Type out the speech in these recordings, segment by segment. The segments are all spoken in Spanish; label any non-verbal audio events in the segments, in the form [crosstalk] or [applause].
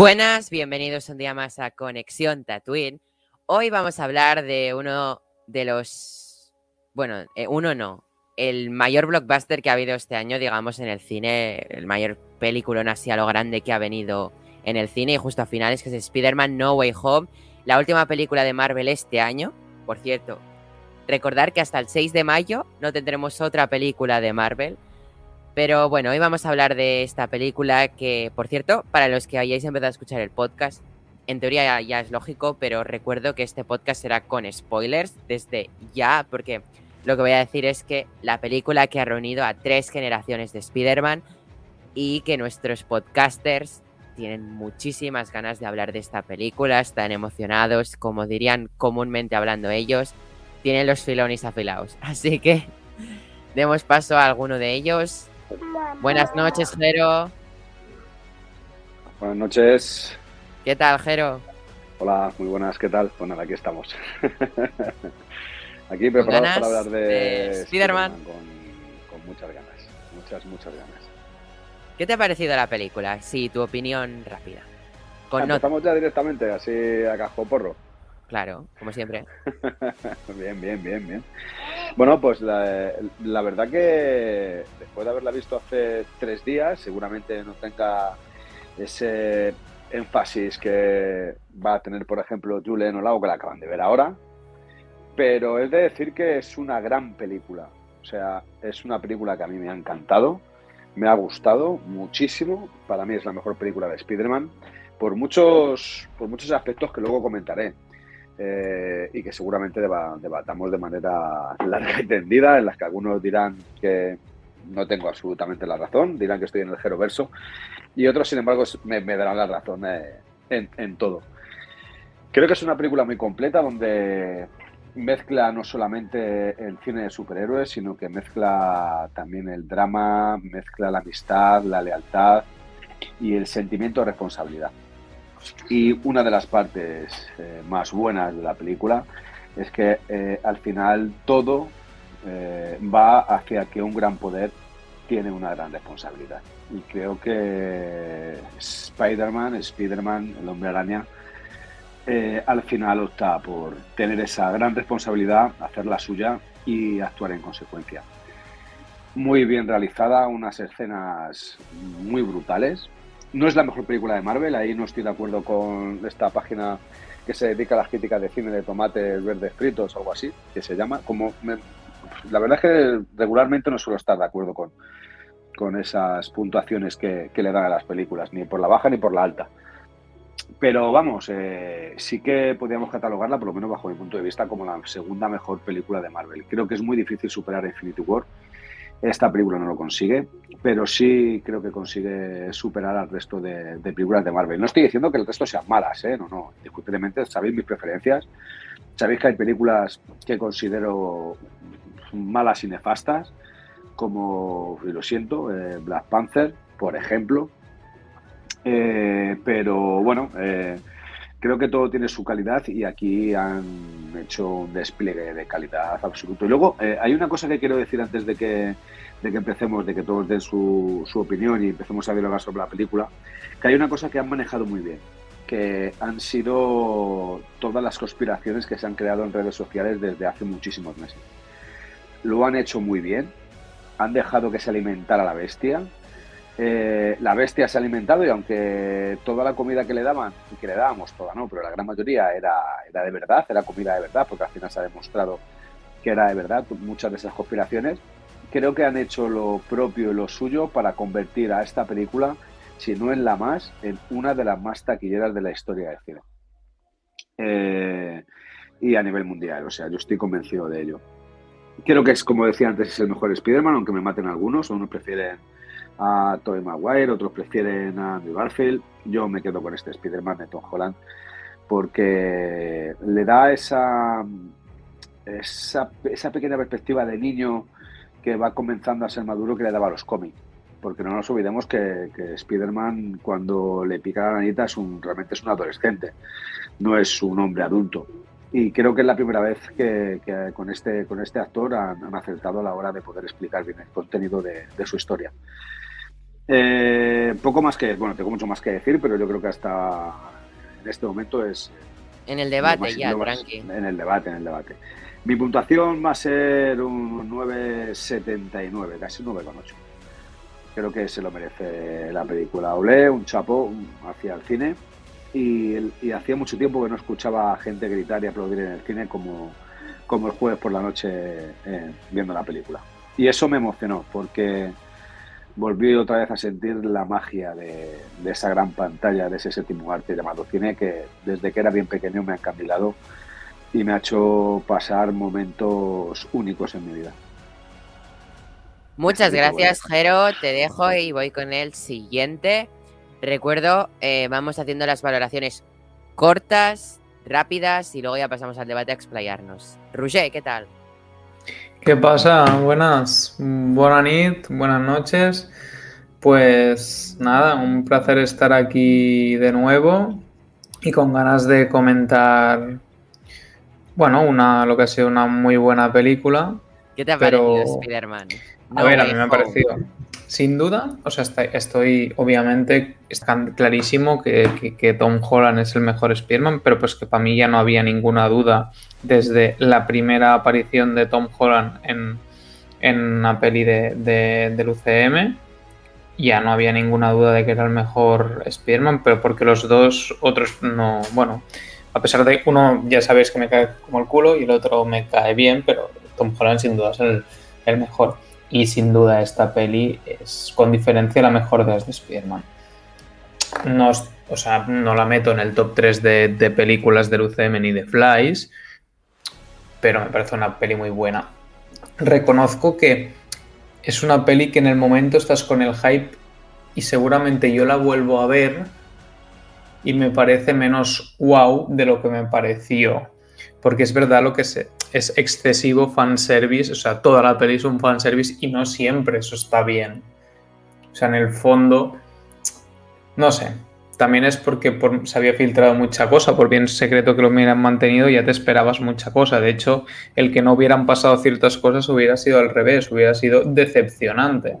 Buenas, bienvenidos un día más a Conexión Tatooine. Hoy vamos a hablar de uno de los, bueno, eh, uno no, el mayor blockbuster que ha habido este año, digamos, en el cine, el mayor película así a lo grande que ha venido en el cine y justo a finales, que es Spider-Man No Way Home, la última película de Marvel este año. Por cierto, recordar que hasta el 6 de mayo no tendremos otra película de Marvel. Pero bueno, hoy vamos a hablar de esta película que, por cierto, para los que hayáis empezado a escuchar el podcast, en teoría ya, es lógico, pero recuerdo que este podcast será con spoilers desde ya, porque lo que voy a decir es que la película que ha reunido a tres generaciones de Spider-Man y que nuestros podcasters tienen muchísimas ganas de hablar de esta película, están emocionados, como dirían comúnmente hablando ellos, tienen los filones afilados. [laughs] Así que demos paso a alguno de ellos. Buenas noches, Jero. Buenas noches. ¿Qué tal, Jero? Hola, muy buenas, ¿qué tal? Bueno, aquí estamos. [laughs] aquí preparados para hablar de, Spider-Man. con, muchas ganas, muchas, muchas ganas. ¿Qué te ha parecido la película? Sí, tu opinión rápida. Con Empezamos ya directamente, así a casco porro. Claro, como siempre. [laughs] bien, bien, bien, bien. Bueno, pues la, verdad que después de haberla visto hace tres días, seguramente no tenga ese énfasis que va a tener, por ejemplo, Julen Olago, que la acaban de ver ahora. Pero es de decir que es una gran película. O sea, es una película que a mí me ha encantado, me ha gustado muchísimo. Para mí es la mejor película de Spider-Man, por muchos, por muchos aspectos que luego comentaré. Eh, y que seguramente debatamos de manera [laughs] larga y tendida, en las que algunos dirán que no tengo absolutamente la razón, dirán que estoy en el Jero verso, y otros, sin embargo, me, darán la razón eh, en, todo. Creo que es una película muy completa donde mezcla no solamente el cine de superhéroes, sino que mezcla también el drama, mezcla la amistad, la lealtad y el sentimiento de responsabilidad. Y una de las partes eh, más buenas de la película es que eh, al final todo eh, va hacia que un gran poder tiene una gran responsabilidad. Y creo que Spider-Man, Spider-Man, el hombre araña, al final opta por tener esa gran responsabilidad, hacer la suya y actuar en consecuencia. Muy bien realizada, unas escenas muy brutales, no es la mejor película de Marvel, ahí no estoy de acuerdo con esta página que se dedica a las críticas de cine de tomates verdes fritos o algo así, que se llama. Como la verdad es que regularmente no suelo estar de acuerdo con, con esas puntuaciones que, le dan a las películas, ni por la baja ni por la alta. Pero vamos, eh, sí que podríamos catalogarla, por lo menos bajo mi punto de vista, como la segunda mejor película de Marvel. Creo que es muy difícil superar Infinity War esta película no lo consigue, pero sí creo que consigue superar al resto de, películas de Marvel. No estoy diciendo que el resto sean malas, ¿eh? no, no, discutiblemente sabéis mis preferencias, sabéis que hay películas que considero malas y nefastas, como, y lo siento, eh, Black Panther, por ejemplo, eh, pero bueno, eh, creo que todo tiene su calidad y aquí han hecho un despliegue de calidad absoluto. Y luego eh, hay una cosa que quiero decir antes de que, de que empecemos, de que todos den su, su opinión y empecemos a dialogar sobre la película, que hay una cosa que han manejado muy bien, que han sido todas las conspiraciones que se han creado en redes sociales desde hace muchísimos meses. Lo han hecho muy bien, han dejado que se alimentara la bestia, eh, la bestia se ha alimentado y aunque toda la comida que le daban, y que le dábamos toda, no, pero la gran mayoría era, de verdad, era comida de verdad, porque al final se ha demostrado que era de verdad muchas de esas conspiraciones, creo que han hecho lo propio y lo suyo para convertir a esta película, si no en la más, en una de las más taquilleras de la historia del cine. Eh, y a nivel mundial, o sea, yo estoy convencido de ello. Creo que es, como decía antes, es el mejor Spider-Man, aunque me maten algunos, unos prefieren a Tobey Maguire, otros prefieren a Andrew Garfield. Yo me quedo con este Spider-Man de Tom Holland porque le da esa, esa, esa pequeña perspectiva de niño que va comenzando a ser maduro que le daba a los cómics. Porque no nos olvidemos que, que Spider-Man cuando le pica la lanita es un, realmente es un adolescente, no es un hombre adulto. Y creo que es la primera vez que, que con, este, con este actor han, han, acertado a la hora de poder explicar bien el contenido de, de su historia. Eh, poco más que, bueno, tengo mucho más que decir, pero yo creo que hasta en este momento es... En el debate más, ya, tranqui. En el debate, en el debate. Mi puntuación va a ser un 9,79, casi 9,8. Creo que se lo merece la película. Olé, un chapo hacia el cine. Y, y, hacía mucho tiempo que no escuchaba a gente gritar y aplaudir en el cine como, como el jueves por la noche eh, viendo la película. Y eso me emocionó porque volví otra vez a sentir la magia de, de, esa gran pantalla, de ese séptimo arte llamado cine que desde que era bien pequeño me ha encandilado y me ha hecho pasar momentos únicos en mi vida. Muchas gracias, Jero. Te dejo y voy con el siguiente. Recuerdo, eh, vamos haciendo las valoraciones cortas, rápidas y luego ya pasamos al debate a explayarnos. Roger, ¿qué tal? ¿Qué pasa? Buenas, buenas nit, buenas noches. Pues nada, un placer estar aquí de nuevo y con ganas de comentar, bueno, una, lo que ha sido una muy buena película. ¿Qué te ha pero... parecido Spider-Man? No a ver, a mí me ha parecido, sin duda, o sea, estoy, estoy obviamente, está clarísimo que, que, Tom Holland es el mejor Spider-Man, pero pues que para mí ya no había ninguna duda desde la primera aparición de Tom Holland en, en una peli de, de, del UCM. Ya no había ninguna duda de que era el mejor Spider-Man, pero porque los dos otros no, bueno, a pesar de que uno ya sabéis que me cae como el culo y el otro me cae bien, pero Tom Holland sin duda es el, el mejor. Y sin duda esta peli es con diferencia la mejor de las de Spider-Man. No, o sea, no la meto en el top 3 de, películas del UCM ni de Flies, pero me parece una peli muy buena. Reconozco que es una peli que en el momento estás con el hype y seguramente yo la vuelvo a ver y me parece menos wow de lo que me pareció. Porque es verdad lo que se, es excesivo fanservice, o sea, toda la peli es un fanservice y no siempre eso está bien. O sea, en el fondo, no sé, también es porque por, se había filtrado mucha cosa, por bien secreto que lo hubieran mantenido, ya te esperabas mucha cosa. De hecho, el que no hubieran pasado ciertas cosas hubiera sido al revés, hubiera sido decepcionante.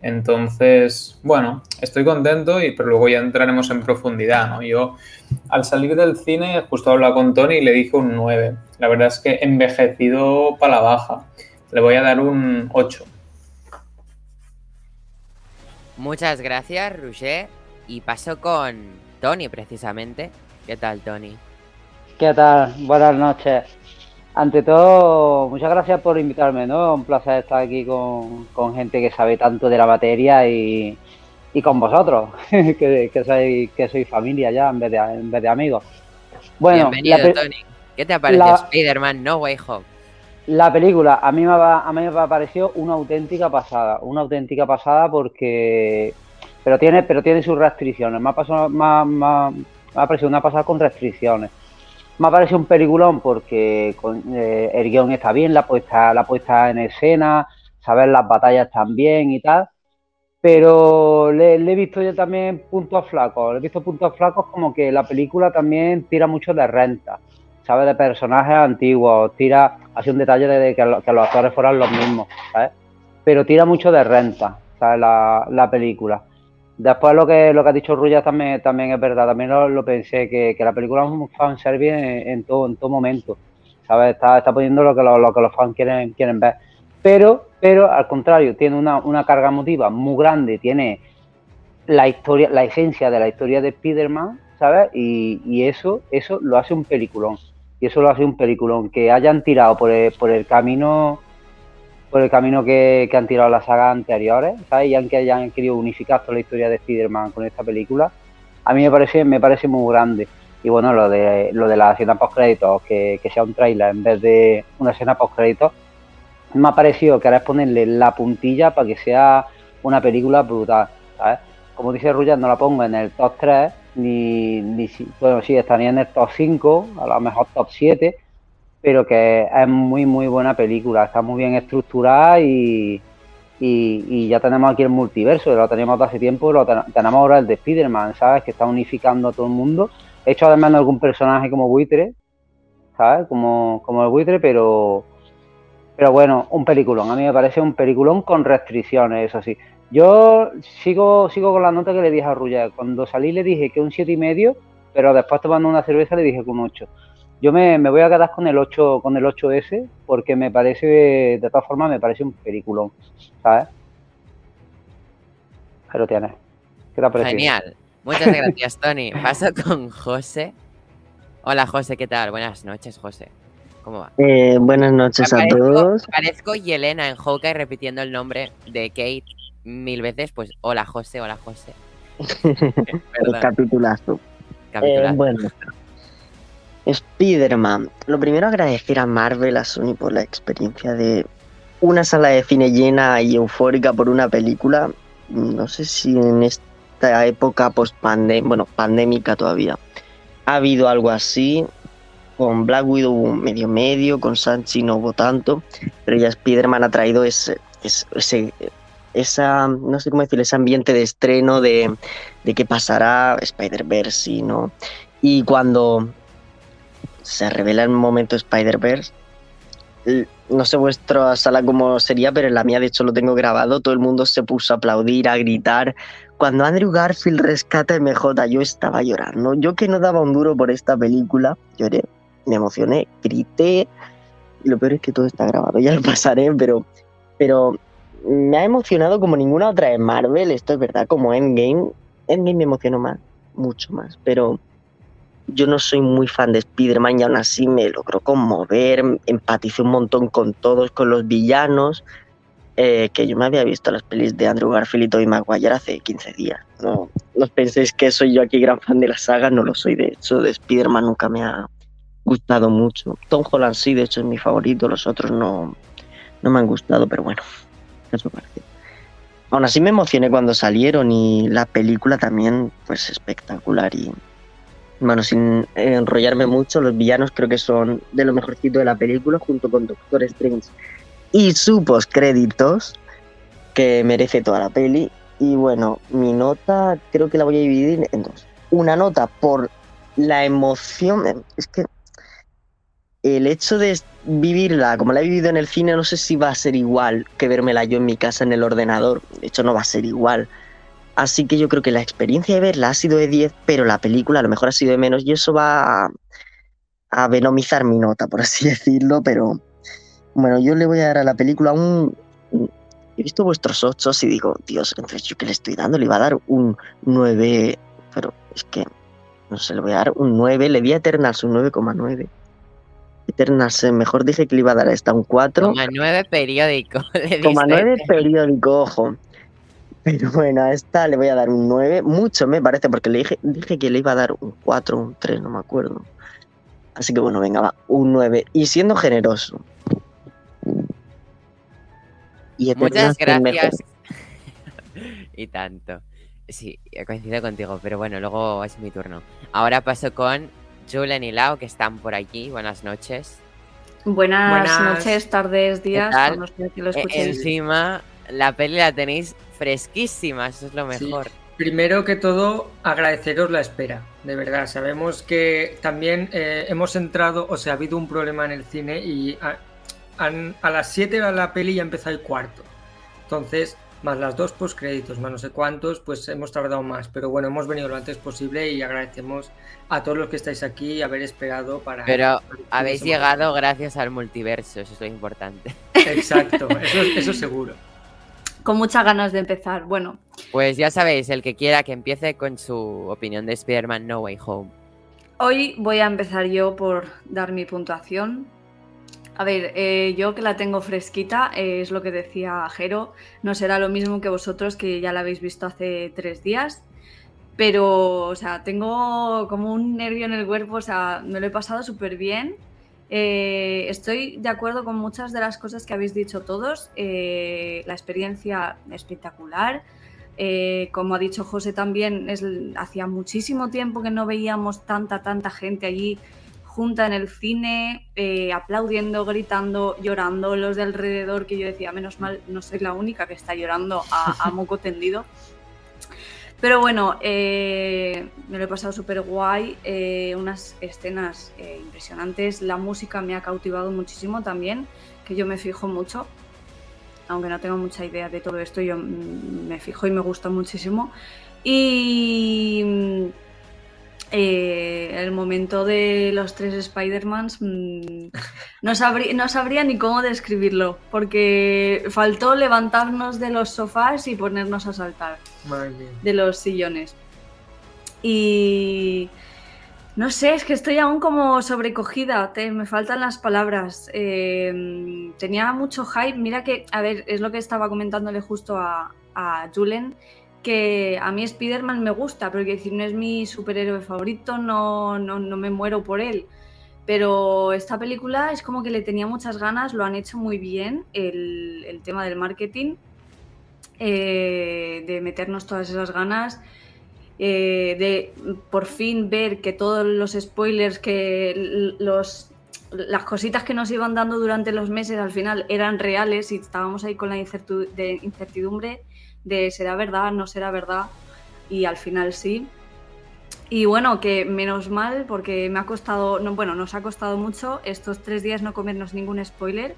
Entonces, bueno, estoy contento, y, pero luego ya entraremos en profundidad, ¿no? Yo, al salir del cine, justo hablaba con Tony y le dije un 9. La verdad es que envejecido para la baja. Le voy a dar un 8. Muchas gracias, Roger. Y paso con Tony, precisamente. ¿Qué tal, Tony? ¿Qué tal? Buenas noches. Ante todo, muchas gracias por invitarme, ¿no? Un placer estar aquí con, con gente que sabe tanto de la materia y, y con vosotros, [laughs] que, que, soy, que soy familia ya en vez de, en vez de amigos. Bueno, Bienvenido, Tony. ¿Qué te ha parecido Spider-Man No Way Home? La película a mí, me ha, a mí me ha parecido una auténtica pasada, una auténtica pasada porque... Pero tiene, pero tiene sus restricciones, me ha, pasado, me, ha, me ha parecido una pasada con restricciones me ha parecido un peliculón porque eh, el guion está bien, la puesta, la puesta en escena, saber las batallas también y tal. Pero le, he visto yo también puntos flacos. Le he visto puntos flacos como que la película también tira mucho de renta, ¿sabes? De personajes antiguos, tira, así un detalle de que, que los actores fueran los mismos, ¿sabes? Pero tira mucho de renta, ¿sabes? La, la película. Después lo que lo que ha dicho Ruya también, también es verdad, también lo, pensé, que, que, la película es un fanservice en, en, todo, en todo momento. ¿Sabes? Está, está poniendo lo que, lo, que los fans quieren, quieren ver. Pero, pero al contrario, tiene una, una carga emotiva muy grande, tiene la historia, la esencia de la historia de Spider-Man, ¿sabes? Y, y, eso, eso lo hace un peliculón. Y eso lo hace un peliculón. Que hayan tirado por el, por el camino por el camino que, que han tirado las sagas anteriores, ¿sabes? Y aunque hayan querido unificar toda la historia de Spider-Man con esta película, a mí me parece, me parece muy grande. Y bueno, lo de, lo de la escena post-créditos, que, que sea un trailer en vez de una escena post-créditos, me ha parecido que ahora es ponerle la puntilla para que sea una película brutal. Como dice Ruyan, no la pongo en el top 3, ni, ni bueno, sí, estaría en el top 5, a lo mejor top 7, pero que es muy, muy buena película, está muy bien estructurada y, y, ya tenemos aquí el multiverso, lo tenemos hace tiempo, lo tenemos ahora el de Spider-Man, ¿sabes? Que está unificando a todo el mundo. He hecho además algún personaje como buitre, ¿sabes? Como, como el buitre, pero, pero bueno, un peliculón. A mí me parece un peliculón con restricciones, eso sí. Yo sigo, sigo con la nota que le dije a Rulla. Cuando salí le dije que un siete y medio, pero después tomando una cerveza le dije que un 8. Yo me, voy a quedar con el 8, con el 8S, porque me parece, de todas formas, me parece un peliculón, ¿sabes? Pero tienes. ¿Qué te Genial. Muchas gracias, [laughs] Tony. Paso con José. Hola, José, ¿qué tal? Buenas noches, José. ¿Cómo va? Eh, buenas noches a todos. Parezco Yelena en Hawkeye repitiendo el nombre de Kate mil veces. Pues hola, José, hola, José. [laughs] Capitulazo. Capitulazo. Eh, bueno, Spider-Man. Lo primero agradecer a Marvel, a Sony por la experiencia de una sala de cine llena y eufórica por una película. No sé si en esta época post pandemia, bueno, pandémica todavía, ha habido algo así. Con Black Widow medio medio, con Sanchi no hubo tanto, pero ya Spider-Man ha traído ese, ese, esa, no sé cómo decir, ese ambiente de estreno de, de qué pasará Spider-Verse, ¿no? Y cuando se revela en un momento Spider-Verse. No sé vuestra sala cómo sería, pero en la mía de hecho lo tengo grabado. Todo el mundo se puso a aplaudir, a gritar. Cuando Andrew Garfield rescata a MJ, yo estaba llorando. Yo que no daba un duro por esta película, lloré, me emocioné, grité. Y lo peor es que todo está grabado, ya lo pasaré, pero, pero me ha emocionado como ninguna otra de Marvel, esto es verdad, como Endgame. Endgame me emocionó más, mucho más, pero yo no soy muy fan de Spider-Man y aún así me logró conmover, empaticé un montón con todos, con los villanos, eh, que yo me había visto las pelis de Andrew Garfield y Tobey Maguire hace 15 días. No, no penséis que soy yo aquí gran fan de la saga, no lo soy, de hecho, de Spider-Man nunca me ha gustado mucho. Tom Holland sí, de hecho es mi favorito, los otros no, no me han gustado, pero bueno, eso parece. Aún así me emocioné cuando salieron y la película también, pues espectacular y bueno, sin enrollarme mucho, los villanos creo que son de lo mejorcito de la película, junto con Doctor Strange y su créditos que merece toda la peli. Y bueno, mi nota creo que la voy a dividir en dos. Una nota por la emoción, es que el hecho de vivirla como la he vivido en el cine, no sé si va a ser igual que vérmela yo en mi casa en el ordenador. De hecho, no va a ser igual Así que yo creo que la experiencia de verla ha sido de 10, pero la película a lo mejor ha sido de menos y eso va a, venomizar mi nota, por así [laughs] decirlo, pero bueno, yo le voy a dar a la película un... He visto vuestros 8 y digo, Dios, entonces yo que le estoy dando, le iba a dar un 9, pero es que, no sé, le voy a dar un 9, le di a Eternals un 9,9. Eternals, eh, mejor dije que le iba a dar a esta un 4. 9 periódico. [laughs] 9 periódico, ojo. Pero bueno, a esta le voy a dar un 9. Mucho me parece, porque le dije, dije que le iba a dar un 4 un 3, no me acuerdo. Así que bueno, venga, va, un 9. Y siendo generoso. Y Muchas gracias. [laughs] y tanto. Sí, coincido contigo, pero bueno, luego es mi turno. Ahora paso con Julen y Lau, que están por aquí. Buenas noches. Buenas, noches, tardes, días. Que lo e-, encima, la peli la tenéis fresquísima, eso es lo mejor. Primero que todo, agradeceros la espera, de verdad. Sabemos que también eh, hemos entrado, o sea, ha habido un problema en el cine y a, las 7 de la peli ya empezó el cuarto. Entonces, más las dos postcréditos, más no sé cuántos, pues hemos tardado más. Pero bueno, hemos venido lo antes posible y agradecemos a todos los que estáis aquí haber esperado para. Pero habéis llegado gracias al multiverso, eso es lo importante. Exacto, eso, eso seguro con muchas ganas de empezar. Bueno. Pues ya sabéis, el que quiera que empiece con su opinión de Spider-Man No Way Home. Hoy voy a empezar yo por dar mi puntuación. A ver, eh, yo que la tengo fresquita, eh, es lo que decía Jero, no será lo mismo que vosotros que ya la habéis visto hace tres días, pero, o sea, tengo como un nervio en el cuerpo, o sea, me lo he pasado súper bien Eh, estoy de acuerdo con muchas de las cosas que habéis dicho todos. Eh, la experiencia espectacular. Eh, como ha dicho José también, es, hacía muchísimo tiempo que no veíamos tanta, tanta gente allí junta en el cine, aplaudiendo, gritando, llorando, los de alrededor, que yo decía, menos mal, no soy la única que está llorando a moco tendido. [laughs] Pero bueno, eh, me lo he pasado súper guay, eh, unas escenas eh, impresionantes, la música me ha cautivado muchísimo también, que yo me fijo mucho, aunque no tengo mucha idea de todo esto, yo me fijo y me gusta muchísimo. Y eh, el momento de los tres Spider-Mans mm, no, sabría, no sabría ni cómo describirlo, porque faltó levantarnos de los sofás y ponernos a saltar de los sillones. Y no sé, es que estoy aún como sobrecogida, me faltan las palabras. Eh, tenía mucho hype, mira que, a ver, es lo que estaba comentándole justo a, a Julen a mí Spider-Man me gusta, pero que decir, no es mi superhéroe favorito, no, no, no, me muero por él. Pero esta película es como que le tenía muchas ganas, lo han hecho muy bien, el, el tema del marketing, eh, de meternos todas esas ganas, eh, de por fin ver que todos los spoilers, que los, las cositas que nos iban dando durante los meses al final eran reales y estábamos ahí con la incertidumbre de será verdad, no será verdad, y al final sí. Y bueno, que menos mal, porque me ha costado, no, bueno, nos ha costado mucho estos tres días no comernos ningún spoiler.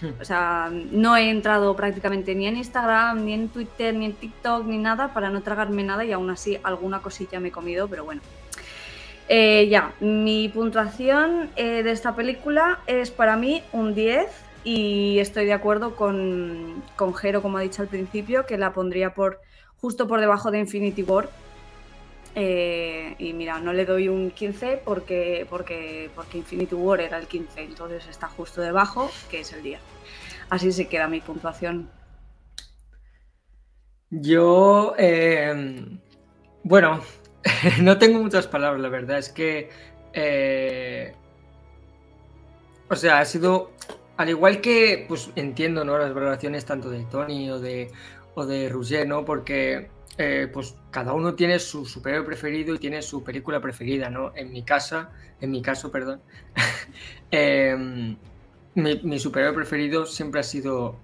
Hmm. O sea, no he entrado prácticamente ni en Instagram, ni en Twitter, ni en TikTok, ni nada para no tragarme nada y aún así alguna cosilla me he comido, pero bueno. Eh, ya, mi puntuación eh, de esta película es para mí un 10 y estoy de acuerdo con, con Jero, como ha dicho al principio, que la pondría por justo por debajo de Infinity War. Eh, y mira, no le doy un 15 porque, porque, porque Infinity War era el 15, entonces está justo debajo, que es el 10. Así se queda mi puntuación. Yo, eh, bueno, [laughs] no tengo muchas palabras, la verdad es que, eh, o sea, ha sido al igual que, pues entiendo, ¿no? Las valoraciones tanto de Tony o de, o de ¿no? Porque, eh, pues cada uno tiene su superhéroe preferido y tiene su película preferida, ¿no? En mi casa, en mi caso, perdón, [laughs] em, mi, mi, superhéroe preferido siempre ha sido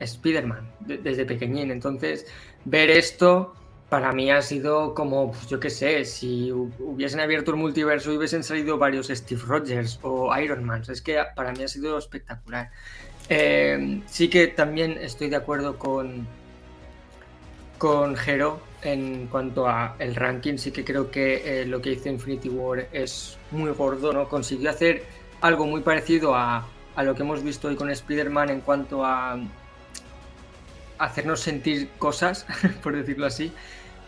Spider-Man, desde pequeñín. Entonces, ver esto para mí ha sido como, pues, yo qué sé, si hubiesen abierto el multiverso y hubiesen salido varios Steve Rogers o Iron Man. Es que para mí ha sido espectacular. Eh, sí que también estoy de acuerdo con, con Hero en cuanto a el ranking. Sí que creo que eh, lo que hizo Infinity War es muy gordo, ¿no? Consiguió hacer algo muy parecido a, a lo que hemos visto hoy con Spider-Man en cuanto a hacernos sentir cosas, [laughs] por decirlo así.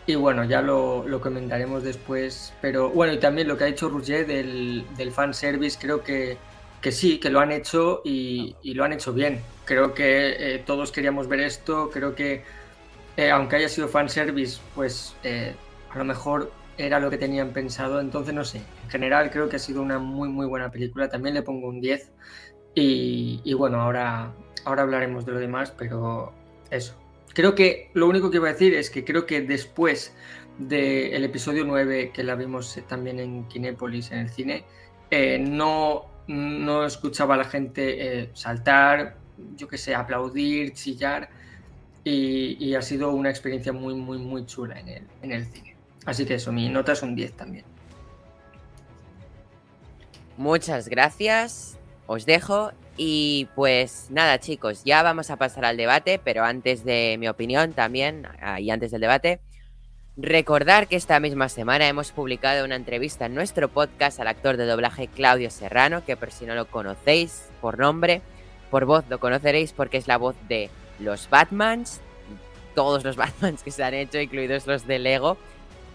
Y bueno, ya lo, lo, comentaremos después. Pero bueno, y también lo que ha hecho Rouget del, del fanservice, creo que, que sí, que lo han hecho y, y lo han hecho bien. Creo que eh, todos queríamos ver esto. Creo que, eh, aunque haya sido fanservice, pues eh, a lo mejor era lo que tenían pensado. Entonces, no sé. En general, creo que ha sido una muy, muy buena película. También le pongo un 10. Y, y bueno, ahora, ahora hablaremos de lo demás, pero eso. Creo que lo único que iba a decir es que creo que después del episodio 9, que la vimos también en Kinépolis, en el cine, eh, no, no escuchaba a la gente eh, saltar, yo que sé, aplaudir, chillar, y, y, ha sido una experiencia muy, muy, muy chula en el, en el cine. Así que eso, mi nota es un 10 también. Muchas gracias. Os dejo y pues nada, chicos, ya vamos a pasar al debate, pero antes de mi opinión también, y antes del debate, recordar que esta misma semana hemos publicado una entrevista en nuestro podcast al actor de doblaje Claudio Serrano, que por si no lo conocéis por nombre, por voz lo conoceréis porque es la voz de los Batmans, todos los [laughs] Batmans que se han hecho, incluidos los de Lego,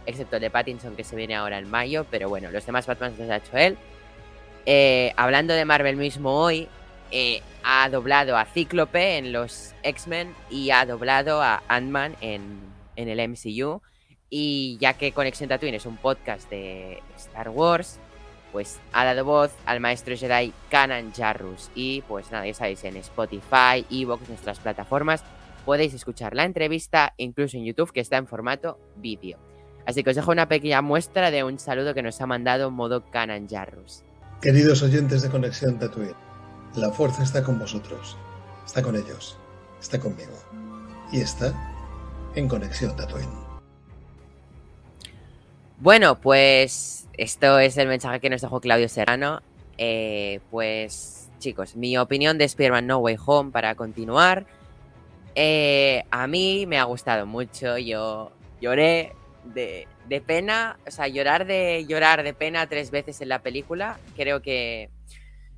excepto el de Pattinson que se viene ahora en mayo, pero bueno, los demás Batmans los ha hecho él. Eh, hablando de Marvel mismo hoy, eh, ha doblado a Cíclope en los X-Men y ha doblado a Ant-Man en, el MCU. Y ya que Conexión Tatooine es un podcast de Star Wars, pues ha dado voz al maestro Jedi Kanan Jarrus. Y pues nada, ya sabéis, en Spotify, Evox, nuestras plataformas, podéis escuchar la entrevista, incluso en YouTube, que está en formato vídeo. Así que os dejo una pequeña muestra de un saludo que nos ha mandado modo Kanan Jarrus. Queridos oyentes de Conexión Tatooine, la fuerza está con vosotros, está con ellos, está conmigo y está en Conexión Tatooine. Bueno, pues esto es el mensaje que nos dejó Claudio Serrano. Eh, pues chicos, mi opinión de Spider-Man No Way Home para continuar. Eh, a mí me ha gustado mucho, yo lloré de, de, pena, o sea, llorar de llorar de pena tres veces en la película, creo que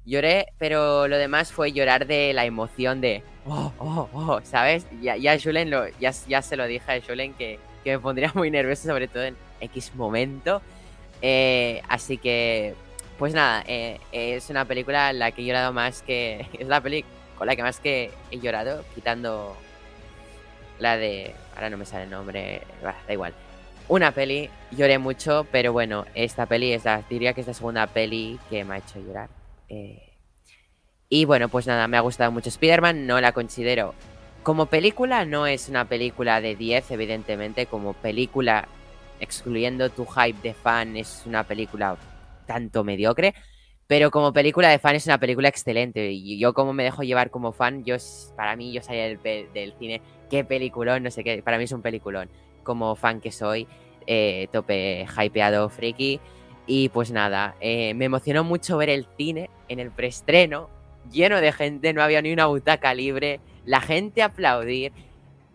lloré, pero lo demás fue llorar de la emoción de, oh, oh, oh, ¿sabes? Ya, ya, Julen lo, ya, ya se lo dije a Julen que, que me pondría muy nervioso, sobre todo en X momento. Eh, así que, pues nada, eh, es una película en la que he llorado más que. [laughs] Es la película con la que más que he llorado, quitando la de. Ahora no me sale el nombre, da igual. Una peli, lloré mucho, pero bueno, esta peli es la, diría que es la segunda peli que me ha hecho llorar. Eh, y bueno, pues nada, me ha gustado mucho Spider-Man, no la considero. Como película, no es una película de 10, evidentemente. Como película, excluyendo tu hype de fan, es una película tanto mediocre. Pero como película de fan es una película excelente. Y yo como me dejo llevar como fan, yo para mí yo salía del, cine, qué peliculón, no sé qué, para mí es un peliculón. Como fan que soy, eh, tope hypeado, friki. Y pues nada, eh, me emocionó mucho ver el cine en el preestreno, lleno de gente, no había ni una butaca libre, la gente aplaudir.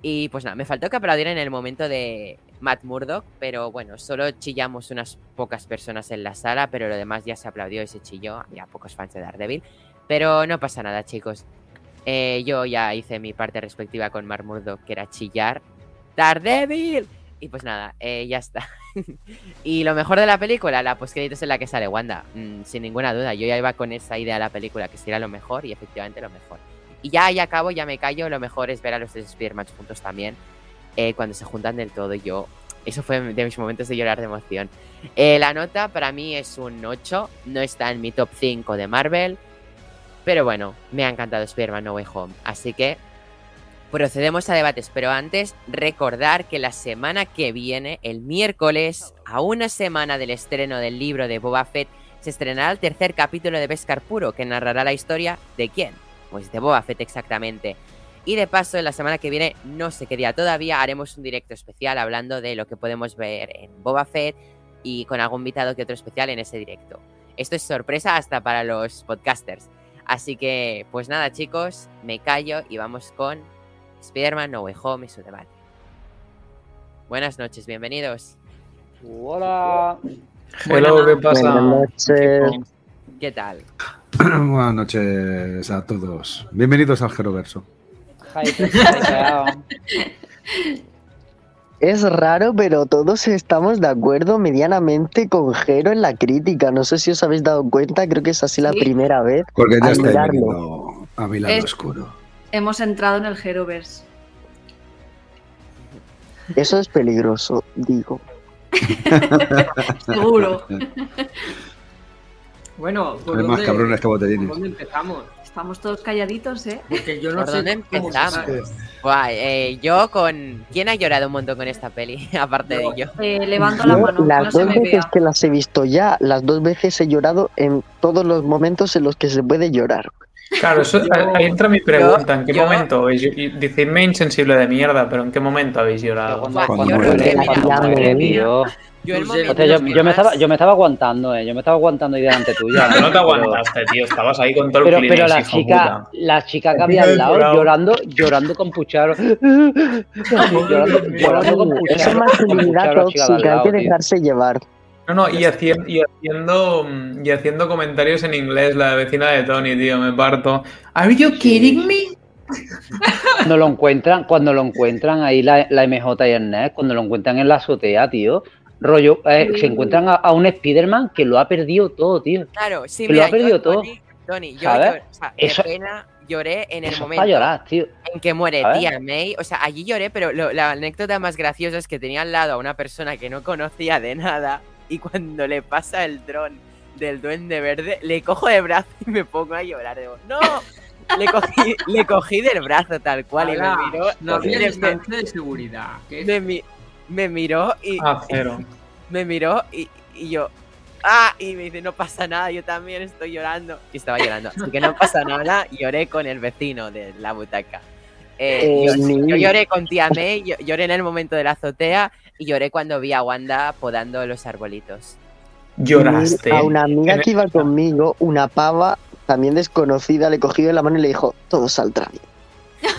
Y pues nada, me faltó que aplaudir en el momento de Matt Murdock, pero bueno, solo chillamos unas pocas personas en la sala, pero lo demás ya se aplaudió y se chilló. Había pocos fans de Daredevil. Pero no pasa nada, chicos. Eh, yo ya hice mi parte respectiva con Matt Murdock, que era chillar. ¡Daredevil! Y pues nada, eh, ya está. [laughs] y lo mejor de la película, la postcréditos en la que sale Wanda. Mm, sin ninguna duda, yo ya iba con esa idea de la película, que sería lo mejor, y efectivamente lo mejor. Y ya ahí acabo, ya me callo, lo mejor es ver a los tres Spider-Man juntos también. Eh, cuando se juntan del todo, yo... Eso fue de mis momentos de llorar de emoción. Eh, la nota para mí es un 8, no está en mi top 5 de Marvel, pero bueno, me ha encantado Spider-Man No Way Home, así que procedemos a debates, pero antes recordar que la semana que viene, el miércoles, a una semana del estreno del libro de Boba Fett, se estrenará el tercer capítulo de Beskar Puro, que narrará la historia de quién, pues de Boba Fett exactamente. Y de paso, en la semana que viene, no sé qué día todavía, haremos un directo especial hablando de lo que podemos ver en Boba Fett y con algún invitado que otro especial en ese directo. Esto es sorpresa hasta para los podcasters. Así que, pues nada, chicos, me callo y vamos con Spider-Man No Way Home y su debate. Buenas noches, bienvenidos. Hola. Hello, ¿qué pasa? Buenas noches. ¿Qué tal? [clears throat] Buenas noches a todos. Bienvenidos al Geroverso. [laughs] Es raro, pero todos estamos de acuerdo medianamente con Jero en la crítica. No sé si os habéis dado cuenta, creo que es así la Sí. primera vez. Porque ya está a mi lado Es- oscuro. Hemos entrado en el Heroverse. Eso es peligroso, digo. [laughs] Seguro. Bueno, ¿por Hay más dónde- cabrones que ¿por botellines. dónde empezamos? Estamos todos calladitos, ¿eh? Porque yo no ¿Por sé dónde empezamos? Guay, eh, yo con... ¿Quién ha llorado un montón con esta peli? [laughs] Aparte de yo. Eh, levanto la Yo mano, no las se dos me veces vea. que las he visto ya, las dos veces he llorado en todos los momentos en los que se puede llorar. Claro, eso, Yo- ahí entra mi pregunta. ¿En qué yo- momento habéis Decidme insensible de mierda, pero ¿en qué momento habéis llorado? Yo me estaba, yo me estaba aguantando, eh. Yo me estaba aguantando ahí delante tuya. [laughs] No te pero- aguantaste, tío. Estabas ahí con todo el Pero, pero la chica, puta. la chica que había al lado llorando, llorando con pucharo. llorando, [laughs] [laughs] llorando con pucharo. masculinidad al tóxica, hay que dejarse llevar. No, no, y haciendo, y, haciendo, mm, y haciendo comentarios en inglés, la vecina de Tony, tío, me parto. ¿Are you kidding me? Cuando lo encuentran, cuando lo encuentran ahí la, la MJ y el NES, cuando lo encuentran en la azotea, tío. Rollo, eh, se encuentran a, a un Spider-Man que lo ha perdido todo, tío. Claro, sí, que lo ha perdido yo, todo. Tony, Tony, yo ¿Sabes? lloré, o sea, de Eso- pena lloré en el Eso momento llorar, tío. en que muere tía May. O sea, allí lloré, pero lo- la anécdota más graciosa es que tenía al lado a una persona que no conocía de nada y cuando le pasa el dron del duende verde, le cojo de brazo y me pongo a llorar. Digo, ¡no! Le cogí, le cogí del brazo tal cual y me miró. No había distancia de seguridad. ¿qué? me, mi- me miró y Ah, cero. me miró y, y yo. ¡Ah! Y me dice, no pasa nada, yo también estoy llorando. Y estaba llorando. Así que no pasa nada, lloré con el vecino de la butaca. Eh, Eh, yo, ni- yo lloré con tía May, yo- lloré en el momento de la azotea y lloré cuando vi a Wanda podando los arbolitos. Lloraste. A una amiga que iba conmigo, una pava también desconocida, le cogió de la mano y le dijo, todo saldrá bien. [laughs]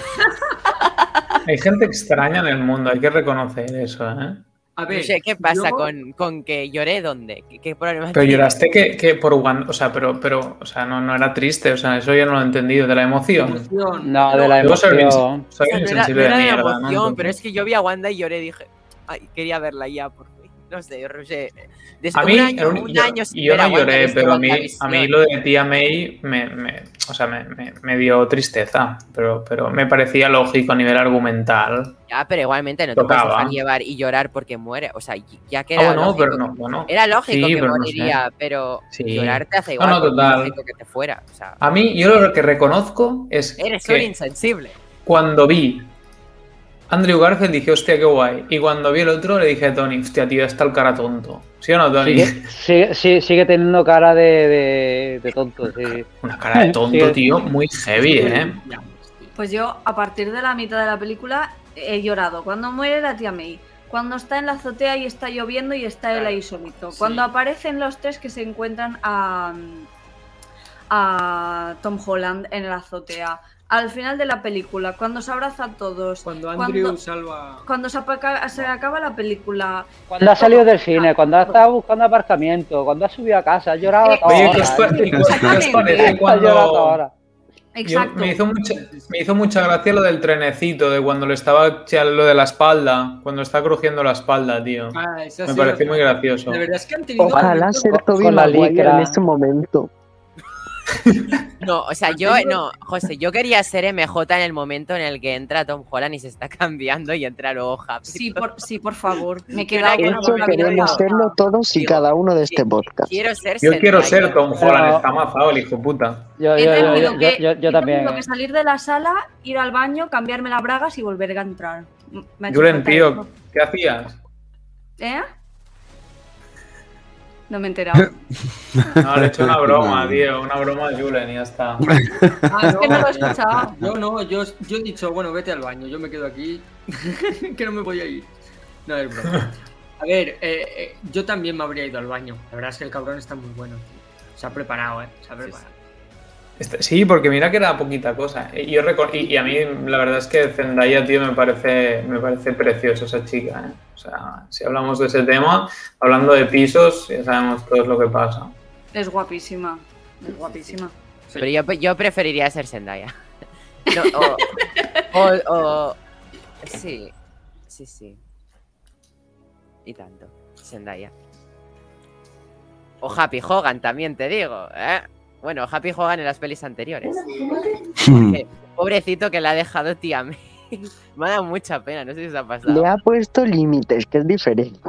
Hay gente extraña en el mundo, hay que reconocer eso, ¿eh? A ver, No sé qué pasa yo- con, con que lloré dónde. ¿Qué, qué problema Pero lloraste que, que por Wanda, o sea, pero, pero, o sea, no, no era triste, o sea, eso yo no lo he entendido, de la emoción. No, de la soy emoción. soy O sea, no era, insensible no era de pero es que yo vi a Wanda y lloré y dije, ay, quería verla ya por fin. No sé, no sé. Desde A mí, un año, uni- un yo, año yo no lloré, pero a mí, a mí lo de tía May me, me- o sea, me, me- me dio tristeza, pero, pero me parecía lógico a nivel argumental. Ya, pero igualmente no te puedes Tocaba. dejar llevar y llorar porque muere. O sea, ya que Ah, era bueno, lógico. pero no, bueno. Era lógico Sí, que pero no moriría, pero Sí. llorar te hace No, igual. no, es total. lógico que te fuera. O sea, A mí, yo lo que reconozco es eres un que insensible. cuando vi Andrew Garfield dije, hostia, qué guay. Y cuando vi el otro le dije a Tony, hostia, tío, está el cara tonto. ¿Sí o no, Tony? Sigue, sigue, sigue- sigue teniendo cara de, de, de tonto, sí. [laughs] Una cara de tonto, Sí. tío, muy heavy, ¿eh? Pues yo, a partir de la mitad de la película, he llorado. Cuando muere la tía May, cuando está en la azotea y está lloviendo y está él ahí solito, sí. cuando aparecen los tres que se encuentran a, a Tom Holland en la azotea, al final de la película, cuando se abraza a todos, Cuando Cuando- Andrew salva. cuando se, apaca- se acaba la película, Cuando ha salido del cine, cuando ha estado buscando aparcamiento, cuando ha subido a casa, ha llorado Eh, toda Oye, hora, ¿qué os, pa- ¿eh? qué- os cuando... hora. Yo- exacto. me, hizo mucha, me hizo mucha gracia lo del trenecito, de cuando le estaba lo de la espalda, cuando está crujiendo la espalda, tío. Ah, Me sí, pareció muy gracioso. De verdad es que han tenido. Ojalá ser Toby Maguire en ese momento. [laughs] No, o sea, yo, no, José, yo quería ser MJ en el momento en el que entra Tom Holland y se está [laughs] cambiando y entra luego Happy. Sí, por, sí, por favor. Me Quiero queda que no queremos serlo todos y Digo, cada uno de sí. este podcast. Quiero ser Yo quiero ser Tom Holland, está mazado el hijo puta. Yo, yo, yo, que, yo- yo también. tenido que salir de la sala, ir al baño, cambiarme las bragas y volver a entrar. Julen, tío. ¿qué hacías? ¿Eh? No me he enterado. [laughs] No, le he hecho una broma, tío, una broma a Julen y ya está. [laughs] Ah, Es que no lo he escuchado. Yo no, yo, yo he dicho, bueno, vete al baño, yo me quedo aquí, [laughs] que no me voy a ir. No, es broma. A ver, eh, eh, yo también me habría ido al baño. La verdad es que el cabrón está muy bueno. tío. Se ha preparado, ¿eh? Se ha preparado. Este- Sí, porque mira que era poquita cosa. Y, yo recor- y, y a mí la verdad es que Zendaya, tío, me parece, me parece preciosa esa chica. ¿eh? O sea, si hablamos de ese tema, hablando de pisos, ya sabemos todo lo que pasa. Es guapísima. Es guapísima. Pero yo, yo preferiría ser Zendaya. No, o, o, o- Sí, sí, sí. Y tanto. Zendaya. O Happy Hogan también te digo, ¿eh? Bueno, Happy Hogan en las pelis anteriores. Que pobrecito que le ha dejado tía May. [laughs] Me ha dado mucha pena, no sé si os ha pasado. Le ha puesto límites, que es diferente.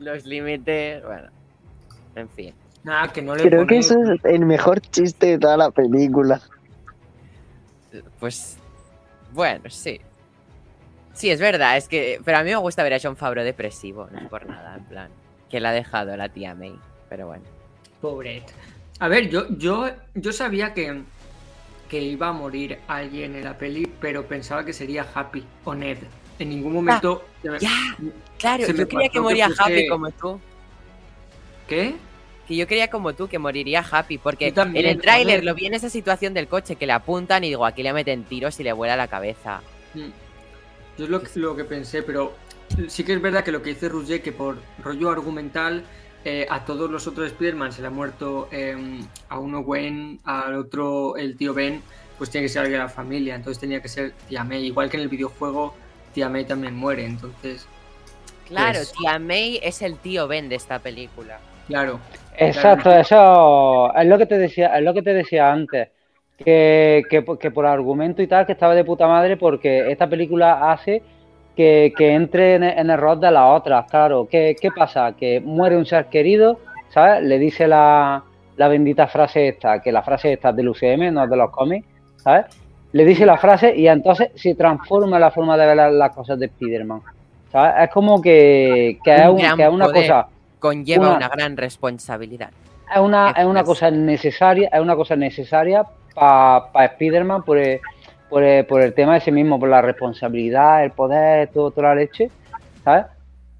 Los límites, bueno. En fin. Nada, que no le Creo que eso es el mejor chiste de toda la película. Pues. Bueno, sí. Sí, es verdad, es que. Pero a mí me gusta ver a John Favreau depresivo, no es por nada, en plan. Que le ha dejado la tía May. Pero bueno. Pobret. A ver, yo, yo, yo sabía que, que iba a morir alguien en la peli, pero pensaba que sería Happy o Ned. En ningún momento. se me- Ya, claro, Se yo quería pasó que que moría puse- Happy como tú. ¿Qué? Que yo creía como tú que moriría Happy, porque también, en el tráiler lo vi en esa situación del coche que le apuntan y digo, aquí le meten tiros y le vuela la cabeza. Mm. Yo es lo, que- lo que pensé, pero sí que es verdad que lo que dice Rouget, que por rollo argumental, eh, a todos los otros Spider-Man se le ha muerto eh, a uno Gwen, al otro el tío Ben, pues tiene que ser alguien de la familia, entonces tenía que ser tía May. Igual que en el videojuego, tía May también muere, entonces, Claro, Pues- tía May es el tío Ben de esta película. claro. Exacto, eso es lo que te decía, es lo que te decía antes. Que, que, por- que por argumento y tal, que estaba de puta madre, porque esta película hace que, que entre en, en el rol de las otras, claro. ¿Qué, qué pasa? Que muere un ser querido, ¿sabes? Le dice la, la bendita frase esta, que la frase esta es del UCM, no es de los cómics, ¿sabes? Le dice la frase y entonces se transforma la forma de ver las, las cosas de Spider-Man. ¿sabes? Es como que, que es, Un un- gran que es una cosa Conlleva una- una, gran responsabilidad. es una, es una cosa necesaria, es una cosa necesaria para Spider-Man por el, por, el, por el tema ese mismo, por la responsabilidad, el poder, todo, toda la leche, ¿sabes?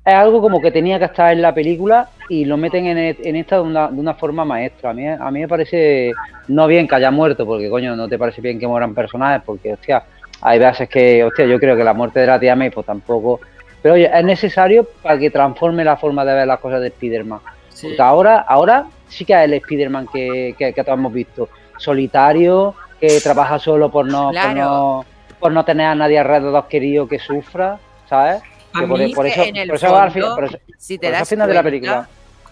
Es algo como que tenía que estar en la película y lo meten en, e- en esta de una, de una forma maestra. A mí, a mí me parece no bien que haya muerto, porque coño, no te parece bien que mueran personajes, porque hostia, hay veces que, hostia, yo creo que la muerte de la tía May, pues tampoco. Pero oye, es necesario para que transforme la forma de ver las cosas de Spider-Man. Sí. Porque ahora, ahora sí que es el Spider-Man que, que, que todos hemos visto. Solitario, que trabaja solo por no, por no, por no tener a nadie alrededor querido que sufra, ¿sabes? A Que por, eso, en el por eso al fondo, fin- por eso- Si te Por das final de la cuenta, película.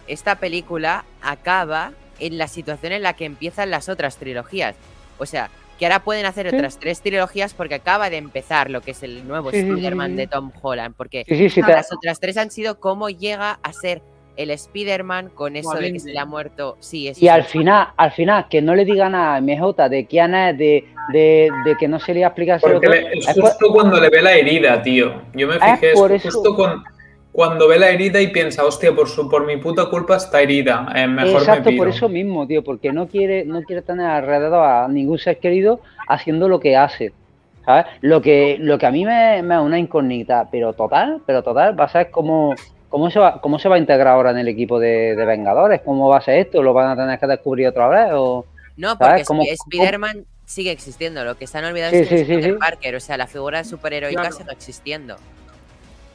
esta película acaba en la situación en la que empiezan las otras trilogías. O sea, que ahora pueden hacer Sí. otras tres trilogías porque acaba de empezar lo que es el nuevo Sí, Spider-Man sí. de Tom Holland. Porque te- las otras tres han sido cómo llega a ser el Spider-Man con eso de que se le ha muerto. Sí, eso y al final, al final, que no le diga nada a MJ de quién es, de, de, de que no se le ha explicado ese Porque otro, le- es es por- justo cuando le ve la herida, tío. Yo me Es fijé, es por eso- justo con- cuando ve la herida y piensa, hostia, por, su, por mi puta culpa está herida. eh, mejor Exacto, me por eso mismo, tío, porque no quiere, no quiere tener alrededor a ningún ser querido haciendo lo que hace. ¿Sabes? Lo que, lo que a mí me, me es una incógnita, pero total, pero total, va a ser cómo, cómo se va, cómo se va a integrar ahora en el equipo de, de Vengadores, cómo va a ser esto, lo van a tener que descubrir otra vez o No, porque Spider-Man sigue existiendo. Lo que se han olvidado Sí, es que sí, es sí, Peter sí. Parker. O sea, la figura superheroica Claro. sigue existiendo.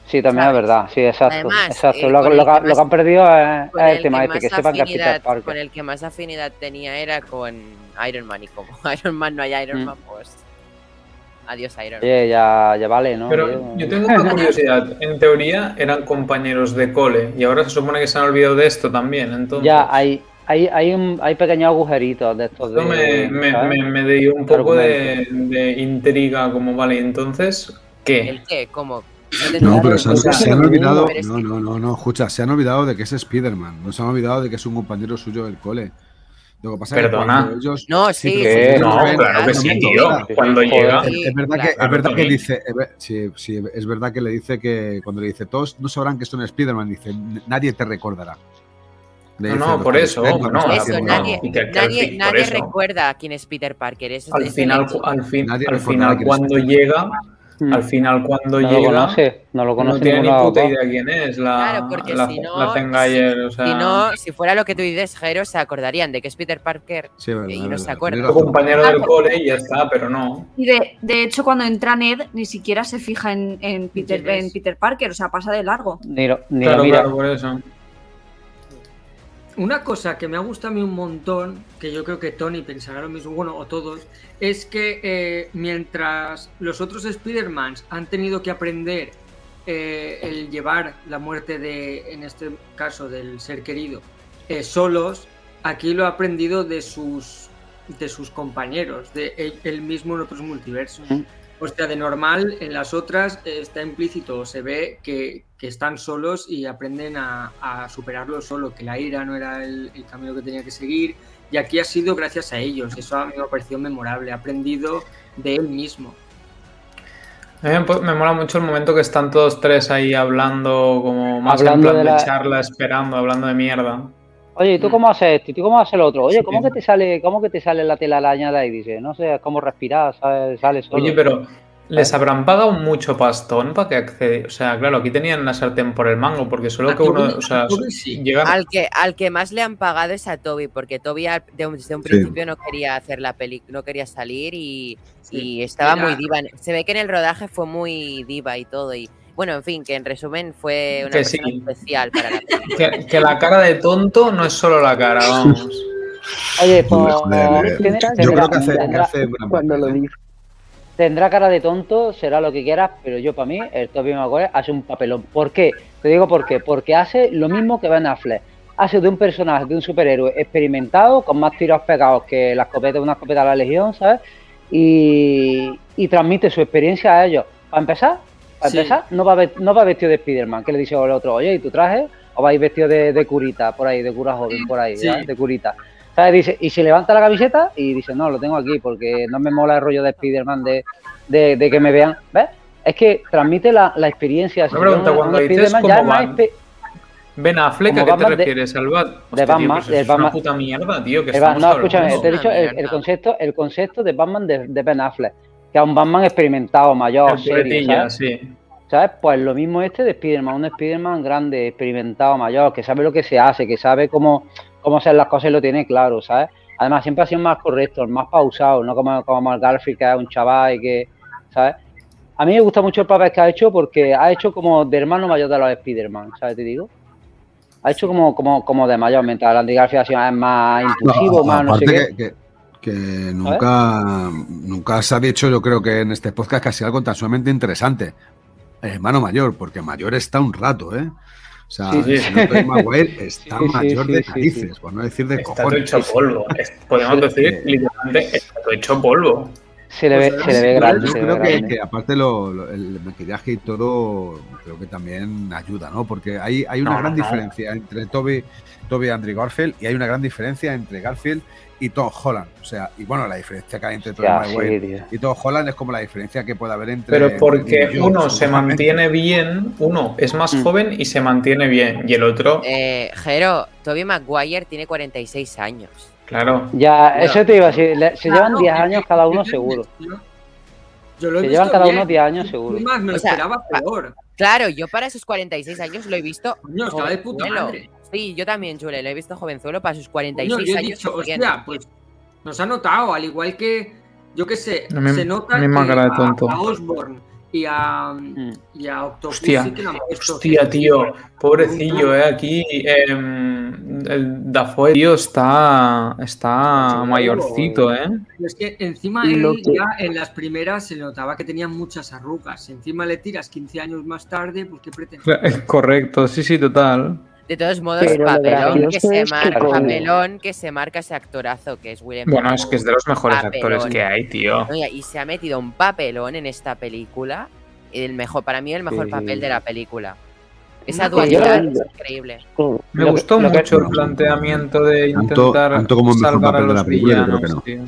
sí, también es verdad, sí, exacto, Además, exacto. eh, lo, que, que lo que han perdido es, el el tema que este, que sepan que es Peter Parker. Con el que más afinidad tenía era con Iron Man. Y como [laughs] Iron Man no hay Iron Mm. Man, pues. Adiós, Iron. Oye, ya, ya vale, ¿no? Pero yo tengo una curiosidad. En teoría eran compañeros de cole y ahora se supone que se han olvidado de esto también. Entonces, Ya hay, hay, hay, un, hay pequeños agujeritos de estos esto me, de. me, me, me dio un poco de, intriga, como vale, entonces, ¿qué? ¿El qué? ¿Cómo? No pero se han, se olvidado. No, no, no, no, escucha, se han olvidado de que es Spider-Man. No se han olvidado de que es un compañero suyo del cole. Lo que pasa es que Perdona. cuando ellos. No, Sí, sí, pero sí, que- sí, No, claro que sí, tío. Cuando llega. Es verdad, que, claro, es verdad que Tony. dice, es sí, sí, es verdad que le dice que cuando le dice todos no sabrán que son Spider-Man, dice nadie te recordará. Le No, no, "Los por eso, no no, nadie, nada". Y que- que al nadie, fin- por nadie eso. recuerda quién es Peter Parker. Eso Al es final, al fin, al final es cuando Spider-Man. llega, Mm. al final cuando no lo llega, conoce, no lo no conoce tiene ni puta idea quién es la, Claro, porque la, si no- la Zendaya, o sea, Si no, si fuera lo que tú dices, Jero, se acordarían de que es Peter Parker. Sí, verdad, y no verdad, se acuerda. razón. compañero del cole y ya está, pero no. Y de, de hecho, cuando entra Ned, ni siquiera se fija en, en Peter, ¿Quién es? en Peter Parker, o sea, pasa de largo. Ni lo, ni Claro, lo mira. claro, por eso. Una cosa que me ha gustado a mí un montón, que yo creo que Tony pensará lo mismo, bueno, o todos, es que eh, mientras los otros Spider-Mans han tenido que aprender eh, el llevar la muerte de, en este caso, del ser querido, eh, solos, aquí lo ha aprendido de sus de sus compañeros, de él, él mismo en otros multiversos. O sea, de normal, en las otras eh, está implícito, se ve que, que están solos y aprenden a, a superarlo solo, que la ira no era el, el camino que tenía que seguir, y aquí ha sido gracias a ellos, eso a mí me ha parecido memorable, ha aprendido de él mismo. A mí me, mola mucho el momento que están todos tres ahí hablando, como más Hablando en plan de de, la- charla, esperando, hablando de mierda. Oye, ¿y tú cómo haces esto? ¿Y tú cómo haces lo otro? Oye. ¿cómo que te sale, cómo que te sale la telaraña de ahí? Dice, no sé cómo respirar, sale, sale solo. Oye, pero ¿les habrán pagado mucho pastón para que accede? O sea, claro, aquí tenían la sartén por el mango, porque solo que uno, o sea, sí. llegan... Al que, al que más le han pagado es a Toby, porque Toby un- desde un Sí. principio no quería hacer la peli, no quería salir y, y estaba Era- muy diva. Se ve que en el rodaje fue muy diva y todo. Y bueno, en fin, que en resumen fue una Que persona sí. especial para la. Que, que la cara de tonto no es solo la cara, vamos. Oye, pues Joder, tiene- Yo tendrá, creo que hace, que tendrá- hace buena Cuando lo dice. tendrá cara de tonto, será lo que quieras, pero yo para mí, el Tobey Maguire hace un papelón. ¿Por qué? Te digo por qué. Porque hace lo mismo que Ben Affleck. Hace de un personaje, de un superhéroe experimentado, con más tiros pegados que la escopeta de una escopeta de la Legión, ¿sabes? Y, y transmite su experiencia a ellos. Para empezar, para Sí. empezar, no va, no va vestido de Spider-Man, que le dice al otro, oye, ¿y tu traje? o vais vestido de, de curita, por ahí, de cura joven, por ahí, Sí. de curita. ¿Sabes? Dice, y se levanta la camiseta y dice, no, lo tengo aquí porque no me mola el rollo de Spider-Man de, de, de que me vean. ¿Ves? Es que transmite la, la experiencia. Si Una pregunta, un- un cuando dices Spider-Man como ya es más Batman, espe- Ben Affleck, Como ¿a qué Batman te de- refieres? ¿Al Bat? de Hostia, Batman, pues de es Batman. una puta mierda, tío, que El Ba- estamos no, escúchame, hablando. te he dicho el, concepto, el concepto de Batman de, de Ben Affleck, que un Batman experimentado, mayor, serio, ¿sabes? sí. ¿Sabes? Pues lo mismo este de Spider-Man, un Spider-Man grande, experimentado, mayor, que sabe lo que se hace, que sabe cómo, cómo hacer las cosas y lo tiene claro, ¿sabes? Además, siempre ha sido más correcto, más pausado, no como, como el Garfield, que es un chaval y que, ¿sabes? A mí me gusta mucho el papel que ha hecho porque ha hecho como de hermano mayor de los Spider-Man, ¿sabes? Te digo. Ha hecho como, como, como de mayor, mientras el Andy Garfield ha sido más impulsivo, más no sé qué. que, que- nunca, nunca se ha dicho, yo creo que en este podcast casi algo tan sumamente interesante. Hermano mayor, porque mayor está un rato, ¿eh? O sea, Sí, sí. el Maguire [laughs] está Sí, sí, mayor sí, de narices, sí. por no decir de Está todo cojones. hecho polvo. Podemos decir, literalmente, está todo hecho polvo. Se le ve, Pues, se le ve grande. Yo creo ve que, grande. que aparte lo, lo- el maquillaje y todo, creo que también ayuda, ¿no? Porque hay, hay una No, gran no. diferencia entre Toby, Toby y Andrew Garfield y hay una gran diferencia entre Garfield y Tom Holland. O sea, y bueno, la diferencia que hay entre Tobey Maguire sí, y Tom Holland es como la diferencia que puede haber entre. Pero porque uno se mantiene bien, uno es más Mm. joven y se mantiene bien, y el otro, Eh, Jero, Toby Maguire tiene 46 años. claro. Ya, Bueno. eso te iba a decir. Se llevan Claro, 10 es años cada uno seguro. Yo lo he Se visto llevan cada bien. uno 10 años seguro. Es más, me lo O sea, esperaba pa- peor. Claro, yo para esos 46 años lo he visto Coño, estaba de puta madre. Sí, yo también, Jule, lo he visto jovenzuelo para sus Coño, 46 yo he años. dicho, hostia, pues nos ha notado, al igual que, yo qué sé, se nota que me a, tonto. a Osborn y a, Mm. y a Octopus Hostia, sí que puesto Hostia, tío, pobrecillo, eh, aquí em, el Dafoe, tío, está, está Sí, mayorcito, eh. Es que encima él que- ya en las primeras se notaba que tenía muchas arrugas. Encima le tiras 15 años más tarde, pues qué pretendes. [laughs] Correcto, sí, sí, total. De todos modos, Pero papelón que, se que marca, papelón que se marca ese actorazo que es William Bueno, es que es de los mejores Papelón. actores que hay, tío. No, y- se ha metido un papelón en esta película. El mejor, para mí, el mejor Sí. papel de la película. Esa dualidad es increíble. Me Lo gustó lo que- mucho el planteamiento de intentar tanto como salvar a papel de los la película, yo creo villanos, que tío.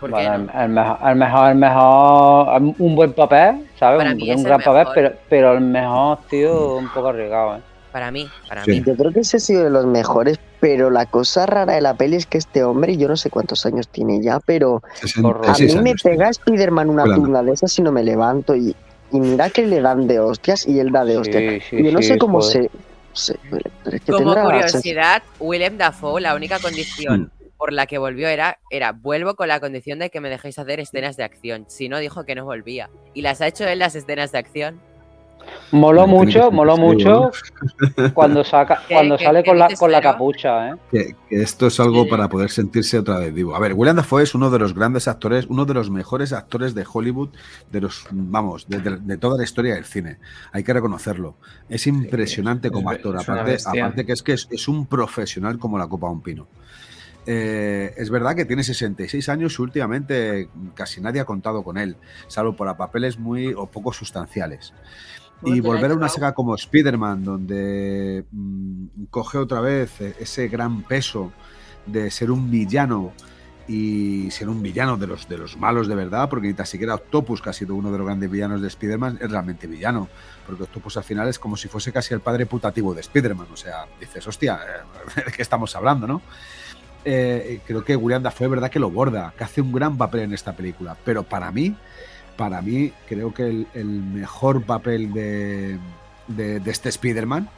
¿Por qué Bueno, no? el, el mejor, el mejor, un buen papel, ¿sabes? Para Un, mí un es el gran papel, pero, pero el mejor, tío, un poco arriesgado, ¿eh? Para mí, para Sí. mí. Yo creo que ese ha sido de los mejores, pero la cosa rara de la peli es que este hombre, yo no sé cuántos años tiene ya, pero 66 a mí me pega Spider-Man una Claro. tunda de esas y no me levanto y, y mira que le dan de hostias y él da de hostias. Sí, sí, yo no sí, sé cómo joder. se, se- pero es que Como curiosidad, Willem Dafoe, la única condición Mm. por la que volvió era, era, vuelvo con la condición de que me dejéis hacer escenas de acción. Si no, dijo que no volvía. Y las ha hecho él las escenas de acción. Moló mucho, moló mucho [laughs] cuando saca, ¿Qué- cuando qué- sale qué con la, con la capucha, ¿eh? Que, que esto es algo para poder sentirse otra vez vivo. A ver, William Dafoe es uno de los grandes actores, uno de los mejores actores de Hollywood, de los, vamos, de, de- de toda la historia del cine. Hay que reconocerlo. Es impresionante es- como es actor. Aparte, aparte que es que es, es un profesional como la copa de un pino. Eh, es verdad que tiene 66 años y últimamente casi nadie ha contado con él, salvo para papeles muy o poco sustanciales. Y volver a una saga como Spider-Man, donde mm, coge otra vez ese gran peso de ser un villano y ser un villano de los, de los malos de verdad, porque ni tan siquiera Octopus, que ha sido uno de los grandes villanos de Spider-Man, es realmente villano, porque Octopus al final es como si fuese casi el padre putativo de Spider-Man, o sea, dices, hostia, eh, [laughs] ¿de qué estamos hablando, no? Eh, creo que William Dafoe verdad que lo borda, que hace un gran papel en esta película, pero para mí, para mí, creo que el, mejor papel de, de, este Spider-Man,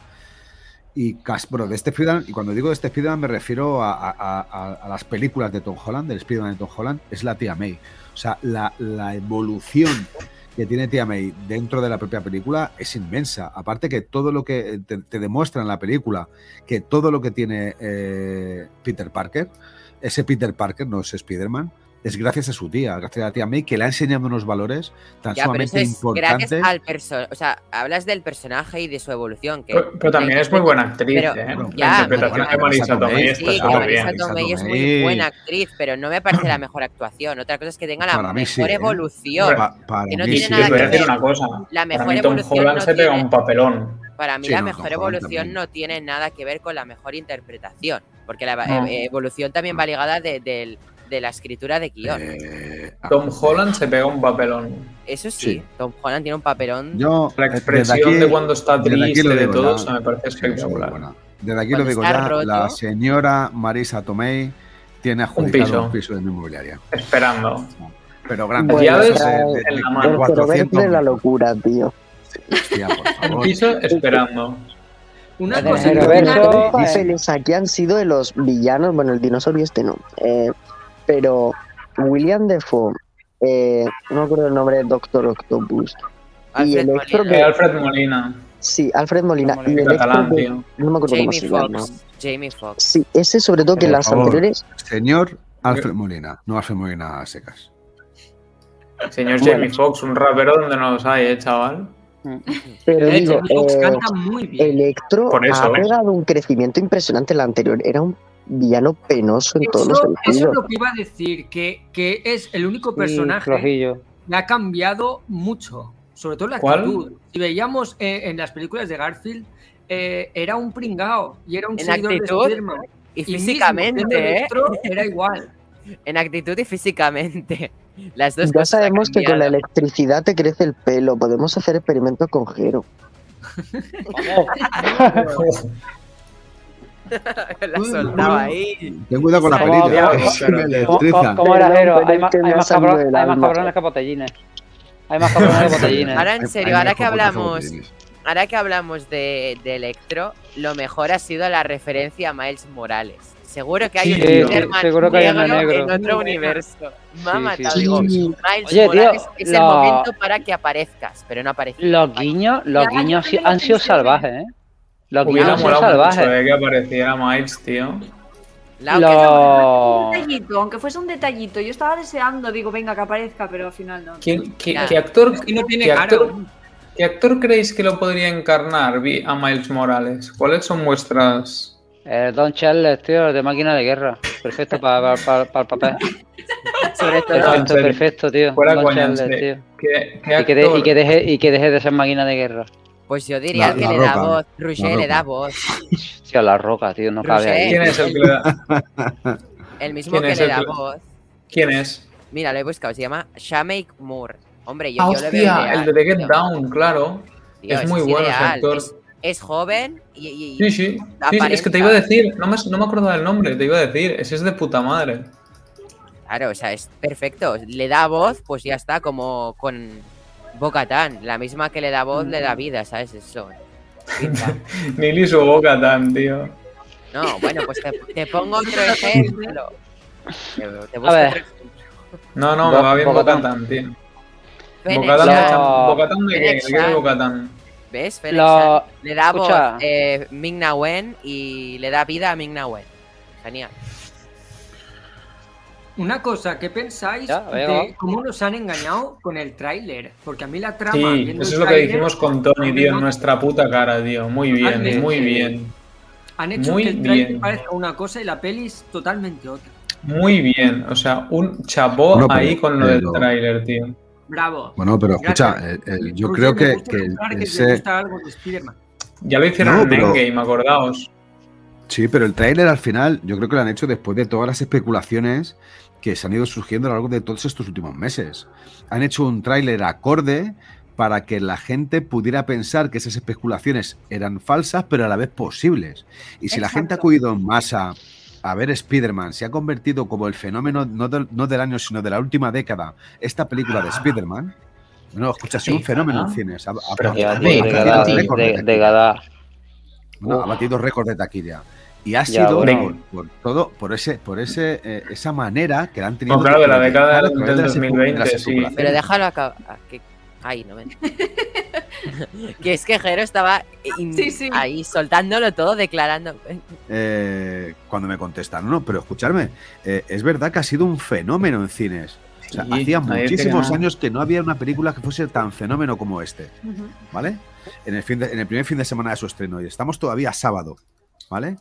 y bueno, de este Spider-Man, y cuando digo de este Spider-Man me refiero a, las películas de Tom Holland, del Spider-Man de Tom Holland, es la tía May. O sea, la, evolución que tiene tía May dentro de la propia película es inmensa. Aparte que todo lo que te, te demuestra en la película, que todo lo que tiene eh, Peter Parker, ese Peter Parker no es Spider-Man, es gracias a su tía, gracias a la tía May, que le ha enseñado unos valores tan Ya, pero eso sumamente es importantes. gracias al personaje. O sea, hablas del personaje y de su evolución. Que Pero, pero también es muy buena actriz, Pero- ¿eh? Bueno, ya, la interpretación de Marisa Tomei Sí, está que súper Marisa bien. Tomei es muy buena actriz, pero no me parece la mejor actuación. Otra cosa es que tenga la Para mejor sí, ¿eh? evolución. Pa- para que no mí tiene Sí, sí, nada voy a que decir ver. una cosa. La Para mejor mí Tom evolución Holland no se pega un papelón. Para mí Sí, la no, mejor Tom evolución también. no tiene nada que ver con la mejor interpretación, porque la No. eh, evolución también va ligada de, del- de la escritura de guion. Eh, Tom Holland se pega un papelón. Eso sí, sí. Tom Holland tiene un papelón. yo, La eh, desde expresión aquí- de cuando está triste, lo de digo todo, me parece espectacular. Desde aquí lo Cuando digo está ya, roto- la señora Marisa Tomei tiene adjudicado piso. un piso de mi inmobiliaria. Esperando. Pero grande. Bueno, llaves esos de- de- en la mano. El 400 Ceroberto de la locura, tío. Hostia, por Un favor. piso esperando. Una El cosa que Los papeles aquí han sido de los villanos, bueno, el dinosaurio este no, eh, pero William Defoe, eh, no me acuerdo el nombre del Doctor Octopus, y Alfred Electro Molina, Eh, que- Alfred Molina, sí, Alfred Molina, y Electro catalán, que- no me acuerdo cómo Jamie se llama. Foxx. Jamie Foxx. Sí, ese sobre todo que Por las favor. anteriores, Señor Alfred Molina, no Alfred Molina a secas. Señor Bueno. Jamie Foxx, un rapero donde no los hay, ¿eh, chaval? Pero Eh, digo, eh, canta muy bien. Electro Por eso. ha pegado un crecimiento impresionante en la anterior, era un villano penoso en todos los Eso, eso es sentidos. lo que iba a decir, que, que es el único Sí, personaje flojillo. que ha cambiado mucho, sobre todo la ¿Cuál? actitud. Si veíamos eh, en las películas de Garfield, eh, era un pringao y era un En seguidor actitud de Spiderman. Y mismo físicamente, siendo ¿eh? Electro, era igual. [laughs] En actitud y físicamente. Las dos Ya sabemos que con la electricidad te crece el pelo, podemos hacer experimentos con Jero. [laughs] La soltaba ahí. Ten cuidado con la ¿Cómo- perilla. cómo- que me ¿Cómo, electrizan. cómo- cómo era Jero? Hay más, hay hay cabrones que botellines. Hay más cabrones que [laughs] botellines. Ahora en serio, ahora que hablamos, ahora que hablamos de, de Electro, lo mejor ha sido la referencia a Miles Morales. Seguro que hay Sí, un sí, Spider-Man seguro que hay uno negro negro. en otro universo. Me ha Sí, matado, sí, digo, sí. Miles Oye, tío, es el momento para que aparezcas, pero no aparece. Los guiños, los Ya, guiños han sido salvajes, ¿eh? Los guiños han sido molado mucho salvajes. eh, que apareciera Miles, tío. Lo- no- Un detallito, aunque fuese un detallito. Yo estaba deseando, digo, venga, que aparezca, pero al final no. ¿Quién- qué, qué actor, Y no tiene qué cara. actor, qué actor creéis que lo podría encarnar vi- a Miles Morales? ¿Cuáles son vuestras...? Eh, Don Charles, tío, de máquina de guerra. Perfecto para el papel. Sobre todo, No, en Perfecto, perfecto, tío. Fuera Don Charles, tío. ¿Qué, qué Y que, de- actor- y, que deje, y que deje de ser máquina de guerra. pues yo diría La- que la le da voz. Roger le da voz. Tío, la roca, tío, no cabe ahí. ¿Quién es el que le da? [laughs] El mismo ¿Quién que le el da que- voz. ¿Quién es? Mira, lo he buscado, se llama Shameik Moore. Hombre, yo, Ah, yo le veo hostia, ideal, el de The Get tío. Down, claro. Tío, es muy bueno ese actor. Es, es joven y, y- Sí, sí. Sí, es que te iba a decir, no me, no me acuerdo del nombre, te iba a decir, ese es de puta madre. Claro, o sea, es perfecto. Le da voz, pues ya está, como con Bocatán. La misma que le da voz, le da vida, ¿sabes? Eso. [laughs] Nili su boca tan, tío. No, bueno, pues te, te pongo otro [laughs] ejemplo. Te, te busco ver. otro. No, no, me va bien Bocatán. Bocatán, tío. Bocatán Bocatán de qué? ¿De qué. Bocatán? ¿Ves? Lo-. Le da escucha. voz eh, Wen y le da vida a Ming-Na Wen. Genial. Una cosa, ¿qué pensáis Ya, de cómo nos han engañado con el tráiler? Porque a mí la trama... Sí, eso es el lo que dijimos con Tony, tío, en nuestra puta cara, tío. Muy bien, muy bien. Han hecho muy que el tráiler bien. parezca una cosa y la peli es totalmente otra. Muy bien. O sea, un chapó ahí con lo del tráiler, tío. Bravo. Bueno, pero escucha, eh, eh, yo creo me que, gusta que que ese... gusta algo de. Ya lo hicieron No, en pero- Endgame, acordaos. Sí, pero el tráiler al final yo creo que lo han hecho después de todas las especulaciones que se han ido surgiendo a lo largo de todos estos últimos meses. Han hecho un tráiler acorde para que la gente pudiera pensar que esas especulaciones eran falsas, pero a la vez posibles. Y si la gente ha acudido en masa a ver Spider-Man, se ha convertido como el fenómeno no del, no del año, sino de la última década, esta película de Spider-Man, no, escucha, ha sido un fenómeno ah. en cines. Ha, ha- Pero ha- que ha- va, ha tío, batido de Gada, de, récords de, taquilla. de Gada. No, ha Uf. batido récord de taquilla. Y ha Ya, sido bueno. por, por todo, por ese, por ese, eh, esa manera que la han tenido. No, claro, de la que década del- través del de las espe- 2020, de sí. Pero déjalo acabar. Ah, que... Ay, no me. que es que Jero estaba in- Sí, sí. ahí soltándolo todo, declarando. Eh, cuando me contestan, no, pero escucharme, eh, es verdad que ha sido un fenómeno en cines. O sea, Sí, hacía que muchísimos años que no había una película que fuese tan fenómeno como este. ¿vale? En el, fin de- en el primer fin de semana de su estreno y estamos todavía a sábado, ¿vale?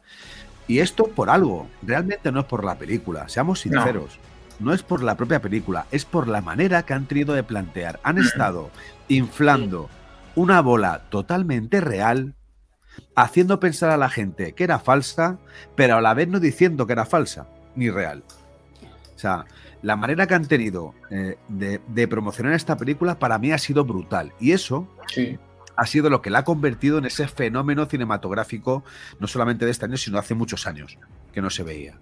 Y esto por algo, realmente no es por la película, seamos sinceros. No. Es por la propia película, es por la manera que han tenido de plantear. Han estado inflando una bola totalmente real haciendo pensar a la gente que era falsa, pero a la vez no diciendo que era falsa ni real. O sea, la manera que han tenido eh, de, de promocionar esta película para mí ha sido brutal. Y eso Sí. ha sido lo que la ha convertido en ese fenómeno cinematográfico, no solamente de este año, sino hace muchos años, que no se veía.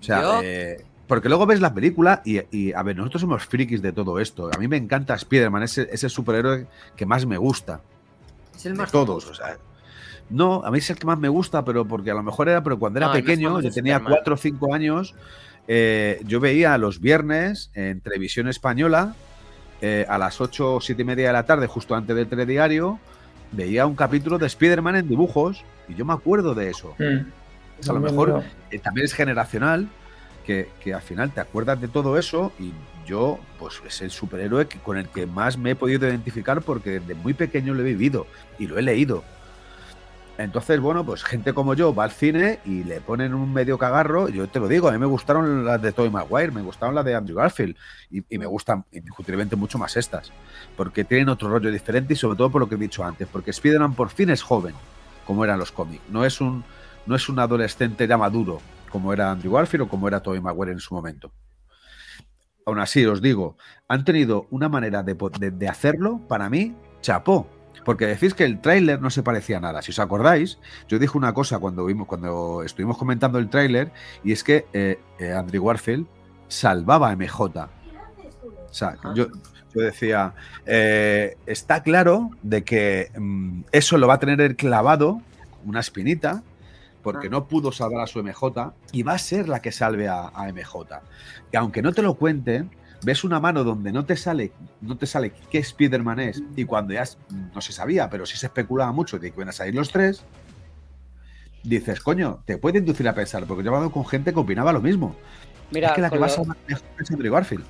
O sea, Yo- eh, porque luego ves la película y, y, a ver, nosotros somos frikis de todo esto. A mí me encanta Spider-Man, es el- es el superhéroe que más me gusta. Es el De más todos, o sea. No, a mí es el que más me gusta, pero porque a lo mejor era, pero cuando era No, pequeño, yo tenía Superman. 4 o 5 años, eh, yo veía los viernes en televisión española, eh, a las 8 o 7 y media de la tarde, justo antes del telediario, veía un capítulo de Spider-Man en dibujos, y yo me acuerdo de eso. Mm. Pues a lo mejor eh, también es generacional, que, al final te acuerdas de todo eso y yo, pues es el superhéroe que- con el que más me he podido identificar porque desde muy pequeño lo he vivido y lo he leído. Entonces, bueno, pues gente como yo va al cine y le ponen un medio cagarro. Yo te lo digo, a mí me gustaron las de Tobey Maguire, me gustaron las de Andrew Garfield y, y me gustan indiscutiblemente mucho más estas, porque tienen otro rollo diferente y sobre todo por lo que he dicho antes, porque Spider-Man por fin es joven, como eran los cómics. No es un, no es un adolescente ya maduro, como era Andrew Garfield o como era Tobey Maguire en su momento. Aún así, os digo, han tenido una manera de, po- de- de hacerlo, para mí, chapó. Porque decís que el tráiler no se parecía a nada. Si os acordáis, yo dije una cosa cuando, vimos, cuando estuvimos comentando el tráiler, y es que eh, eh, Andrew Garfield salvaba a MJ. O sea, yo, yo decía, eh, está claro de que mm, eso lo va a tener el clavado, una espinita, porque no pudo salvar a su MJ, y va a ser la que salve a, a MJ. Y aunque no te lo cuente, ves una mano donde no te sale, no te sale qué Spider-Man es, y cuando ya no se sabía, pero sí se especulaba mucho de que iban a salir los tres, dices, coño, te puede inducir a pensar, porque yo he hablado con gente que opinaba lo mismo. Mira, es que la que va a salvar mejor es Andrew Garfield.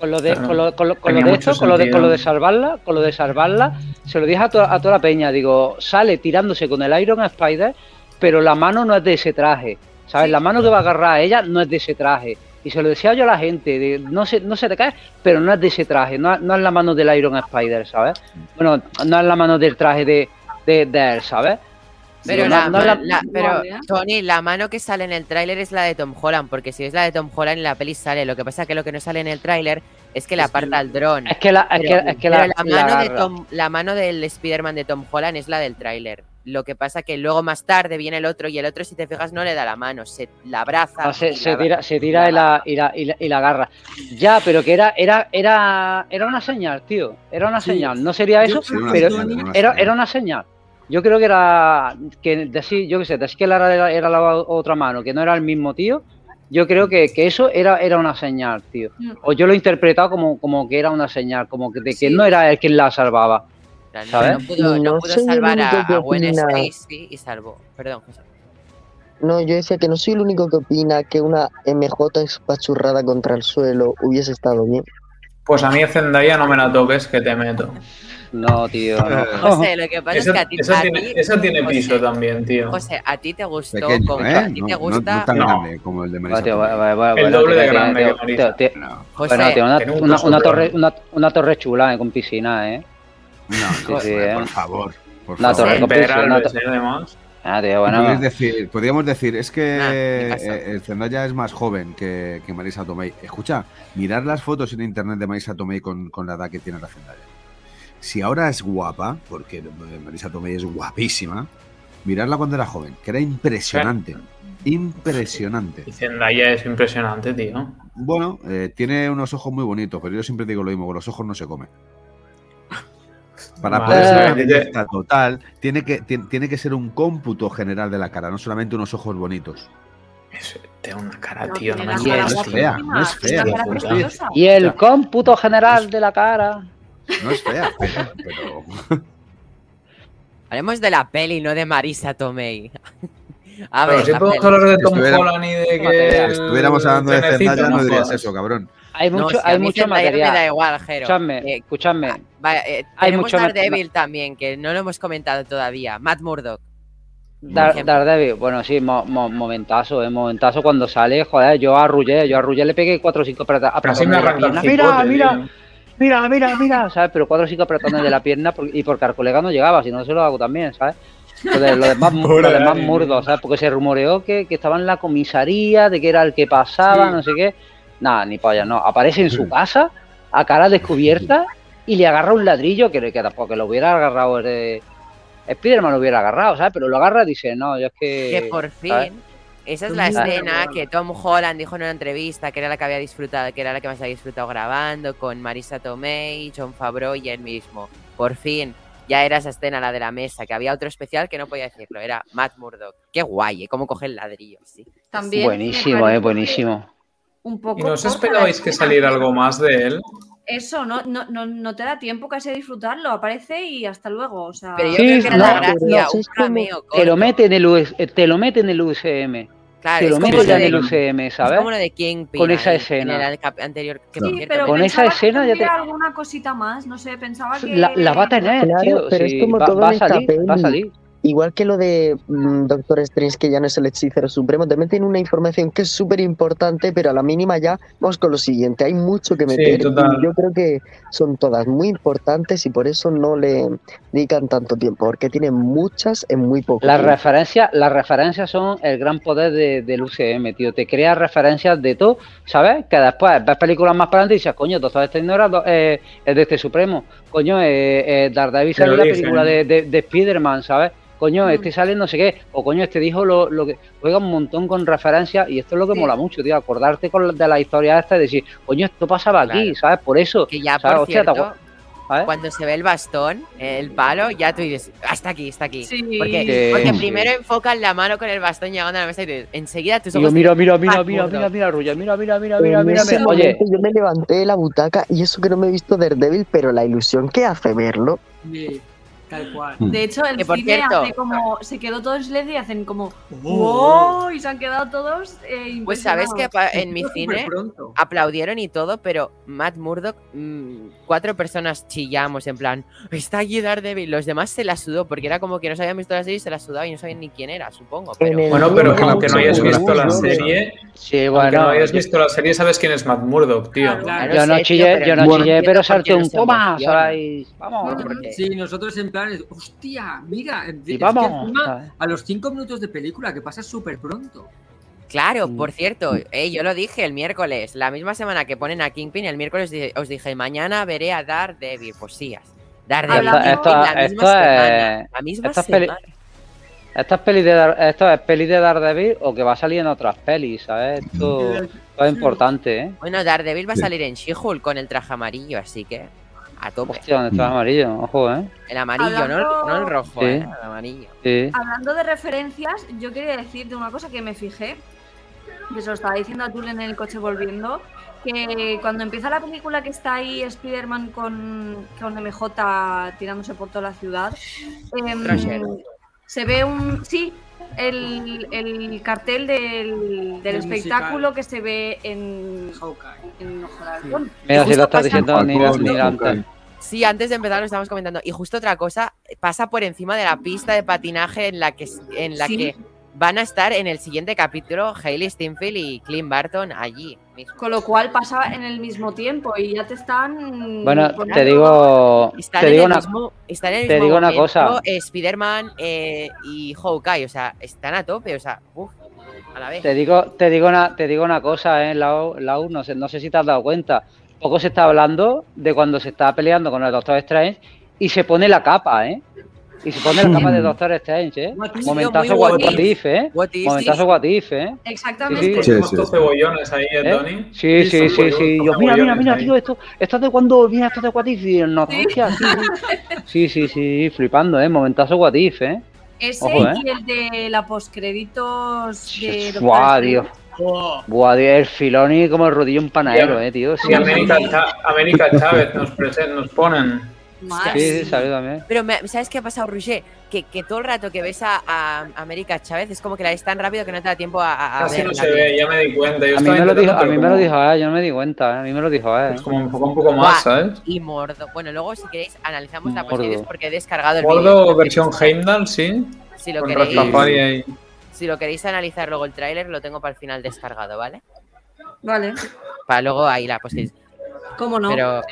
Con lo de, Claro. con lo, con lo- con Tenía lo de esto, con lo de, con lo de sentido. salvarla, con lo de salvarla, se lo dije a, to- a toda la peña, digo, sale tirándose con el Iron Spider, pero la mano no es de ese traje, ¿sabes? La mano que va a agarrar a ella no es de ese traje. Y se lo decía yo a la gente, de, no se, no se te cae, pero no es de ese traje, no, no es la mano del Iron Spider, ¿sabes? Bueno, no es la mano del traje de, de, de él, ¿sabes? Pero, la, no- la- la- pero. Tony, la mano que sale en el tráiler es la de Tom Holland, porque si es la de Tom Holland en la peli sale. Lo que pasa es que lo que no sale en el tráiler es que que aparta el dron. Es que la, es Pero, que, es que pero la, la, la mano de. Tom, la mano del Spider-Man de Tom Holland es la del tráiler. Lo que pasa que luego más tarde viene el otro y el otro, si te fijas, no le da la mano, se la abraza. No, se, y se la- tira, se tira y la, y, la, y, la, y la agarra. Ya, pero que era, era, era, era una señal, tío. Era una Sí. señal. No sería eso, pero señal, era, era una señal. Yo creo que era que decir, yo qué sé, decir que la era, era la otra mano, que no era el mismo tío. Yo creo que, que eso era, era una señal, tío. Mm. O yo lo he interpretado como, como que era una señal, como que de que Sí. no era él quien la salvaba. No, ¿sabes? no pudo, no No pudo soy el salvar a, a Gwen. Stacy y salvó. Perdón, José. No, yo decía que no soy el único que opina que una MJ espachurrada contra el suelo hubiese estado bien. Pues a mí Zendaya no me la toques, que te meto. No, tío, [laughs] no. José, lo que pasa Esa, es que a ti, esa a tiene, tiene José, piso también, tío. José, a ti te gustó, Pequeño, como ¿eh? a ti No, te gusta. no tan No, grande como el de Marisa tío, El bueno, doble tío, de grande tío, que Marisa. tío, tío, No, José, Bueno, una, torre, una torre chula, eh, con piscina, ¿eh? No, Sí, no, por eh. favor. Por La favor. eh, además. Ah, tío, bueno. Decir, podríamos decir, es que eh, el Zendaya es más joven que, que Marisa Tomei. Escucha, mirar las fotos en internet de Marisa Tomei con, con la edad que tiene la Zendaya. Si ahora es guapa, porque Marisa Tomei es guapísima, mirarla cuando era joven, que era impresionante. Impresionante. Y Zendaya es impresionante, tío. Bueno, eh, tiene unos ojos muy bonitos, pero yo siempre digo lo mismo, con los ojos no se comen. Para Vale, poder ser Eh. una belleza total, tiene que, tiene, tiene que ser un cómputo general de la cara, no solamente unos ojos bonitos. Es- Tiene una cara, No, tío. No la me cara no es fea, no es fea. Y el cómputo general de la cara. No es fea, pero, pero- [laughs] Hablemos de la peli, no de Marisa Tomei. A Pero ver, si la podemos hablar de Si Tom Holland y de si que. estuviéramos hablando de Zendaya no dirías eso, cabrón. Hay No, mucho, si a hay mí mucho Zendaya Me da material. igual, Jero. Escuchadme, Eh, escuchadme. vaya, eh, Hay tenemos mucho Daredevil también, que no lo hemos comentado todavía. Matt Murdock. Dar-. Daredevil, bueno, sí, mo- mo- momentazo, eh, momentazo cuando sale, joder, yo arrullé, yo arrullé, le pegué cuatro o cinco apreta- Pero así apretones de la pierna. Mira, mira, mira, mira, [laughs] mira, ¿sabes? Pero cuatro o cinco apretones de la pierna por- y por colega no llegaba, si no se lo hago también, ¿sabes? Lo de, lo de Matt, [laughs] Pobre lo de Matt Dani, Murdock, ¿sabes? Porque se rumoreó que, que estaba en la comisaría, de que era el que pasaba, Sí. no sé qué. Nada, ni polla, no. Aparece en su casa, a cara descubierta, y le agarra un ladrillo que, que tampoco que lo hubiera agarrado. eh, Spiderman lo hubiera agarrado, ¿sabes? Pero lo agarra y dice, no, yo es que. Que por fin, ¿sabes? esa es la escena que Tom Holland dijo en una entrevista que era la que había disfrutado, que era la que más había disfrutado grabando con Marisa Tomei, John Favreau y él mismo. Por fin, ya era esa escena, la de la mesa, que había otro especial que no podía decirlo, era Matt Murdock. Qué guay, ¿eh? Cómo coge el ladrillo, sí. También Buenísimo, eh, buenísimo. Un poco ¿Y no os esperabais que saliera algo más de él? Eso, no, no, no, no te da tiempo casi a disfrutarlo. Aparece y hasta luego. O sea, Pero yo Sí, creo que era no, la gracia, no, un cameo Te lo mete en el, US eh, te lo mete en el UCM. Claro, Te lo mete ya en el UCM, es ¿sabes? como lo de Kingpin Con esa ahí, escena. En el cap- anterior, que sí, pero Con esa que escena ya te- alguna cosita más. No sé, pensaba que. La, la va a tener, Claro, tío. pero es sí, como va, todo va a va salir. Igual que lo de mm, Doctor Strange, que ya no es el hechicero supremo, te meten una información que es súper importante, pero a la mínima ya vamos con lo siguiente. Hay mucho que Sí, meter. total. y yo creo que son todas muy importantes y por eso no le dedican tanto tiempo, porque tienen muchas en muy poco Las tiempo. referencias, las referencias son el gran poder de- del UCM, tío. Te crea referencias de todo, ¿sabes? Que después ves películas más para adelante y dices, coño, Doctor Strange no era do- eh, el de este Supremo. Coño, eh, eh, Daredevil salió en la película de, de, de Spider-Man, ¿sabes? Coño, Mm. este sale no sé qué. O coño, este dijo lo, lo que. Juega un montón con referencias y esto es lo que Sí. mola mucho, tío. Acordarte con, la- de la historia esta y decir, coño, esto pasaba aquí. ¿sabes? Por eso. que ya, ¿sabes? por Hostia, ¿te cierto? Cuando se ve el bastón, el palo, ya tú dices, hasta aquí, está aquí. Sí. Porque, Sí, porque sí. primero enfocan la mano con el bastón llegando a la mesa y tú- enseguida tus Y ojos. yo, mira, mira, mira, mira, mira, mira, Ruya, mira, mira, mira, mira, mira. Oye, yo me levanté de la butaca y eso que no me he visto Daredevil, pero la ilusión que hace verlo. Sí, tal cual. De hecho, el Que, por cine cierto- hace como. Se quedó todo en silencio y hacen como. Oh. ¡Wow! Y se han quedado todos. Eh, Pues sabes que en mi cine aplaudieron y todo, pero Matt Murdock, mm, cuatro personas chillamos en plan, está allí Daredevil. Los demás se la sudó porque era como que no se habían visto la serie y se la sudaba y no sabían ni quién era, supongo. Pero Bueno, pero juego aunque no hayas visto la serie, sí, bueno. no hayas yo- visto la serie, sabes quién es Matt Murdock, tío. Claro, Claro. Yo no chillé, pero yo no chillé, pero salté no un emociona. ¿sabes? Vamos. Sí, nosotros en plan, hostia, mira, es Y que vamos. encima, a los cinco minutos de película, que pasa súper pronto. Claro, por cierto, eh, yo lo dije el miércoles, la misma semana que ponen a Kingpin, el miércoles di- os dije, mañana veré a Daredevil. Pues sí, Daredevil. Hablando- Kingpin la Esto- misma esto semana. es- La misma esta es peli- semana. Esta es peli de, Dar- esto es peli de Daredevil o que va a salir en otras pelis, ¿sabes? Esto, esto [laughs] es importante, ¿eh? Bueno, Daredevil va a salir en She-Hulk con el traje amarillo, así que a tope. Hostia, ¿dónde está el amarillo? Ojo, ¿eh? El amarillo, no, el, no el rojo, Sí. eh, el amarillo. Sí. Hablando de referencias, yo quería decirte una cosa que me fijé, que se lo estaba diciendo a Tulen en el coche volviendo, que cuando empieza la película que está ahí Spider-Man con, con MJ tirándose por toda la ciudad, em, se ve un... Sí, el, el cartel del, del espectáculo que se ve en... Hawkeye. en Ojo de Sí. Halcón. Mira, si lo diciendo ni, ni. Sí, antes de empezar lo estábamos comentando. Y justo otra cosa, pasa por encima de la pista de patinaje en la que, en la Sí. que van a estar en el siguiente capítulo Hailey Steinfeld y Clint Barton allí mismo. Con lo cual pasa en el mismo tiempo y ya te están... Bueno, poniendo- te digo, Están te en digo el una, mismo, están en el te mismo digo una cosa. Spider-Man eh, y Hawkeye, o sea, están a tope, o sea, uf, a la vez. te digo, te digo una, te digo una cosa, eh, Lau, Lau, no sé, no sé si te has dado cuenta. Poco se está hablando de cuando se está peleando con el Doctor Strange y se pone la capa, ¿eh? Y se pone la capa de Doctor Strange, ¿eh? What if, Momentazo what what if. if, ¿eh? What if, Momentazo sí. what if, ¿eh? Exactamente. Sí, Pues Sí, sí. cebollones ahí, ¿eh, ¿Eh? Tony? Sí, sí, sí, Yo, mira, mira, mira, tío, esto, esto es de cuando, mira, esto es de What If, y no, hostia, sí, sí. sí, sí, sí, flipando, ¿eh? Momentazo What If, ¿eh? Ese Ojo, ¿eh? y el de la postcréditos de Doctor Buah. Dios. Oh, Buah, Dios, el filoni como el rodillo un panadero, eh, tío. Sí, Y América, Chávez nos, presen- nos ponen. Sí, sí, salió también. Pero me- ¿sabes qué ha pasado, Roger? Que, que todo el rato que ves a, a América Chávez es como que la ves tan rápido que no te da tiempo a, a Casi no verla se ve, ya me di cuenta. Yo A mí me lo dijo, a mí me lo como- dijo, eh, yo no me di cuenta, eh, a mí me lo dijo, eh. pues como enfocó un poco más, ¿sabes? Y Mordo. Bueno, luego si queréis analizamos la Mordo. postcréditos porque he descargado el Gordo vídeo. versión Heimdall, sí. Si lo Con queréis, Rastafari ahí. si lo queréis analizar luego el tráiler, lo tengo para el final descargado, ¿vale? Vale, Para luego ahí la postcréditos. cómo no. Pero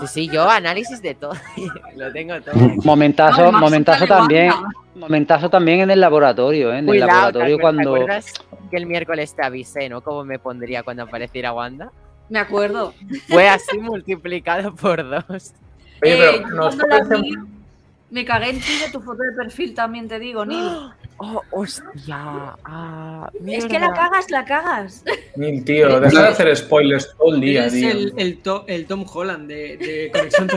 Sí, sí, yo análisis de todo. [laughs] Lo tengo todo. Momentazo, No, momentazo también. Momentazo también en el laboratorio, ¿eh? En el laboratorio ¿te cuando. acuerdas que el miércoles te avisé, ¿no? ¿Cómo me pondría cuando apareciera Wanda? Me acuerdo. Fue así multiplicado por dos. Oye, Eh, pero yo nos la parece- vi, me cagué en ti de tu foto de perfil también, te digo, Neil. Oh, hostia. Ah, Es que la cagas, la cagas. Tío, deja de hacer spoilers todo el día, es tío. el, el, To- el Tom Holland de, [laughs] de Conexión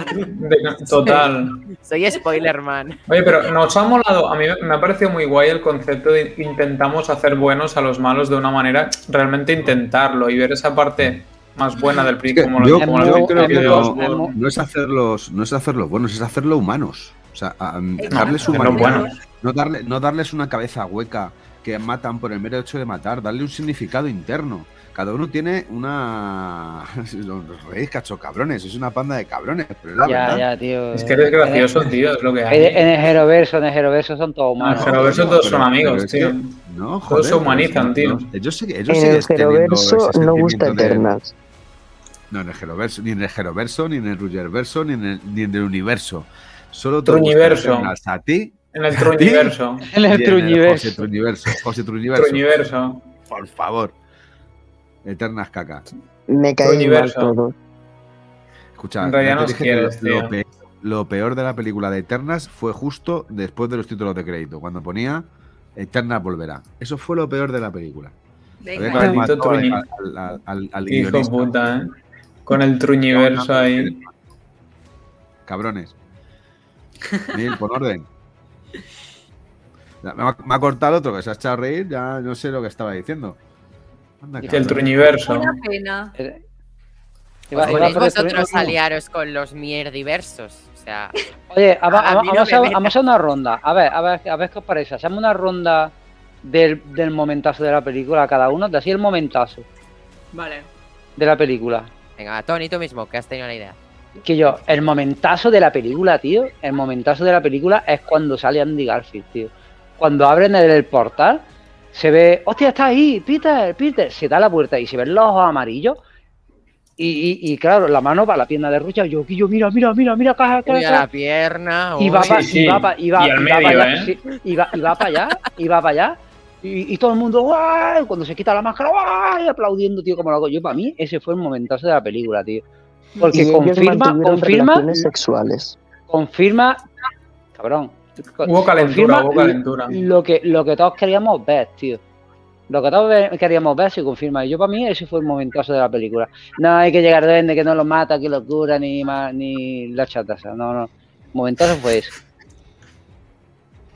total. Soy spoiler man. Oye, pero nos ha molado, a mí me ha parecido muy guay el concepto de intentamos hacer buenos a los malos de una manera, realmente intentarlo y ver esa parte más buena del Es PRI que como yo, lo, como yo lo- creo que lo- no, es hacerlos, no es hacerlos buenos, es hacerlos humanos. O sea, a- no, darles hacerlo humanidad. bueno. No, darle, no darles una cabeza hueca que matan por el mero hecho de matar, darle un significado interno. Cada uno tiene una. [laughs] Los reyes cacho cabrones, es una panda de cabrones, pero es la Ya, verdad. ya, tío. Es que eres gracioso, tío, es lo que En, hay. en el Jeroverso, en el Jeroverso son todos En el humanos. Jeroverso todos son amigos, tío. que- no, Todos se humanizan, tío. Ellos, sí- ellos En el teniendo Jeroverso ese no gusta. No, en el Jeroverso, ni en el Jeroverso, ni en el Rugerverso, ni en el, ni en el universo. Solo te a ti En el Truñiverso. En el Truñiverso. José Truñiverso. Truñiverso. Por favor. Eternas caca. Me mal Universo. todo. Escucha, En realidad que quieres, lo, tío. pe- lo peor de la película de Eternas fue justo después de los títulos de crédito, cuando ponía Eternas volverá. Eso fue lo peor de la película. Había que Venga. matado al, Truñi- al- al- al- al Hijo guionista. puta, eh. Con el Truñiverso ahí. Cabrones. Neil, pon orden. Ya, Me ha, me ha cortado otro que se ha echado a reír, ya no sé lo que estaba diciendo. Anda, Que el. Truñiverso. Una pena. Iba- iba el vosotros Truñi- a liaros con los mierdiversos. O sea, [laughs] Oye, a- A a- no vamos, vamos a una ronda. A ver, a ver, a ver qué os parece. Hacemos una ronda del, del momentazo de la película cada uno, de así el momentazo Vale. de la película. venga, Tony, tú mismo, que has tenido la idea. Que yo, el momentazo de la película, tío, el momentazo de la película es cuando sale Andy Garfield, tío. Cuando abren el, el portal, se ve, hostia, está ahí, Peter, Peter, se da la puerta y se ven los ojos amarillos. Y, y- y, claro, la mano para la pierna de Rucha, yo, yo, mira, mira, mira, mira, caja, Uy, a caja. la pierna. Y va, Sí, pa- sí. y va, pa- y va- Y al y va pa medio, allá, ¿eh? y va, y va para allá, y va para allá, y, y todo el mundo, ¡guay! Cuando se quita la máscara, ¡guay! aplaudiendo, tío, como loco. Yo, para mí, ese fue el momentazo de la película, tío. Porque confirma, confirma, relaciones sexuales. confirma, cabrón. Hubo calentura, confirma hubo calentura. Lo que, lo que todos queríamos ver, tío. Lo que todos queríamos ver se confirma. Y yo, para mí, ese fue el momentazo de la película. No hay que llegar duende, que no lo mata, que lo cura, ni, ma- ni la chataza. No, no. Momentazo fue ese.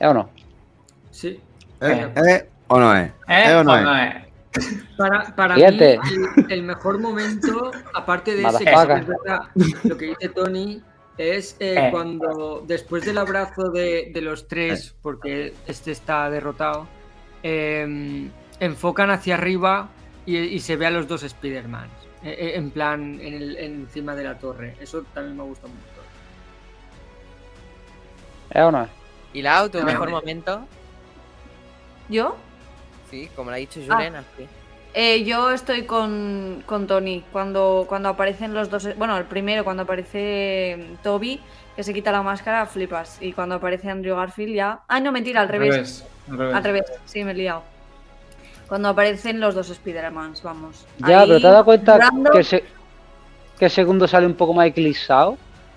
¿Eh o no? Sí. ¿Eh? ¿Eh? ¿O no es? ¿Eh? ¿Eh o no ¿O es? no es? Para, para mí, el, el mejor momento, aparte de ese, que es lo que dice Tony, es eh, Eh. cuando después del abrazo de, de los tres, porque este está derrotado, eh, enfocan hacia arriba y, y se ve a los dos Spider-Man. eh, eh, en plan, en el, encima de la torre. Eso también me gusta mucho. ¿Eh o no es? ¿Y Lau, tu mejor momento? ¿Yo? Sí, como lo ha dicho Ah. Julen, así. Eh, yo estoy con, con Tony. Cuando, cuando aparecen los dos. Bueno, el primero, cuando aparece Toby, que se quita la máscara, flipas. Y cuando aparece Andrew Garfield, ya. Ah, no, mentira, al revés. al revés. Al revés, sí, me he liado. Cuando aparecen los dos Spider-Mans, vamos. Ya, Ahí, pero te has dado cuenta que, se- que el segundo sale un poco más eclipsado.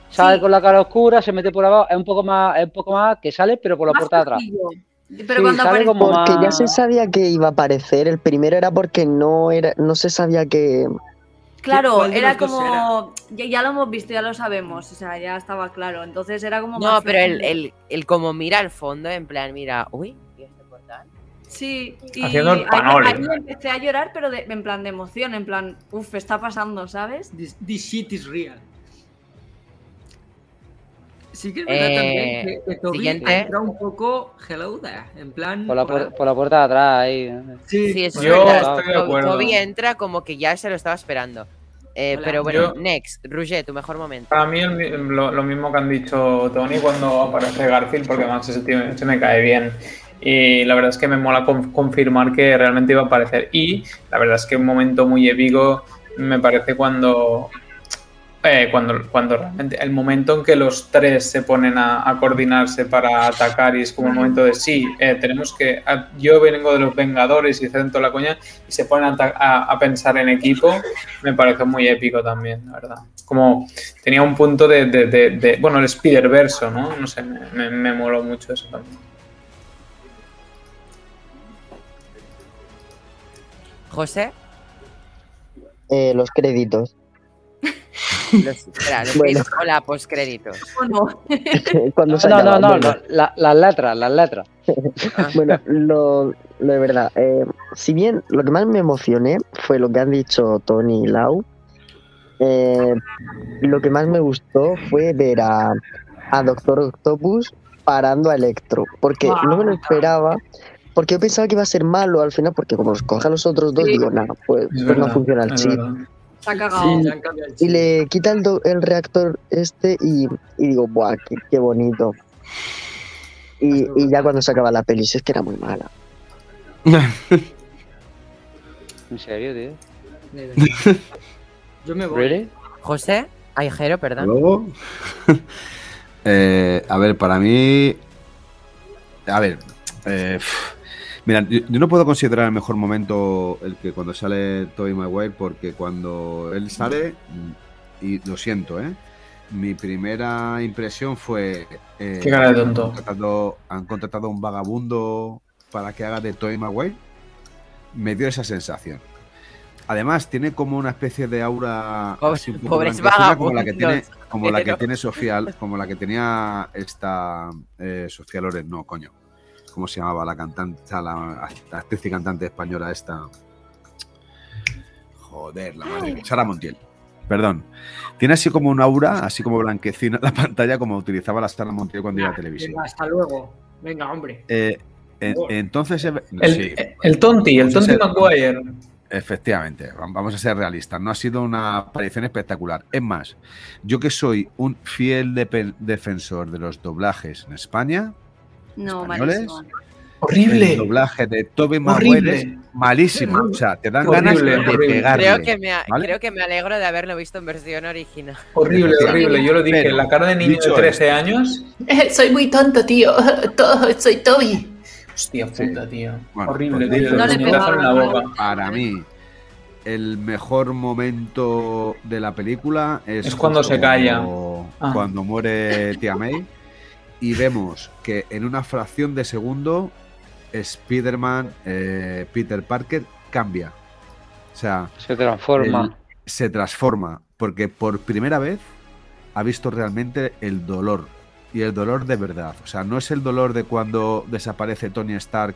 Sale Sí. con la cara oscura, se mete por abajo, es un poco más, es un poco más que sale, pero por la Más puerta de atrás. Pero Sí, cuando sale como Porque ya se sabía que iba a aparecer. El primero era porque no era, no se sabía que. Claro, ¿Cuál de era como. Ya, ya lo hemos visto, ya lo sabemos. O sea, ya estaba claro. Entonces era como. No, más pero el, el, el como mira al fondo, en plan, mira, uy, ¿y este portal? Sí, y Haciendo el ahí- empecé a llorar, pero de- en plan de emoción, en plan, uff, está pasando, ¿sabes? This, this shit is real. Sí que es verdad Eh, también que, que Toby siguiente. entra un poco hello there, en plan... Por la, por la puerta de atrás ahí. Sí, Sí, eso es Yo verdad. estoy de acuerdo. Toby entra como que ya se lo estaba esperando. Eh, Hola. pero bueno, Yo- next, Roger, tu mejor momento. Para mí el lo, lo mismo que han dicho Tony cuando aparece Garfield, porque además ese tío se me cae bien. Y la verdad es que me mola con- confirmar que realmente iba a aparecer. Y la verdad es que un momento muy épico me parece cuando eh, cuando, cuando realmente el momento en que los tres se ponen a, a coordinarse para atacar y es como el momento de sí, eh, tenemos que. a- yo vengo de los Vengadores y centro la coña y se ponen a, ata- a- a pensar en equipo, me parece muy épico también, la verdad. Como tenía un punto de. de- de- de- bueno, el Spider-Verso, ¿no? No sé, me, me, me moló mucho eso también. José, Eh, los créditos. [laughs] los, espera, los Bueno. bits o la postcréditos. Bueno, Cuando se No, no, no, bueno. no, la- las letras, las letras. [laughs] Bueno, lo, lo de verdad, eh, si bien lo que más me emocioné fue lo que han dicho Tony y Lau, eh, lo que más me gustó fue ver a, a Doctor Octopus parando a Electro, porque no me lo esperaba, porque yo pensaba que iba a ser malo al final, porque como los coge a los otros dos, Sí. digo, nada, pues, Es pues no funciona el chip. verdad. Se ha cagado. Sí, Y le quita el, do- el reactor este y, y digo, ¡buah, qué, qué bonito! Y, y ya cuando se acaba la peli, es que era muy mala. [laughs] ¿En serio, tío? Yo me voy. ¿Really? José, ay, Jero, perdón. Luego, [laughs] eh, a ver, para mí, a ver, eh, mira, yo, yo no puedo considerar el mejor momento el que cuando sale Tobey Maguire, porque cuando él sale, mm, y lo siento, ¿eh? Mi primera impresión fue... eh, Qué cara de han tonto. contratado- han contratado a un vagabundo para que haga de Tobey Maguire. Me dio esa sensación. Además, tiene como una especie de aura Pobres- así un poco pobres blanquecina, como la que tiene, como la que [laughs] tiene Sofía, como la que tenía esta eh, Sofía Loren, no, coño. ¿Cómo se llamaba la cantante, la, la actriz y cantante española esta? Joder, la madre. Sara Montiel. Perdón. Tiene así como un aura, así como blanquecina en la [laughs] pantalla, como utilizaba la Sara Montiel cuando iba a televisión. Venga, hasta luego. Venga, hombre. Eh, en- entonces, eh, El, sí, el Tonti, el Tonti Maguire. Efectivamente, vam- vamos a ser realistas. No ha sido una aparición espectacular. Es más, yo que soy un fiel defensor de los doblajes en España, No, españoles, malísimo. el Horrible. doblaje de Tobey Maguire es malísimo. O sea, te dan Horrible, ganas de pegarle. Creo que, me, a- ¿vale? creo que me alegro de haberlo visto en versión original. Horrible, horrible. Yo lo dije, Pero, la cara de niño de dicho 13 años. Eh, soy muy tonto, tío. [laughs] Todo, soy Toby. Hostia Sí. puta, tío. Bueno, Horrible, pues tío. No el le puñetazo en la boca. Para mí, el mejor momento de la película es, Es cuando se calla. Cuando, Ah. cuando muere Tia May y vemos que en una fracción de segundo Spider-Man, eh, Peter Parker, cambia. O sea, Se transforma. se transforma porque por primera vez ha visto realmente el dolor y el dolor de verdad. O sea, no es el dolor de cuando desaparece Tony Stark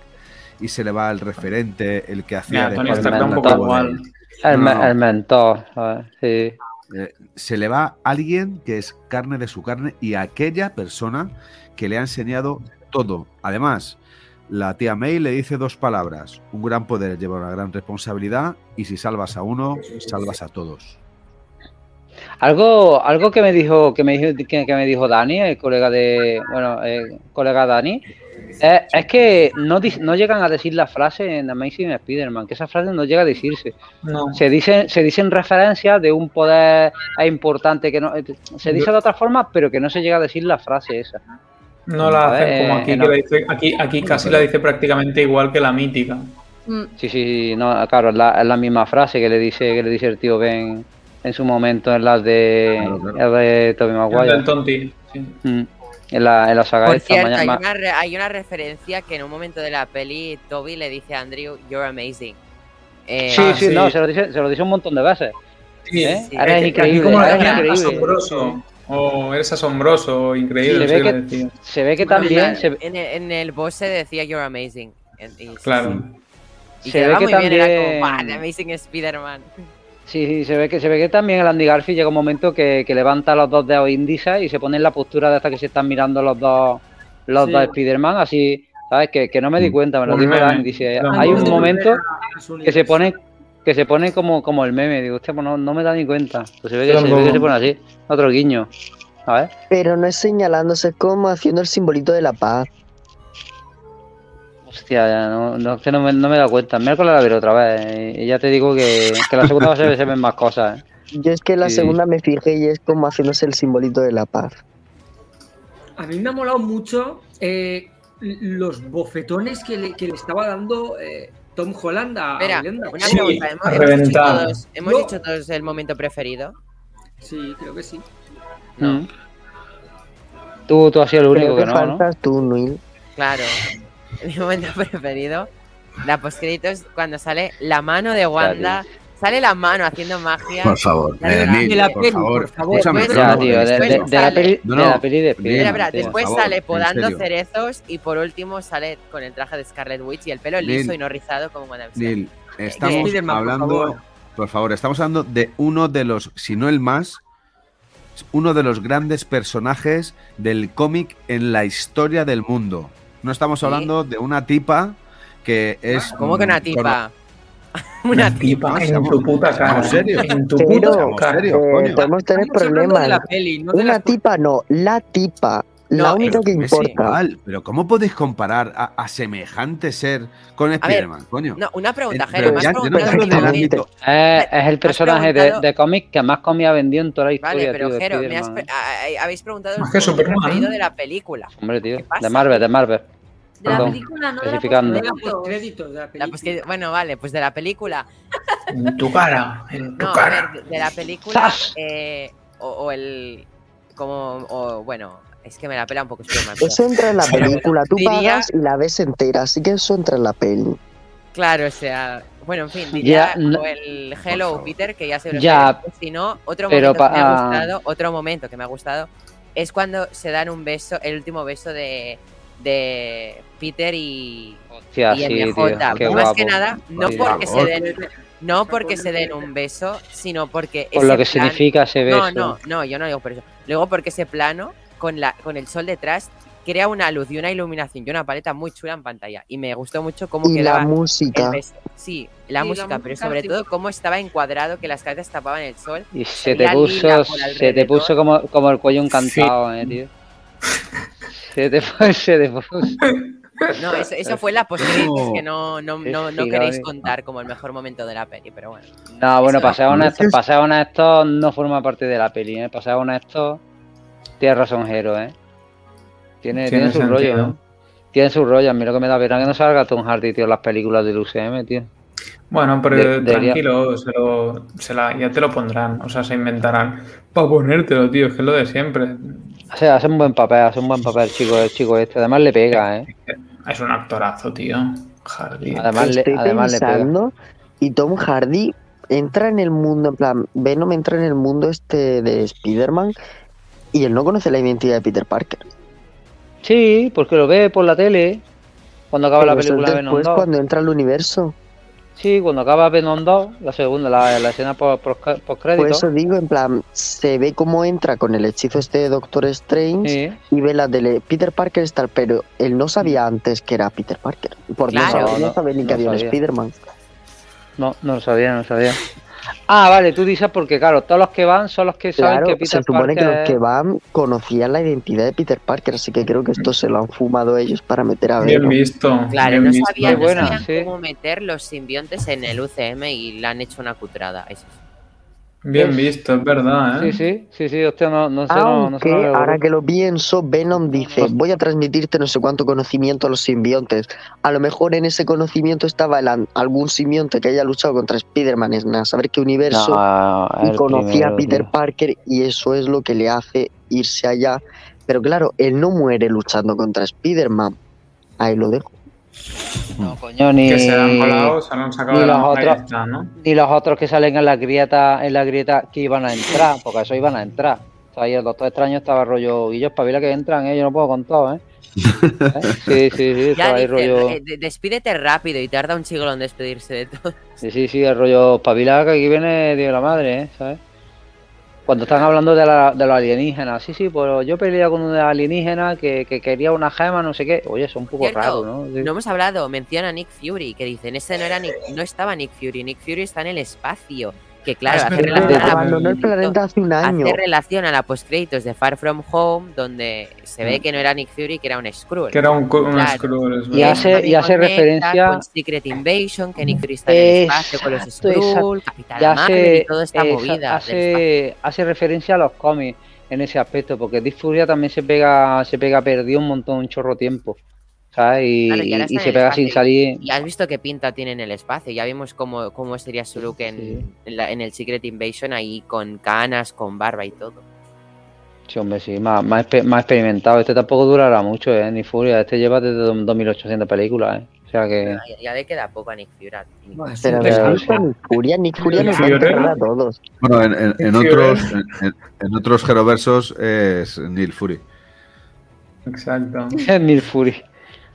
y se le va el referente, el que hacía de Tony Stark un poco igual. El, No, no. el mentor, ¿sabes? Sí. Eh, se le va alguien que es carne de su carne y aquella persona que le ha enseñado todo. Además, la tía May le dice dos palabras. Un gran poder lleva una gran responsabilidad y si salvas a uno, salvas a todos. Algo, algo que me dijo, que me dijo, que, que me dijo Dani, el colega de, bueno, el colega Dani, es, es que no, no llegan a decir la frase en Amazing Spider-Man, que esa frase no llega a decirse. No. Se dicen, se dicen referencias de un poder importante que no, se dice de otra forma, pero que no se llega a decir la frase esa. No la hacen como eh, aquí, no. que la dice, aquí, aquí casi la dice prácticamente igual que la mítica. Mm, Sí, sí, sí, no, claro, es la, es la misma frase que le dice, que le dice el tío Ben en su momento en las de, Claro, claro. Tobey El del tonti. sí. Mm, En la, en la saga Por esta, cierto, maña- hay una, re- hay una referencia que en un momento de la peli Toby le dice a Andrew, You're amazing. Eh, Sí, Ah, sí, sí. no, se lo, dice, se lo dice un montón de veces. Sí, ¿eh? sí. Increíble, como decían, increíble. asombroso. O eres asombroso, increíble. Se ve que-. Se ve también, en, se, en el, en el boss se decía You're amazing. Y- Claro. Y se ve que muy bien, era como, también- "Buah, the Amazing Spider-Man. Sí, sí, se ve que se ve que también el Andy Garfield llega un momento que, que levanta los dos dedos índices y se pone en la postura de esta que se están mirando los dos, los Sí. dos Spider-Man, así, ¿sabes? Que, que no me di Mm. cuenta, me lo dijo. Dani, dice, hay un momento que se pone que se pone como, como el meme, digo, hostia, pues no, no me da ni cuenta. Pues se ve que, se, ve que se pone así, otro guiño. A ver. Pero no es señalándose, como haciendo el simbolito de la paz. Hostia, ya, no, no, es que no me, no me he dado cuenta. Miércoles la veré otra vez. Y, y ya te digo que, que la segunda va a ser- se ven más cosas. ¿eh? Yo es que la Sí. segunda me fijé y es como haciéndose el simbolito de la paz. A mí me ha molado mucho eh, los bofetones que le, que le estaba dando eh, Tom Holland a, una Sí, pregunta. ¿Hemos, hemos dicho todos, hemos No. dicho todos el momento preferido? Sí, creo que sí. No, Mm. Tú, tú has sido el único que que no, ¿no? faltas tú, Nuil. claro. [laughs] Mi momento [laughs] preferido. La postcréditos cuando sale la mano de Wanda. Sale la mano haciendo magia. Por favor, de eh, la- Neil, de la por peli, favor, por favor. escúchame. Después- no, tío, de, después de- de la peli, No, de la peli de después favor, sale podando cerezos y por último sale con el traje de Scarlet Witch y el pelo Neil. liso y no rizado como WandaVision. Neil, estamos Spiderman, por hablando, favor. por favor, estamos hablando de uno de los, si no el más, uno de los grandes personajes del cómic en la historia del mundo. No estamos ¿Sí? hablando de una tipa que es. ¿Cómo que una tipa? [laughs] una tipa. tipa en tu puta cara. ¿En serio? En tu puta cara. Eh, podemos tener problemas. Una tipa no, la tipa. La No, única Pero que es importa. igual, pero ¿cómo podéis comparar a, a semejante ser con Spider-Man, coño? No, una pregunta, Eh, Jero. no ámbito. Es, el personaje de, de cómic que más comida vendió en toda la historia, Vale, pero tío, Jero, me has pre- ¿eh? habéis preguntado el Más Superman. preferido de la película. Hombre, tío. De Marvel, de Marvel. De la película, no de la la postcréditos. la La- película. pues bueno, vale, pues de la película. En tu cara. En tu No, a cara. ver, de la película. Eh, o, o el. Como. O, bueno, es que me la pela un poco Spiderman. pero- Eso entra en la película. Tú diría- pagas y la ves entera. Así que eso entra en la peli. Claro, o sea. Bueno, en fin, diría Ya, no- o el Hello. Peter, que ya se lo Ya. Si no, otro momento que me ha gustado, otro momento que me ha gustado es cuando se dan un beso, el último beso de, de Peter y, Hostia, y sí, MJ. tío. Qué Más guapo. que nada, no porque se den, no porque se den un beso, sino porque Por lo que plan- significa ese beso. No, no, no, yo no digo por eso. Luego porque ese plano con la con el sol detrás crea una luz y una iluminación y una paleta muy chula en pantalla y me gustó mucho cómo Y quedaba la música. Sí, la Sí, la música, pero música sobre sí. todo cómo estaba encuadrado que las cabezas tapaban el sol. Y se te puso, se te puso como, como el cuello encantado, eh, tío. Se te puso, se te puso. No, eso, eso fue la post que no, no, no, no queréis contar como el mejor momento de la peli, pero bueno. No, bueno, honesto, Entonces- para ser honesto, no forma parte de la peli, ¿eh? Para ser honesto, tienes razón, Jero, ¿eh? Tiene, Tiene tiene su sentido. rollo, ¿eh? Tiene su rollo. A mí lo que me da pena es que no salga Tom Hardy, tío, en las películas del UCM, tío. Bueno, pero De- tranquilo, se lo, se la- ya te lo pondrán, o sea, se inventarán. Para ponértelo, tío, es que es lo de siempre. O sea, hace un buen papel, hace un buen papel, chico, el chico este. Además le pega, ¿eh? Es un actorazo, tío. Hardy. Además le, Estoy además le pega. y Tom Hardy entra en el mundo, en plan, Venom entra en el mundo este de Spider-Man y él no conoce la identidad de Peter Parker. Sí, porque lo ve por la tele. Cuando acaba la es película Venom después 2. cuando entra al universo. Sí, cuando acaba Venom 2, la segunda, la, la escena post crédito. Por eso digo, en plan, se ve cómo entra con el hechizo este de Doctor Strange Sí. y ve la de Peter Parker está, pero él no sabía antes que era Peter Parker. Por Claro. no, saber, no No, sabía ni que había un sabía. Spider-Man. No, no lo sabía, no lo sabía. Ah, vale, tú dices porque, claro, todos los que van son los que saben Claro, que se Peter supone que Parker los que van conocían la identidad de Peter Parker, así que creo que esto se lo han fumado ellos para meter a Bien Venom. visto. Claro, bien no visto. sabían, no sabían sí. cómo meter los simbiontes en el UCM y le han hecho una cutrada. Eso sí. Bien visto, es verdad, ¿eh? Sí, sí, sí, sí, hostia, no, no sé, no, no ahora que lo pienso, Venom dice, voy a transmitirte no sé cuánto conocimiento a los simbiontes. A lo mejor en ese conocimiento estaba el an- algún simbionte que haya luchado contra Spider-Man en a saber qué universo No, y conocía a Peter tío. Parker y eso es lo que le hace irse allá. Pero claro, él no muere luchando contra Spider-Man. Ahí lo dejo. No, coño, ni, Que se han colado, se lo han sacado ni los otros- ¿no? ni los otros que salen en la grieta, en la grieta que iban a entrar, porque eso iban a entrar. O sea, ahí el doctor extraño estaba rollo, y yo espabila que entran, ¿eh? yo no puedo con todo, ¿eh? [laughs] ¿Eh? Sí, sí, sí, Ya estaba ahí dice, rollo. eh, de- despídete rápido y tarda un siglo en despedirse de todo. Sí, sí, sí, el rollo espabila que aquí viene Dios de la madre, ¿eh? ¿sabes? Cuando están hablando de, la, de los alienígenas, sí, sí, pues yo peleé con un alienígena que, que quería una gema, no sé qué. Oye, es un poco Cierto, raro, ¿no? Sí. No hemos hablado, menciona a Nick Fury, que dicen, ese no era Nick, no estaba Nick Fury, Nick Fury está en el espacio. Que claro, hace relación, Abandonó el planeta hace un año. hace relación a la postcréditos de Far From Home, donde se Mm. ve que no era Nick Fury, que era un Skrull. Que era un, un Claro. Skrull, es Y verdad. hace- también hace conecta referencia- con Secret Invasion, que Nick Fury está en el espacio con los Exacto, Skrull, Capitana Ya Marvel hace, y toda esta esa- movida. hace, hace referencia a los cómics en ese aspecto, porque Dick Furia también se pega, se pega perdido un montón, un chorro tiempo. ¿Sabes? Y, Claro, y ahora y está se pega sin salir. Y has visto qué pinta tiene en el espacio. Ya vimos cómo, cómo sería su look en, Sí. en, la- en el Secret Invasion, ahí con canas, con barba y todo. Sí, hombre, sí, más, más, más experimentado. Este tampoco durará mucho, ¿eh? Ni Furia. Este lleva desde 2800 películas, ¿eh? O sea que. Ya, ya le queda poco a Nick Fury. Bueno, Pero Pero- ¿habéis visto a Nick Furia? Nick Furia nos va a Fury, a todos. Bueno, en, en- otros, en otros Geroversos es Neil Fury. Exacto. [laughs] Neil Fury.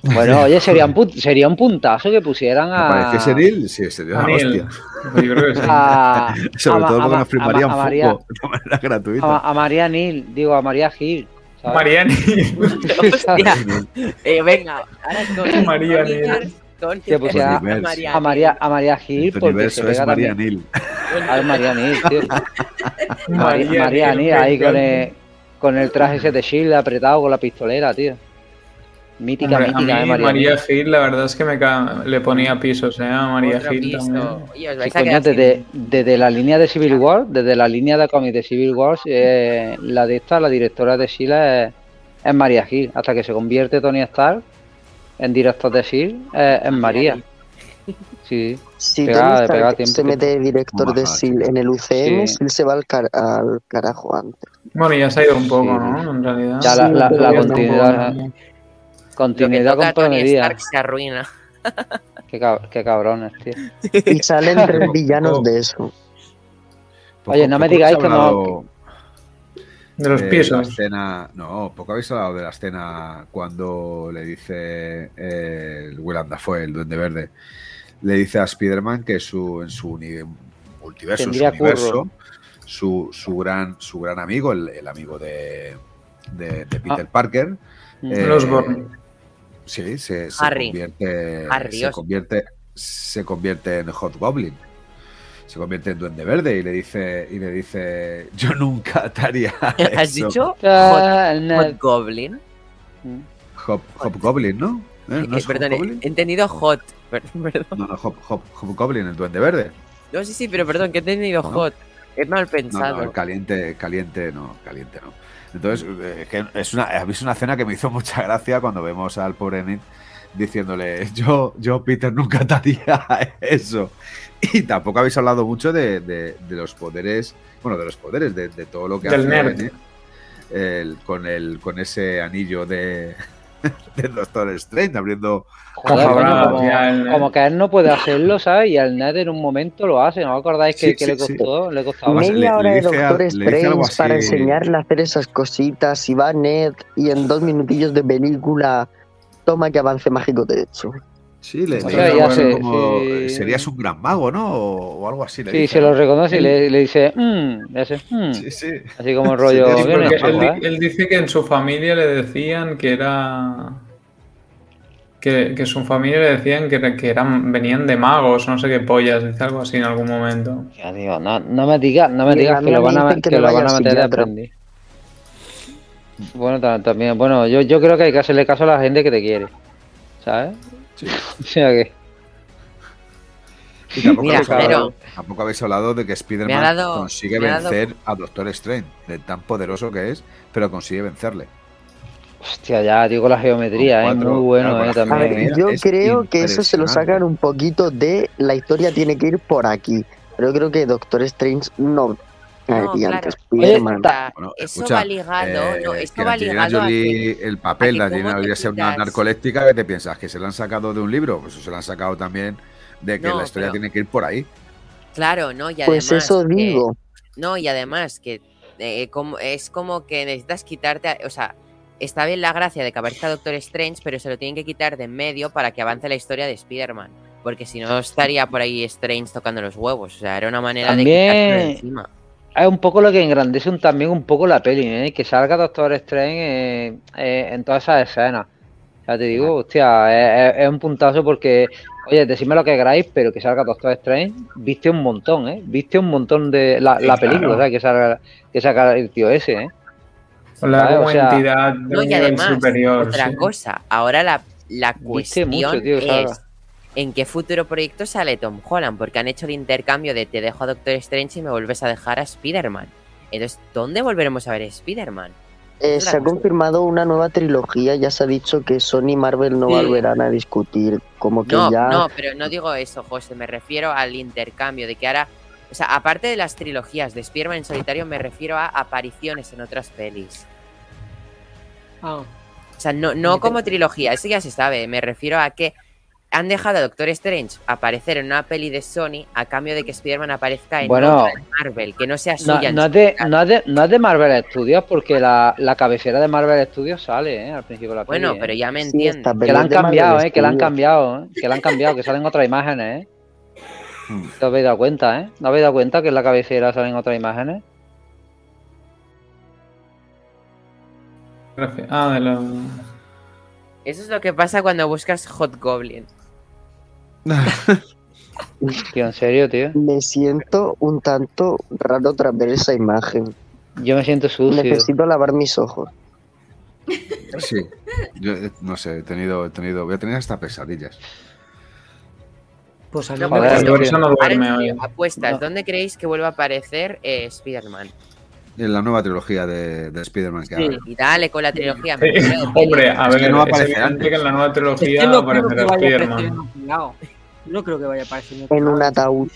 Bueno, [laughs] oye, sería un, sería un puntazo que pusieran ¿Me a. pareciese Neil? Sí, sería una hostia. Pues yo creo que sí. [laughs] a, [laughs] Sobre a- todo porque a- nos a María- Funko de manera gratuita. a, a María Neil, digo, a María Gil. ¿sabes? Mariani. Hostia. Eh, venga, ahora con María Neil. Lakers, con Que pusiera Universo. María a María, a María Gil, El porque se es María. Neil. A ver, María Neil, tío. María, María Neil, Neil ahí con el, con el traje ese de Shield apretado con la pistolera, tío. Mítica, Hombre, a mítica, mí eh, María. María. Gil, la verdad es que me ca- le ponía pisos, ¿eh? A María otro Gil piso. también. Oye, os Sí, vais a coño, quedar sin- desde, desde la línea de Civil War, desde la línea de cómics de Civil War, eh, la de esta, la directora de Sheila es, es María Gil, hasta que se convierte Tony Stark en director de Shield, eh, es María. Sí, Si Tony Stark tiempo, se mete de director de SEAL en el UCM, Sí. Se va al, car- al carajo antes. Bueno, ya se ha ido un poco, Sí. ¿no? En realidad. Ya la- la- ya continuidad, Lo que toca a Tony. Stark se arruina. [laughs] Qué, cab- qué cabrones, tío. [laughs] Y salen tres villanos de eso. Oye, no me digáis que no- De los de La pisos. escena, no, poco habéis hablado de la escena cuando le dice eh, el Willem Dafoe, el Duende Verde, le dice a Spider-Man que su, en su multiverso, su universo, su, su gran, su gran amigo, el, el amigo de, de, de Ah. Peter Parker, eh, Osborn. Sí, se, se Harry. convierte, Harry se convierte, se convierte en Hot Goblin. Se convierte en Duende Verde y le dice, y le dice, yo nunca te haría [laughs] ¿Has eso". dicho? Hot, Ah, Hot. Goblin. Hop, Hobgoblin, ¿no? ¿Eh? ¿No Eh, es perdón, he Hobgoblin? he entendido Hot. [laughs] Perdón, perdón. No, no, Hop, Hop- Hobgoblin, el duende verde. No, sí, sí, pero perdón, que he entendido No. Hot. Es mal No, pensado. no, el caliente, caliente no, caliente no. Entonces, eh, que es una, habéis una escena que me hizo mucha gracia cuando vemos al pobre Ned diciéndole, yo, yo, Peter, nunca te haría [laughs] eso. Y tampoco habéis hablado mucho de, de- de los poderes, bueno, de los poderes, de, de todo lo que Del hace nerd. El- con, el, con ese anillo de, [laughs] del Doctor Strange abriendo Joder, Ojalá, como, el como que él no puede hacerlo, ¿sabes? Y al Ned en un momento lo hace, ¿no os acordáis que, Sí, que sí, le sí. costó? Le costaba. Además, Media le- hora le de a- Doctor le algo Strange para enseñarle a hacer esas cositas y va Ned y en dos minutillos de película toma que avance mágico de hecho. Sí, le, O le sea, dice ya algo sé, como, sí. serías un gran mago, ¿no? O, o algo así. Le Sí, dice, se lo ¿no? reconoce y le, le dice, mmm, le hace, "Mm", Sí, sí. así como el [laughs] rollo, Sí, él, ¿eh? él dice que en su familia le decían que era. Que, que su familia le decían que, era- que eran, venían de magos, no sé qué pollas, dice algo así en algún momento. Ya digo, no, no me digas, no me digas que lo van a, que lo van a meter de aprendiz. Bueno, ta- también, bueno, yo, yo creo que hay que hacerle caso a la gente que te quiere, ¿sabes? Sí. [laughs] O sea que, Y tampoco, Mira, habéis hablado, pero- tampoco habéis hablado de que Spider-Man dado- consigue dado- vencer a Doctor Strange, de tan poderoso que es, pero consigue vencerle. hostia, ya, digo la geometría, es cuatro- muy bueno, claro, eh, A también. ver, eh. yo creo que eso se lo sacan un poquito de la historia tiene que ir por aquí. Pero yo creo que Doctor Strange no No, claro. Bueno, eso escucha, va ligado, eh, no, eso que va ligado a que, el papel de que Angelina Jolie sea una narcoléctica, que te piensas? ¿Que se la han sacado de un libro? Pues eso se la han sacado también de que No, la historia pero- tiene que ir por ahí. claro, ¿no? Y Pues además eso que- digo. No, y además que eh, como, es como que necesitas quitarte, a- o sea, está bien la gracia de que aparezca Doctor Strange, pero se lo tienen que quitar de en medio para que avance la historia de Spider-Man. Porque si no estaría por ahí Strange tocando los huevos. O sea, era una manera de También- quitárselo de encima. Es un poco lo que engrandece un, también un poco la peli, ¿eh? Que salga Doctor Strange eh, eh, en todas esas escenas. Ya te digo, hostia, es, un puntazo porque Oye, decidme lo que queráis, pero que salga Doctor Strange, viste un montón, ¿eh? Viste un montón de la, Sí, la claro. película, ¿sabes? Que salga, que salga el tío ese, ¿eh? La ¿Sabes? como O sea, entidad de No, un y nivel además, superior. otra sí. cosa, ahora la, la Viste cuestión mucho, tío, es. En qué futuro proyecto sale Tom Holland, porque han hecho el intercambio de te dejo a Doctor Strange y me vuelves a dejar a Spider-Man. Entonces, ¿dónde volveremos a ver a Spider-Man? Eh, se ha confirmado una nueva trilogía, ya se ha dicho que Sony y Marvel no Sí. volverán a discutir, como que No, ya... no, pero no digo eso, José, me refiero al intercambio, de que ahora, o sea, aparte de las trilogías de Spider-Man en solitario, me refiero a apariciones en otras pelis. Ah, O sea, no, no como trilogía, eso ya se sabe. Me refiero a que han dejado a Doctor Strange aparecer en una peli de Sony a cambio de que Spider-Man aparezca en Bueno. otra de Marvel, que no sea suya. en no es de, no, es de, no es de Marvel Studios, porque la, la cabecera de Marvel Studios sale, ¿eh? Al principio de la Bueno, peli, ¿eh? pero ya me Sí, esta Que la han cambiado, ¿eh? Que la han cambiado, ¿eh? Que la han cambiado, que salen otras imágenes, ¿eh? Hmm. ¿No habéis dado cuenta, eh? ¿No habéis dado cuenta que en la cabecera salen otras imágenes? Gracias. Ah, de la... Eso es lo que pasa cuando buscas Hot Goblin. [laughs] Tío, en serio, tío. Me siento un tanto raro tras ver esa imagen. Yo me siento sucio. Necesito lavar mis ojos. Sí, yo eh, no sé, he tenido, he tenido, voy a tener hasta pesadillas. pues a No, Joder, gusta. por eso no duerme hoy. apuestas, No. ¿dónde creéis que vuelva a aparecer eh, Spider-Man? En la nueva trilogía de, de Spider-Man que. Y dale con la trilogía. me. Hombre, a Es ver, que no es aparece antes. que en la nueva Es trilogía que no creo que aparecerá vaya a aparecer en Spider-Man. No creo que vaya a aparecer en un ataúd.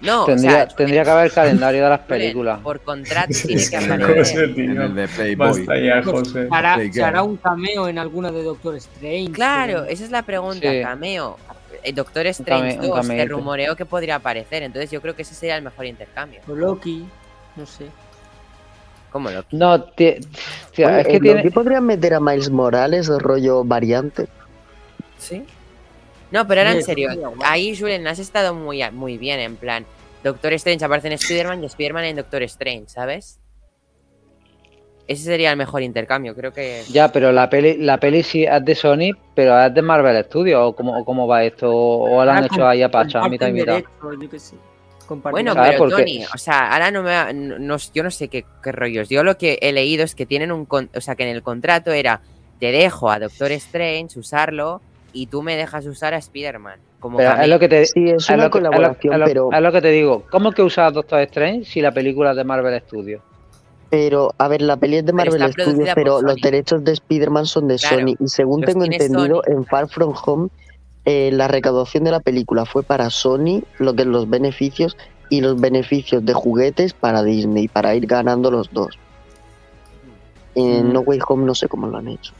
No, Tendría, o sea, tendría que haber calendario de las [laughs] películas. Por contrato [laughs] tiene que aparecer. En el de Playboy. Ya, José. Hará, se un cameo en alguna de Doctor Strange. Claro, pero- esa es la pregunta, Sí. cameo. El Doctor Strange came- un 2 se rumoreó que podría aparecer, entonces yo creo que ese sería el mejor intercambio. O Loki, no sé. ¿Cómo lo No, tío, Oye, es que ¿en tiene. Loki podrían meter a Miles Morales rollo variante? ¿Sí? No, pero ahora en serio, ahí Julen has estado muy, muy bien, en plan, Doctor Strange aparece en Spider-Man y Spider-Man en Doctor Strange, ¿sabes? Ese sería el mejor intercambio, creo que... Ya, pero la peli, la peli sí es de Sony, pero es de Marvel Studios. ¿O cómo, cómo va esto? ¿O lo han Ah, hecho ahí a pacha, a mitad y mitad? yo Bueno, ¿Sabes pero? Tony, o sea, ahora no me no, yo no sé qué, qué rollos. Yo lo que he leído es que tienen un con- o sea, que en el contrato era te dejo a Doctor Strange usarlo y tú me dejas usar a Spider-Man. Como Pero cameo. es lo que te, Sí, es es una lo que- es lo- colaboración, es lo- pero, es lo que te digo. ¿Cómo que usas Doctor Strange si la película es de Marvel Studios? pero, a ver, la peli es de Marvel Studios, pero los derechos de Spider-Man son de Claro, Sony. Y según tengo entendido, Sony. en Far From Home, eh, la recaudación de la película fue para Sony, lo que es los beneficios, y los beneficios de juguetes para Disney, para ir ganando los dos. En Mm. No Way Home no sé cómo lo han hecho.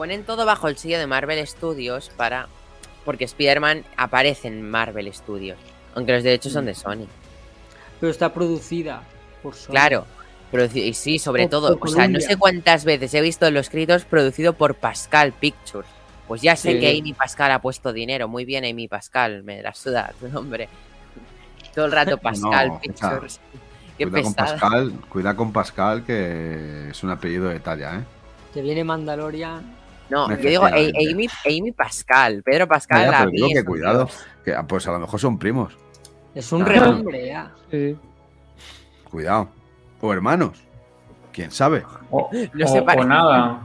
Ponen todo bajo el sello de Marvel Studios para... Porque Spider-Man aparece en Marvel Studios. Aunque los derechos son de Sony. Pero está producida por Sony. Claro. Y sí, sobre todo. O sea, no sé cuántas veces he visto los créditos producido por Pascal Pictures. Pues ya sé Sí. que Amy Pascal ha puesto dinero. Muy bien, Amy Pascal. Me la suda tu nombre. Todo el rato [laughs] Pascal No, Pictures. [laughs] Qué Cuida con. Pascal, cuida con Pascal, que es un apellido de talla, ¿eh? Que viene Mandalorian. No, yo digo Efectivamente. Amy, Amy Pascal. Pedro Pascal. Ya, la pero vi digo en que cuidado, que ah, pues a lo mejor son primos. Es un Claro. renombre ya. Cuidado. O hermanos. ¿Quién sabe? O, No o- se o parece. nada.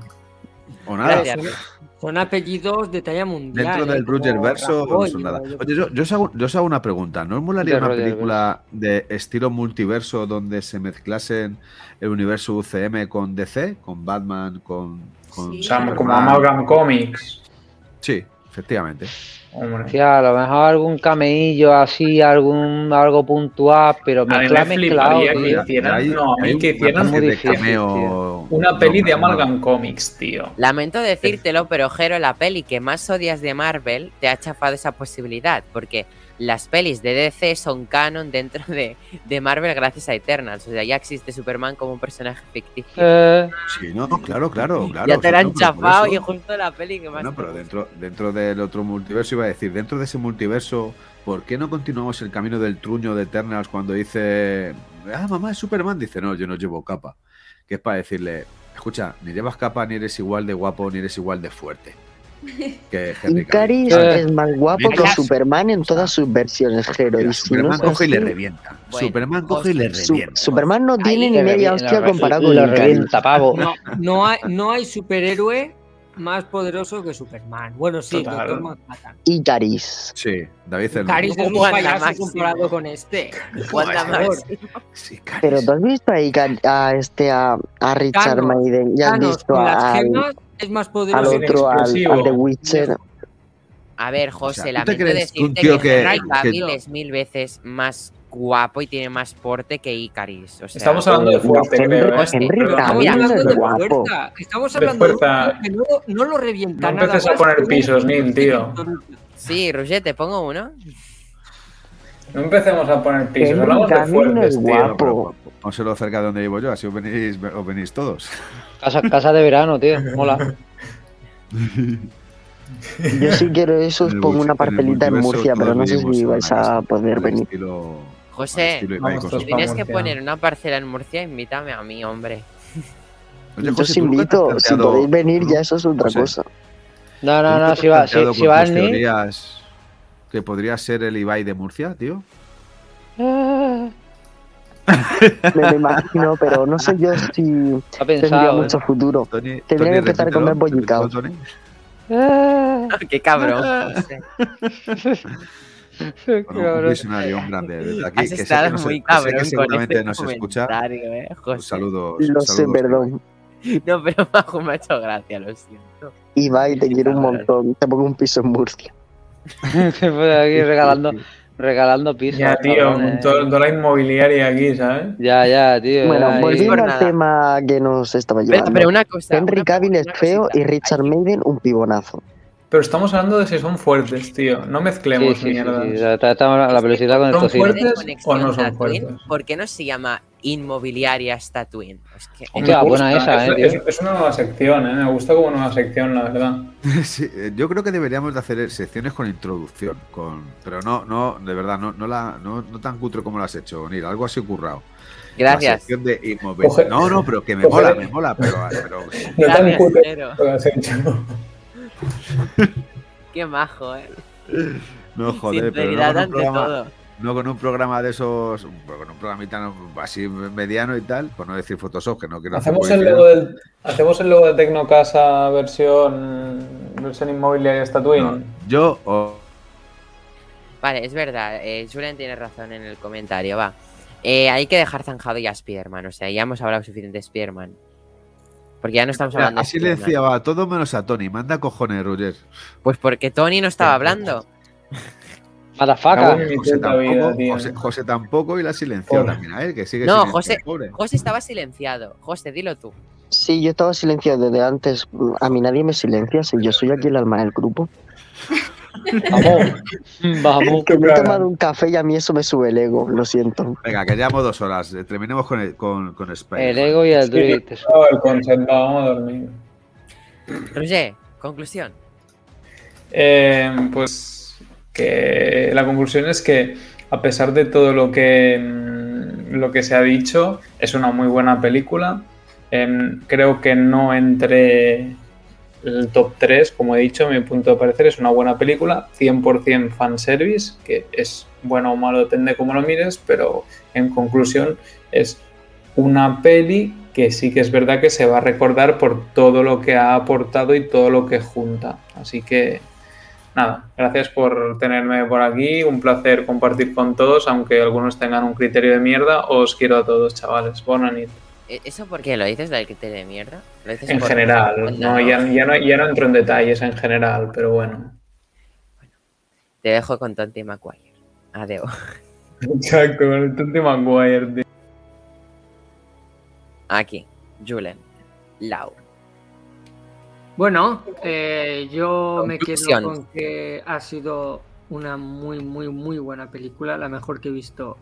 O nada. Gracias. Son, apellidos de talla mundial. Dentro ¿eh? del Roger verso no son nada. yo- Oye, yo, yo os hago, yo os hago una pregunta. ¿No os molaría una película de estilo multiverso donde se mezclasen el universo UCM con DC, con Batman, con, con Sí. O sea, como? Amalgam Comics. Sí, efectivamente. Hombre. Sí, a lo mejor algún cameillo así, algún algo puntual, pero me mezclar, mezclado, que hicieran, Hay- no, a mí hay que una hicieran muy difícil, cameo- una peli de no, no, Amalgam Comics, tío. Lamento decírtelo, pero Jero, la peli que más odias de Marvel te ha chafado esa posibilidad, porque las pelis de DC son canon dentro de, de Marvel gracias a Eternals. O sea, ya existe Superman como un personaje ficticio. Eh, Sí, no, no, claro, claro, claro. ya te no, han chafado y justo la peli que más Bueno, te pero dentro, dentro del otro multiverso iba a decir, dentro de ese multiverso, ¿por qué no continuamos el camino del truño de Eternals cuando dice, ah, mamá es Superman? Dice, no, yo no llevo capa. Que es para decirle, escucha, ni llevas capa, ni eres igual de guapo, ni eres igual de fuerte. [laughs] que Henry Cavill. es más guapo que Superman en todas sus versiones, Jero. Mira, no Superman es coge y le revienta. Bueno, Superman coge y le Su- revienta. Superman no tiene ni media hostia lo- comparado lo con Icaris. revienta, pavo. No, no hay, no hay superhéroe más poderoso que Superman. Bueno, sí, Total. Doctor Manhattan. Icaris. Sí, David Cerno. Caris es un Wanda payaso Máximo. comparado con este. [laughs] Sí, Caris. Pero tú has visto a, Icar- a este a, a Richard Thanos, Maiden y has Thanos visto con las al, gemas es más al poderoso que otro, al, explosivo. al The Witcher. A ver, José, O sea, ¿tú te lamento crees que un decirte tío que, que- Henry que- Cavill es mil veces más guapo y tiene más porte que Icaris. O sea, Estamos hablando de fuerte, Henry- creo. ¿eh? Henry estamos hablando de guapo. fuerza. Estamos De hablando de un fuerza. tío que no, no lo revienta No nada empeces a poner pisos, Neil, tío. Sí, Roger, te pongo uno. No empecemos a poner pisos. Henry Hablamos de fuertes, es tío. guapo. Pero pónselo cerca de donde vivo yo, así os venís, os venís todos. Casa, casa de verano, tío. Mola. [laughs] Yo si quiero eso os pongo una parcelita en Murcia, pero no sé si vais a poder venir. estilo- José, pa' tienes que Murcia. poner una parcela en Murcia, invítame a mí, hombre. Oye, Yo José, os ¿tú nunca te has invito, si podéis venir ¿no? ya eso es otra José, cosa. No, ¿tú no, no, si va, si, si con va tus el Ni. teorías que podría ser el Ibai de Murcia, tío? Ah, Me lo imagino, pero no sé yo si Ha pensado. ¿eh? mucho futuro. Tony, Tendría Tony, que empezar a comer bollicao. Ah, [laughs] Qué cabrón. [laughs] Bueno, un cabrón. visionario, un grande. Desde aquí, Has que sé que estado nos- muy que sé que cabrón con seguramente este nos escucha. eh, Un saludo. Lo sé, saludos, perdón. [laughs] No, pero Majo me ha hecho gracia, lo siento. Ibai, te quiero un cabrón. montón. Te pongo un piso en Murcia. [laughs] Se fue aquí regalando, regalando pisos. Ya, tío, todo- toda la inmobiliaria aquí, ¿sabes? Ya, ya, tío. Bueno, ya, volviendo por al nada. tema que nos estaba Pero, llevando. pero una cosa. Henry Cavill es feo cosita. y Richard Maiden un pibonazo. Pero estamos hablando de si son fuertes, tío. No mezclemos sí, sí, mierdas. sí, está la velocidad con el ¿Son fuertes? O no son Tatooine, fuertes? ¿Por qué no se llama Inmobiliaria Tatooine? Es que Hostia, buena esa, es, eh, tío. es- es una nueva sección, ¿eh? Me gusta como nueva sección, la verdad. [laughs] Sí, eh, yo creo que deberíamos de hacer secciones con introducción, con, pero no, no, de verdad, no, no, la, no, no tan cutre como lo has hecho, Nil, algo así currado. La Gracias. sección de inmobiliaria. No, no, pero que me coge- mola, me mola, pero, pero No tan cutre que has hecho. [laughs] Qué majo, eh. no joder, pero no con, un programa, todo. no con un programa de esos, con un programita así mediano y tal, por no decir Photoshop, que no quiero hacer Hacemos el, publicidad. logo del, hacemos el logo de Tecnocasa versión, versión inmobiliaria Tatooine. No, yo o- Vale, es verdad. Eh, Julian tiene razón en el comentario, va. Eh, hay que dejar zanjado ya a Spiderman. O sea, ya hemos hablado suficiente de Spiderman. Porque ya no estamos hablando ha de a todo menos a Tony. Manda cojones, Roger. Pues porque Tony no estaba hablando. [laughs] Madafaca. José tampoco. José, José tampoco y la Pobre. también a él, que sigue No, José, pobre. José estaba silenciado. José, dilo tú. Sí, yo estaba silenciado desde antes. A mí nadie me silencia, si yo soy aquí el alma del grupo. Vamos. Vamos. Que me he Claro. tomado un café y a mí eso me sube el ego, lo siento. Venga, que llevamos dos horas. eh, Terminemos con, el, con, con Spider-Man. El ego y el Sí, druid. no, el concepto, vamos a dormir. Roger, conclusión. Eh, pues que la conclusión es que a pesar de todo lo que, mm, lo que se ha dicho, es una muy buena película. Em, creo que no entre el top 3, como he dicho, a mi punto de parecer es una buena película, 100% fanservice, que es bueno o malo, depende de cómo lo mires, pero en conclusión es una peli que sí que es verdad que se va a recordar por todo lo que ha aportado y todo lo que junta. Así que nada, gracias por tenerme por aquí, un placer compartir con todos, aunque algunos tengan un criterio de mierda, os quiero a todos, chavales. Buena nit. Eh, ¿Eso por qué? ¿Lo dices del criterio de mierda? ¿Lo dices En por- general, no, ya, ya no, ya no entro en detalles en general, pero bueno. Te dejo con Tonti Maguire. Adeo. [laughs] Exacto, con el Tonti Maguire, tío. Aquí, Julen. Lau. Bueno, eh, yo me quedo con que ha sido una muy, muy, muy buena película, la mejor que he visto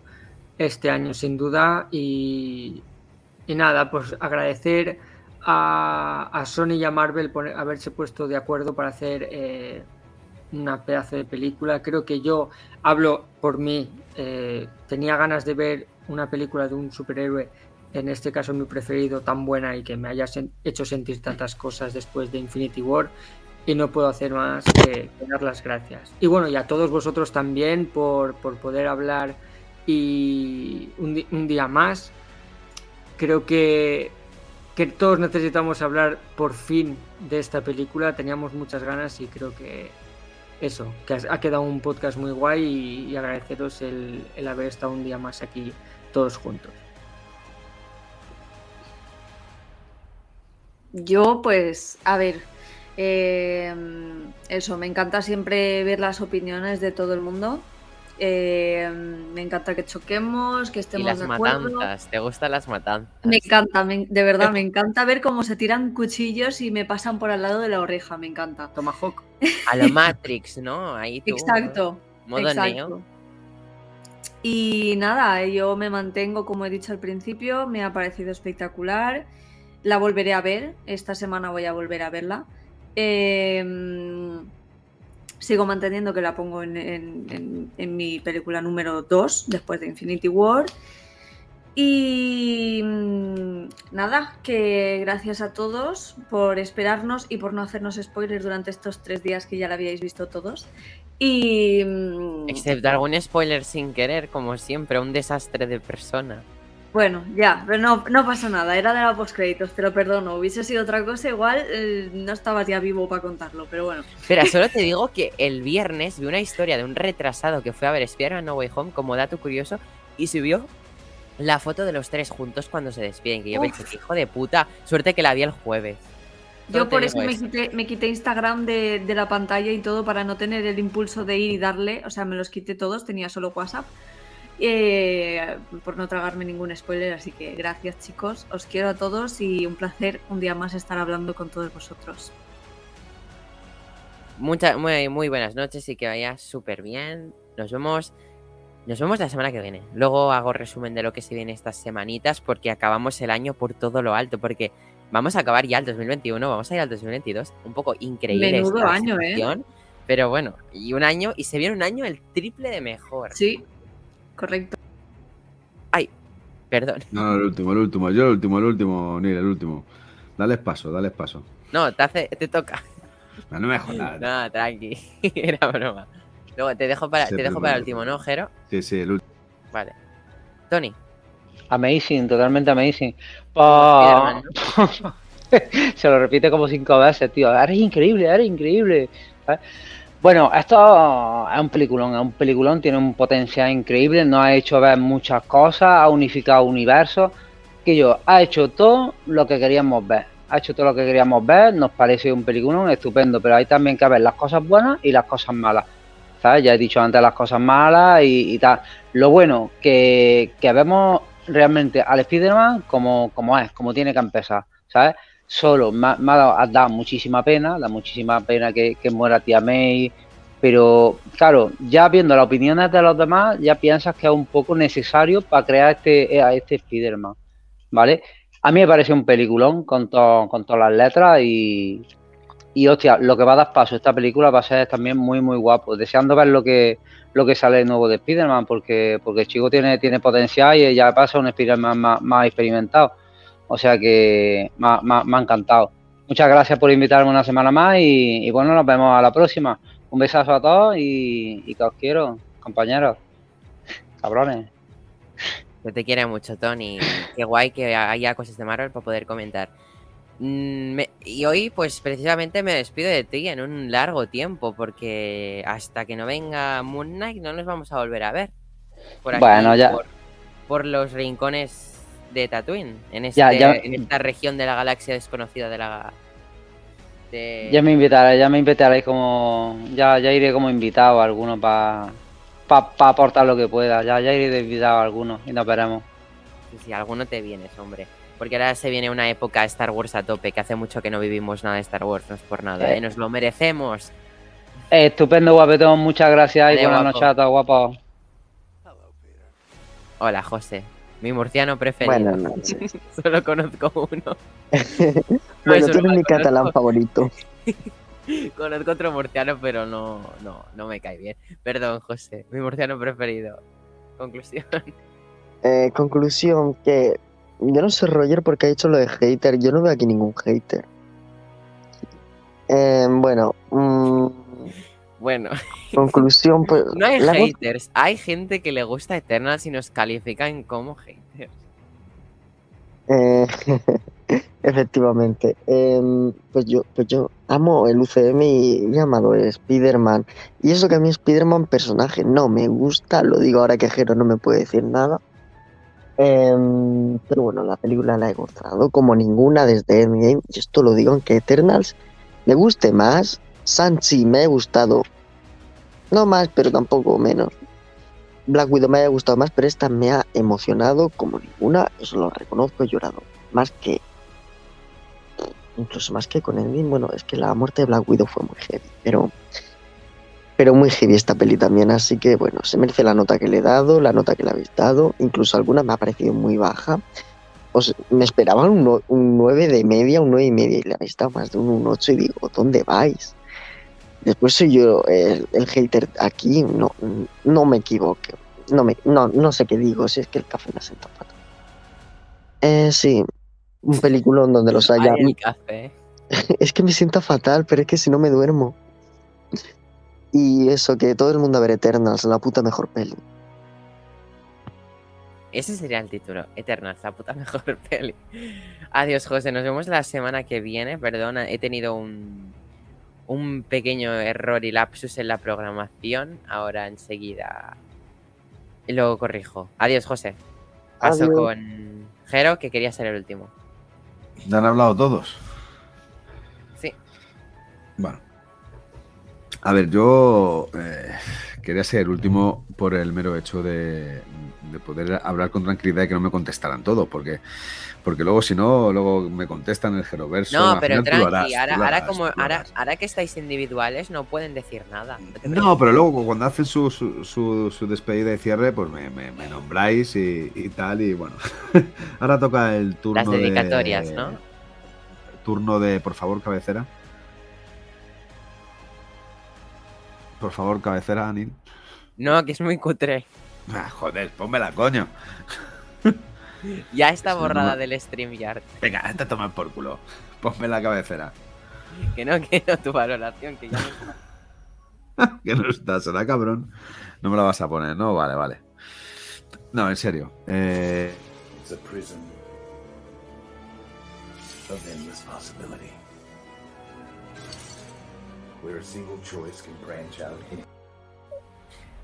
este año sin duda. Y, y nada, pues agradecer a, Sony y a Marvel por haberse puesto de acuerdo para hacer eh, una pedazo de película. Creo que yo hablo por mí, eh, tenía ganas de ver una película de un superhéroe en este caso mi preferido, tan buena y que me haya hecho sentir tantas cosas después de Infinity War. y no puedo hacer más que, dar las gracias. Y bueno, y a todos vosotros también por, por poder hablar y un día más. Creo que, que todos necesitamos hablar por fin de esta película. Teníamos muchas ganas y creo que eso, que ha quedado un podcast muy guay y, agradeceros el, el haber estado un día más aquí todos juntos. Yo, pues, a ver, eh, eso, me encanta siempre ver las opiniones de todo el mundo. Eh, me encanta que choquemos, que Y estemos las de acuerdo. matanzas, ¿te gustan las matanzas? Me encanta, me- de verdad, [laughs] me encanta ver cómo se tiran cuchillos y me pasan por al lado de la oreja, me encanta. Tomahawk. A lo Matrix, ¿no? Ahí tú, Exacto. Modo exacto. Neo. Y nada, yo me mantengo, como he dicho al principio, me ha parecido espectacular. La volveré a ver, esta semana voy a volver a verla. Eh, sigo manteniendo que la pongo en, mi película número 2, después de Infinity War. Y mm, nada, que gracias a todos por esperarnos y por no hacernos spoilers durante estos tres días que ya la habíais visto todos. Y mm, Excepto algún spoiler sin querer, como siempre, un desastre de persona. Bueno, ya, pero no, no pasa nada, era de la postcréditos, te lo perdono. Hubiese sido otra cosa, igual eh, no estabas ya vivo para contarlo, pero bueno. Espera, [laughs] solo te digo que el viernes vi una historia de un retrasado que fue a ver Spider-Man No Way Home como dato curioso y subió la foto de los tres juntos cuando se despiden. Que yo Uf. pensé, hijo de puta, suerte que la vi el jueves. Yo por eso me quité, me quité Instagram de, de la pantalla y todo para no tener el impulso de ir y darle, o sea, me los quité todos, tenía solo WhatsApp. Eh, por no tragarme ningún spoiler, así que gracias chicos, os quiero a todos y un placer un día más estar hablando con todos vosotros. Muchas, muy, muy buenas noches y que vaya súper bien. Nos vemos. Nos vemos la semana que viene. Luego hago resumen de lo que se viene estas semanitas porque acabamos el año por todo lo alto. Porque vamos a acabar ya el 2021, vamos a ir al 2022. Un poco increíble. Menudo esta año, ¿eh? Pero bueno, y un año, y se viene un año el triple de mejor. Sí, correcto. Ay, perdón. No, no, el último, el último. Yo el último, el último, Neil, el último. Dales paso, dales paso. No, te, hace, te toca. No, no me jodas. [laughs] No, tranqui. [laughs] Era broma. Luego te dejo para, Sí, te dejo para el último, ¿no, Jero? Sí, sí, el último. Vale. Tony. Amazing, totalmente amazing. [laughs] Se lo repite como cinco veces, tío. Eres increíble, eres increíble. Bueno, esto es un peliculón, es un peliculón, tiene un potencial increíble, nos ha hecho ver muchas cosas, ha unificado universos, que yo, ha hecho todo lo que queríamos ver, ha hecho todo lo que queríamos ver, nos parece un peliculón estupendo, pero hay también que ver las cosas buenas y las cosas malas. ¿sabes? Ya he dicho antes las cosas malas y, tal. Lo bueno, que, que vemos realmente al Spider-Man como, como es, como tiene que empezar, ¿sabes? Solo me, ha- dado, muchísima pena, da muchísima pena que, que muera tía May, pero claro, ya viendo las opiniones de los demás, ya piensas que es un poco necesario para crear este, a este Spider-Man, ¿vale? A mí me parece un peliculón con, to- con todas las letras y, y hostia, lo que va a dar paso esta película va a ser también muy muy guapo. Deseando ver lo que lo que sale nuevo de Spider-Man, porque, porque el chico tiene, tiene potencial y ya pasa un Spider-Man más, más experimentado. O sea que me ha- me ha- me ha encantado. Muchas gracias por invitarme una semana más y, y bueno, nos vemos a la próxima. Un besazo a todos y, y que os quiero, compañeros. [laughs] Cabrones. Yo te quiero mucho, Tony. Qué guay que haya cosas de Marvel para poder comentar. Mm, me- y hoy, pues precisamente me despido de ti en un largo tiempo, porque hasta que no venga Moon Knight no nos vamos a volver a ver. Por aquí, Bueno, ya- Por, por los rincones de Tatooine, en, este, Ya, ya- en esta región de la galaxia desconocida de la. De... Ya me invitaré, ya me invitaré como. Ya, ya iré como invitado a alguno para pa, aportar lo que pueda. Ya, ya iré de invitado a algunos y nos veremos. Sí, sí, alguno te vienes, hombre. Porque ahora se viene una época Star Wars a tope, que hace mucho que no vivimos nada de Star Wars, no es por nada, Eh. ¿eh? Nos lo merecemos. Eh, estupendo, guapetón. Muchas gracias y buenas guapo. noches a todos, guapos. Hola, José. Mi murciano preferido. Noches. [laughs] Solo conozco uno. [laughs] Bueno, tú eres mi catalán favorito. [laughs] Conozco otro murciano, pero no, no, no me cae bien. Perdón, José. Mi murciano preferido. Conclusión. Eh, conclusión, que yo no sé Roger porque ha dicho lo de hater, yo no veo aquí ningún hater. Eh, bueno, mm, Bueno, conclusión, [laughs] pues. no hay haters. Hay gente que le gusta Eternals y nos califican como haters. Eh, [laughs] efectivamente. Em, pues yo, pues yo amo el UCM y he amado Spider-Man. Y eso que a mí Spider-Man personaje no me gusta, lo digo ahora que Jero no me puede decir nada. Em, pero bueno, la película la he gustado como ninguna desde Endgame. Y esto lo digo aunque Eternals me guste más. Sanchi me ha gustado. No más, pero tampoco menos. Black Widow me haya gustado más, pero esta me ha emocionado como ninguna, eso lo reconozco, he llorado. Más que. Incluso más que con Endgame, bueno, es que la muerte de Black Widow fue muy heavy, pero. Pero muy heavy esta peli también, así que bueno, se merece la nota que le he dado, la nota que le habéis dado, incluso alguna me ha parecido muy baja. Os, me esperaban un, un 9 de media, un 9 y media, y le habéis dado más de un, un 8 y digo, ¿dónde vais? Después soy yo el, el hater aquí, no, no me equivoque. No, me, no, no sé qué digo, si es que el café me sienta fatal. Eh, sí, un peliculón donde los haya. Ay, el café. [laughs] Es que me sienta fatal, pero es que si no me duermo. Y eso, que todo el mundo a ver Eternals, la puta mejor peli. Ese sería el título. Eternals, la puta [laughs] mejor peli. Adiós, José. Nos vemos la semana que viene. Perdona, he tenido un, un pequeño error y lapsus en la programación. Ahora enseguida lo corrijo. Adiós, José. Paso Adiós. con Jero, que quería ser el último. ¿Ya han hablado todos? Sí. Bueno. A ver, yo eh, quería ser el último por el mero hecho de, de poder hablar con tranquilidad y que no me contestaran todo, porque, porque luego si no, luego me contestan el Geroverso. No, pero tranqui, harás, ahora, ahora como ahora, ahora que estáis individuales no pueden decir nada. No, pero luego cuando hacen su, su, su- su despedida y cierre, pues me, me- me nombráis y, y tal, y bueno. [laughs] Ahora toca el turno Las dedicatorias, de, ¿no? Turno de, por favor, cabecera. Por favor, cabecera, Anil. No, que es muy cutre. Ah, joder, pónmela, coño. [laughs] Ya está no borrada me- del StreamYard. Venga, esta toma por culo. Ponme la cabecera. Que no quiero tu valoración, que ya no está. [laughs] que no está, será cabrón. No me la vas a poner, ¿no? Vale, vale. No, en serio. Eh, It's a prison of endless possibility. Where a single choice can branch out in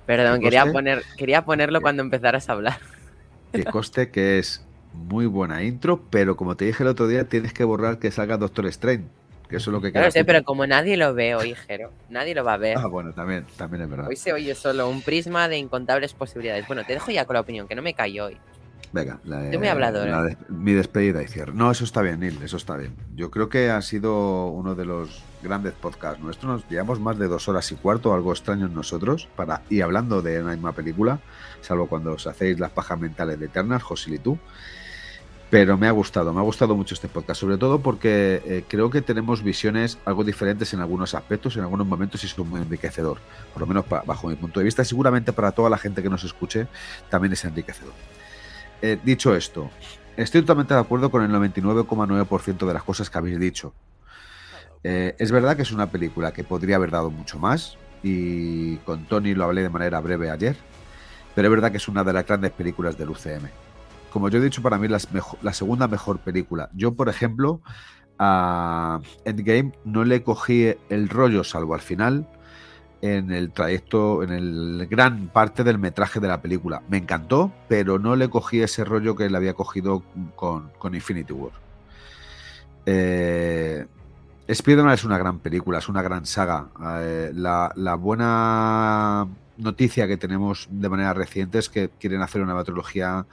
Perdón, ¿Qué quería, poner, quería ponerlo cuando empezaras a hablar. [laughs] que coste que es muy buena intro, pero como te dije el otro día, tienes que borrar que salga Doctor Strange. Que eso es lo que lo sé, pero como nadie lo ve hoy, Jero, nadie lo va a ver. Ah, bueno, también, también es verdad. Hoy se oye solo un prisma de incontables posibilidades. Bueno, te dejo ya con la opinión, que no me callo hoy. Venga, la, hablador, la mi despedida y cierre. No, eso está bien, Neil, eso está bien. Yo creo que ha sido uno de los grandes podcasts nuestros. Nos llevamos más de dos horas y cuarto, algo extraño en nosotros, para y hablando de una misma película, salvo cuando os hacéis las pajas mentales de Eternal, Josil y tú. Pero me ha gustado, me ha gustado mucho este podcast, sobre todo porque eh, creo que tenemos visiones algo diferentes en algunos aspectos, en algunos momentos, y es muy enriquecedor. Por lo menos bajo mi punto de vista, seguramente para toda la gente que nos escuche también es enriquecedor. Eh, dicho esto, estoy totalmente de acuerdo con el 99,9% de las cosas que habéis dicho. Eh, es verdad que es una película que podría haber dado mucho más, y con Tony lo hablé de manera breve ayer, pero es verdad que es una de las grandes películas del UCM. Como yo he dicho, para mí las mejo- la segunda mejor película. Yo, por ejemplo, a Endgame no le cogí el rollo, salvo al final, en el trayecto, en el gran parte del metraje de la película. Me encantó, pero no le cogí ese rollo que le había cogido con, Infinity War. Eh, Spider-Man es una gran película, es una gran saga. Eh, la, la buena noticia que tenemos de manera reciente es que quieren hacer una trilogía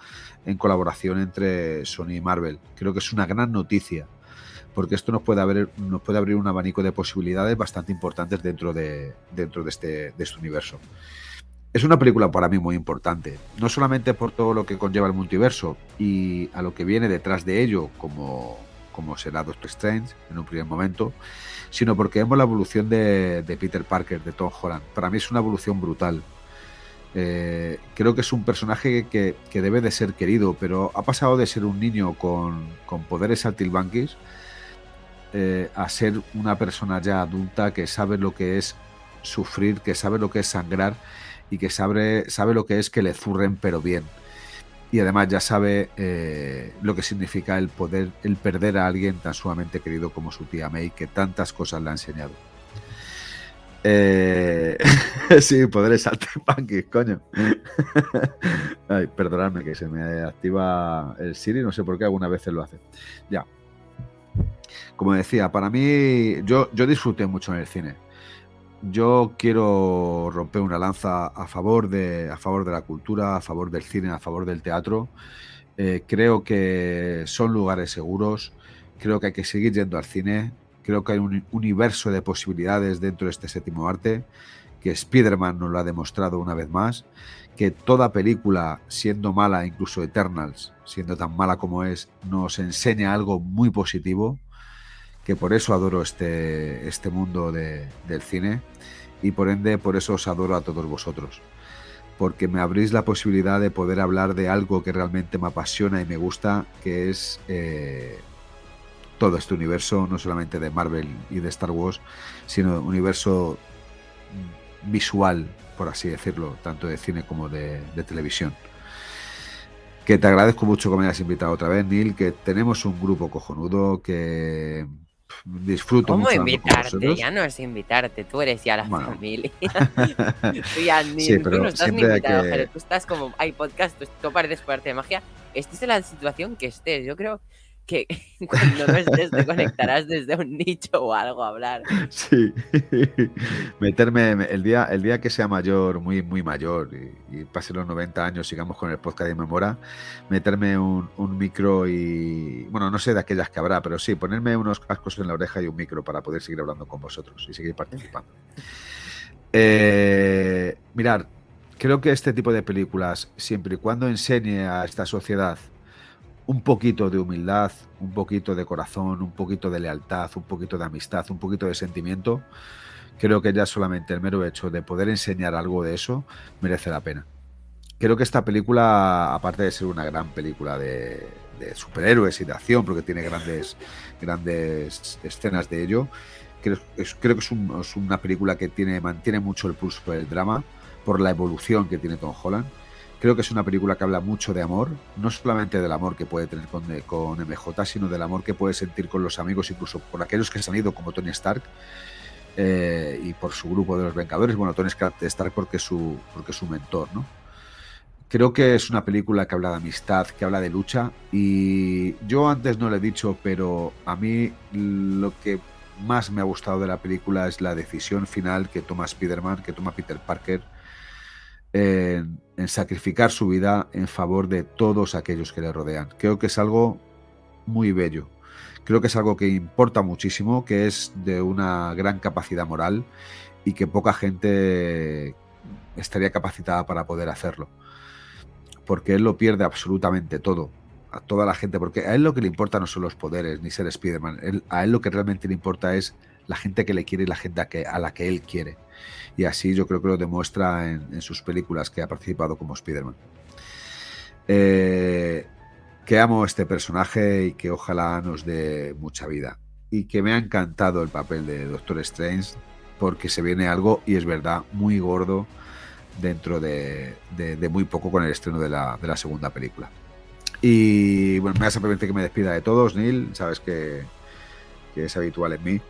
en colaboración entre Sony y Marvel. Creo que es una gran noticia porque esto nos puede, abrir, nos puede abrir un abanico de posibilidades bastante importantes dentro de, dentro de, este, de este universo. Es una película para mí muy importante, no solamente por todo lo que conlleva el multiverso y a lo que viene detrás de ello, como, como será Doctor Strange en un primer momento, sino porque vemos la evolución de, de Peter Parker, de Tom Holland. Para mí es una evolución brutal. Eh, creo que es un personaje que, que, debe de ser querido, pero ha pasado de ser un niño con, con poderes saltilbanquis eh, a ser una persona ya adulta que sabe lo que es sufrir, que sabe lo que es sangrar y que sabe, sabe lo que es que le zurren pero bien. Y además ya sabe eh, lo que significa el poder, el perder a alguien tan sumamente querido como su tía May, que tantas cosas le ha enseñado. Eh, [laughs] sí, poderes saltimbanquis, coño. [laughs] Ay, perdonadme que se me activa el Siri, no sé por qué algunas veces lo hace. Ya. Como decía, para mí, yo, yo disfruté mucho en el cine. Yo quiero romper una lanza a favor de, a favor de la cultura, a favor del cine, a favor del teatro. Eh, creo que son lugares seguros. Creo que hay que seguir yendo al cine. Creo que hay un universo de posibilidades dentro de este séptimo arte, que Spider-Man nos lo ha demostrado una vez más, que toda película, siendo mala, incluso Eternals, siendo tan mala como es, nos enseña algo muy positivo, que por eso adoro este, este mundo de- del cine y por ende por eso os adoro a todos vosotros. Porque me abrís la posibilidad de poder hablar de algo que realmente me apasiona y me gusta, que es eh, todo este universo, no solamente de Marvel y de Star Wars, sino universo visual, por así decirlo, tanto de cine como de, de televisión. Que te agradezco mucho que me hayas invitado otra vez, Neil, que tenemos un grupo cojonudo que disfruto ¿Cómo mucho. invitarte? Ya no es invitarte, tú eres ya la Bueno. familia. [laughs] tú ya ni, Sí, tú pero no estás ni invitado, que- pero tú estás como, hay podcast, tú, tú apareces por arte de magia, estés en la situación que estés. Yo creo que [laughs] cuando no estés te conectarás desde un nicho o algo a hablar. [laughs] Sí, [laughs] meterme el día, el día que sea mayor, muy, muy mayor, y, y pase los 90 años, sigamos con el podcast de Memora, meterme un, un micro y, bueno, no sé de aquellas que habrá, pero sí, ponerme unos cascos en la oreja y un micro para poder seguir hablando con vosotros y seguir participando. Eh, mirar, creo que este tipo de películas, siempre y cuando enseñe a esta sociedad un poquito de humildad, un poquito de corazón, un poquito de lealtad, un poquito de amistad, un poquito de sentimiento, creo que ya solamente el mero hecho de poder enseñar algo de eso merece la pena. Creo que esta película, aparte de ser una gran película de, superhéroes y de acción, porque tiene grandes, grandes escenas de ello, creo, que es, un- es una película que tiene, mantiene mucho el pulso por el drama, por la evolución que tiene Tom Holland. Creo que es una película que habla mucho de amor, no solamente del amor que puede tener con, con MJ, sino del amor que puede sentir con los amigos, incluso por aquellos que se han ido, como Tony Stark, eh, y por su grupo de los Vengadores. Bueno, Tony Stark porque es su, porque es su mentor, ¿no? Creo que es una película que habla de amistad, que habla de lucha, y yo antes no lo he dicho, pero a mí lo que más me ha gustado de la película es la decisión final que toma Spider-Man, que toma Peter Parker, en, sacrificar su vida en favor de todos aquellos que le rodean. Creo que es algo muy bello. Creo que es algo que importa muchísimo, que es de una gran capacidad moral y que poca gente estaría capacitada para poder hacerlo. Porque él lo pierde absolutamente todo. A toda la gente, porque a él lo que le importa no son los poderes ni ser Spider-Man. A él lo que realmente le importa es la gente que le quiere y la gente a, la que él quiere. Y así yo creo que lo demuestra en, sus películas que ha participado como Spider-Man. Eh, que amo este personaje y que ojalá nos dé mucha vida. Y que me ha encantado el papel de Doctor Strange porque se viene algo, y es verdad, muy gordo dentro de, muy poco con el estreno de la, segunda película. Y bueno, me vas a permitir que me despida de todos, Neil, sabes que es habitual en mí.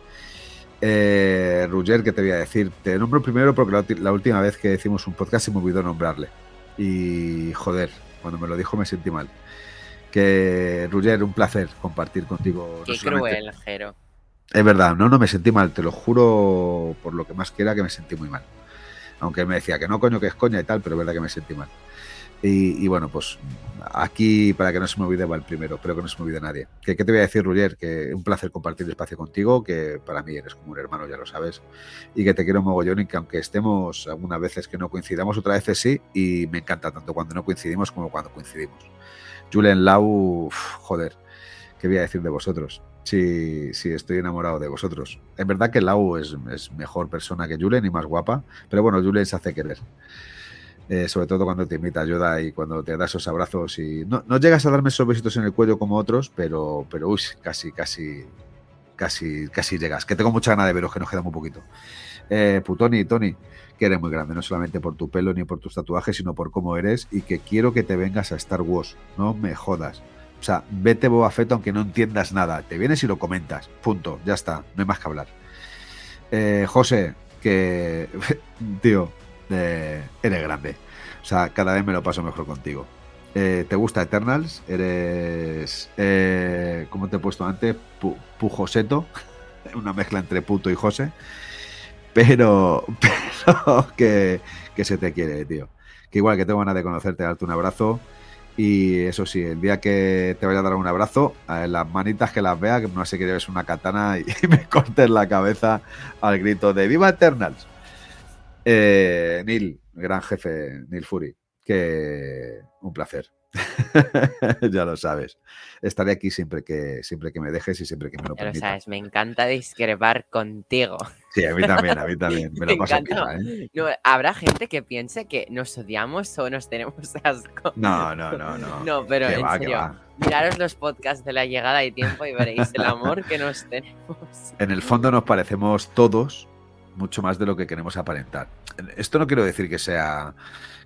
Eh, Roger, ¿qué te voy a decir? Te nombro primero porque la, la última vez que hicimos un podcast se me olvidó nombrarle. Y joder, cuando me lo dijo me sentí mal. Que Roger, un placer compartir contigo. no Qué solamente- cruel, Jero. es verdad, no, no me sentí mal, te lo juro por lo que más quiera que me sentí muy mal. Aunque él me decía que no, coño, que es coña y tal, pero es verdad que me sentí mal. Y, y bueno, pues aquí, para que no se me olvide, va el primero, espero que no se me olvide nadie. ¿Qué, qué te voy a decir, Ruller? Que un placer compartir espacio contigo, que para mí eres como un hermano, ya lo sabes, y que te quiero mogollón y que aunque estemos algunas veces que no coincidamos, otras veces sí, y me encanta tanto cuando no coincidimos como cuando coincidimos. Julen Lau, joder, ¿qué voy a decir de vosotros? Sí, sí, estoy enamorado de vosotros. Es verdad que Lau es, es mejor persona que Julen y más guapa, pero bueno, Julen se hace querer. Eh, sobre todo cuando te invita ayuda y cuando te da esos abrazos y no, no llegas a darme esos besitos en el cuello como otros, pero, pero uy, casi, casi, casi, casi llegas. Que tengo mucha ganas de veros, que nos queda muy poquito. Eh, Putoni, Tony, que eres muy grande, no solamente por tu pelo ni por tus tatuajes, sino por cómo eres y que quiero que te vengas a Star Wars. No me jodas. O sea, vete Boba Fett aunque no entiendas nada. Te vienes y lo comentas. Punto. Ya está. No hay más que hablar. Eh, José, que... [laughs] Tío, eh, eres grande. O sea, cada vez me lo paso mejor contigo. Eh, ¿Te gusta Eternals? Eres... Eh, ¿Cómo te he puesto antes? Pu- Pujoseto. [laughs] Una mezcla entre puto y José. Pero, [laughs] pero que, que se te quiere, tío. Que igual que tengo ganas de conocerte, darte un abrazo. Y eso sí, el día que te vaya a dar un abrazo, a las manitas que las vea, que no sé que lleves una katana y, [laughs] me cortes la cabeza al grito de ¡Viva Eternals! Eh, Neil, gran jefe, Neil Fury, que un placer. [laughs] ya lo sabes. Estaré aquí siempre que, siempre que me dejes y siempre que me lo Ya lo permitas. sabes, me encanta discrepar contigo. Sí, a mí también, a mí [laughs] también. Me lo Me paso encanta. pipa, ¿eh? No, Habrá gente que piense que nos odiamos o nos tenemos asco. No, no, no, no. [laughs] No, pero en va, serio, miraros los podcasts de la llegada y tiempo y veréis el amor que nos tenemos. En el fondo nos parecemos todos mucho más de lo que queremos aparentar. Esto no quiero decir que sea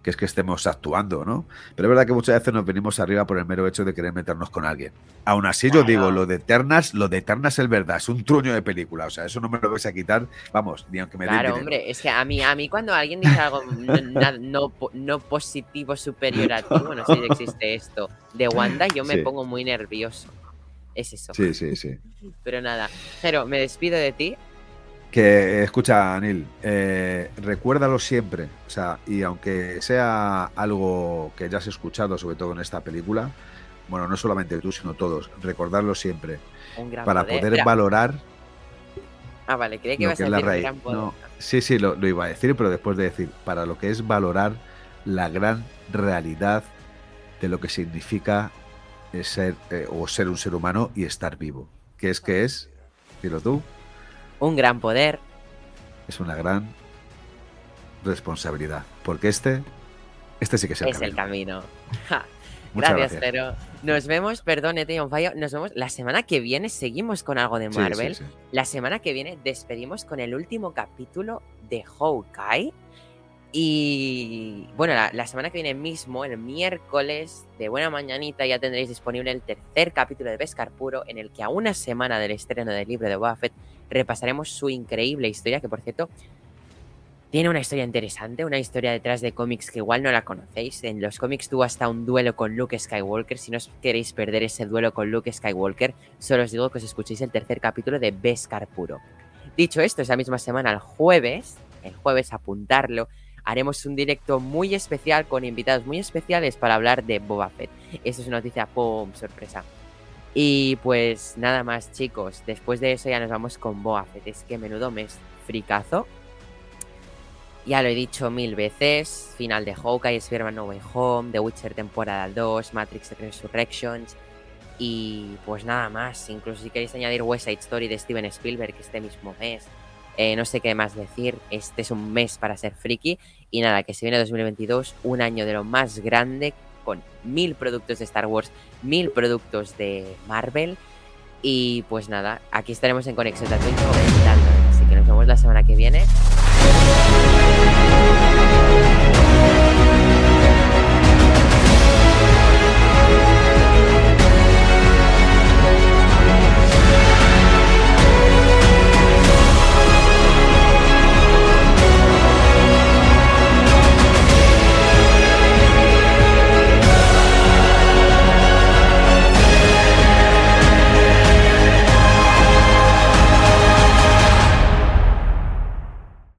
que es que estemos actuando, ¿no? Pero es verdad que muchas veces nos venimos arriba por el mero hecho de querer meternos con alguien. Aún así, yo digo, lo de Eternas, lo de Eternas es verdad, es un truño de película. O sea, eso no me lo vais a quitar, vamos, ni aunque me Claro, hombre, es que a mí, a mí cuando alguien dice algo no, positivo superior a ti, bueno, sí existe esto, de Wanda, yo me Sí. pongo muy nervioso. Es eso. Sí, sí, sí. Pero nada, Jero, me despido de ti. Que escucha, Anil, eh, recuérdalo siempre. O sea, y aunque sea algo que ya has escuchado, sobre todo en esta película, bueno, no solamente tú, sino todos, recordarlo siempre. Un gran Para poder. valorar Ah, vale, creí que lo ibas a decir gran poder. No, sí, sí, lo, lo iba a decir, pero después de decir, para lo que es valorar la gran realidad de lo que significa eh, ser eh, o ser un ser humano y estar vivo. Que es que es, dilo tú, Un gran poder. es una gran responsabilidad. Porque este, este sí que es el es camino. el camino. [laughs] Ja, Muchas Gracias. Jero. Nos vemos, perdón, on Fire, Nos vemos la semana que viene. Seguimos con algo de Sí, sí, Marvel. sí. La semana que viene despedimos con el último capítulo de Hawkeye. Y bueno, la, la semana que viene mismo, el miércoles de buena mañanita, ya tendréis disponible el tercer capítulo de Beskar Puro, en el que a una semana del estreno del libro de Boba Fett repasaremos su increíble historia, que por cierto tiene una historia interesante, una historia detrás de cómics que igual no la conocéis. En los cómics tuvo hasta un duelo con Luke Skywalker. Si no os queréis perder ese duelo con Luke Skywalker, solo os digo que os escuchéis el tercer capítulo de Beskar Puro. Dicho esto, esa misma semana, el jueves, el jueves apuntarlo, haremos un directo muy especial con invitados muy especiales para hablar de Boba Fett. Esto es una noticia, ¡pum! sorpresa. Y pues nada más, chicos. Después de eso ya nos vamos con Boba Fett. Es que menudo mes fricazo. Ya lo he dicho mil veces. Final de Hawkeye, Spider-Man No Way Home, The Witcher temporada 2, Matrix Resurrections. Y pues nada más. Incluso si queréis añadir West Side Story de Steven Spielberg este mismo mes. Eh, no sé qué más decir. Este es un mes para ser friki. Y nada, que se viene 2022, un año de lo más grande, con mil productos de Star Wars, mil productos de Marvel. Y pues nada, aquí estaremos en Conexión Tatooine comentando. Así que nos vemos la semana que viene.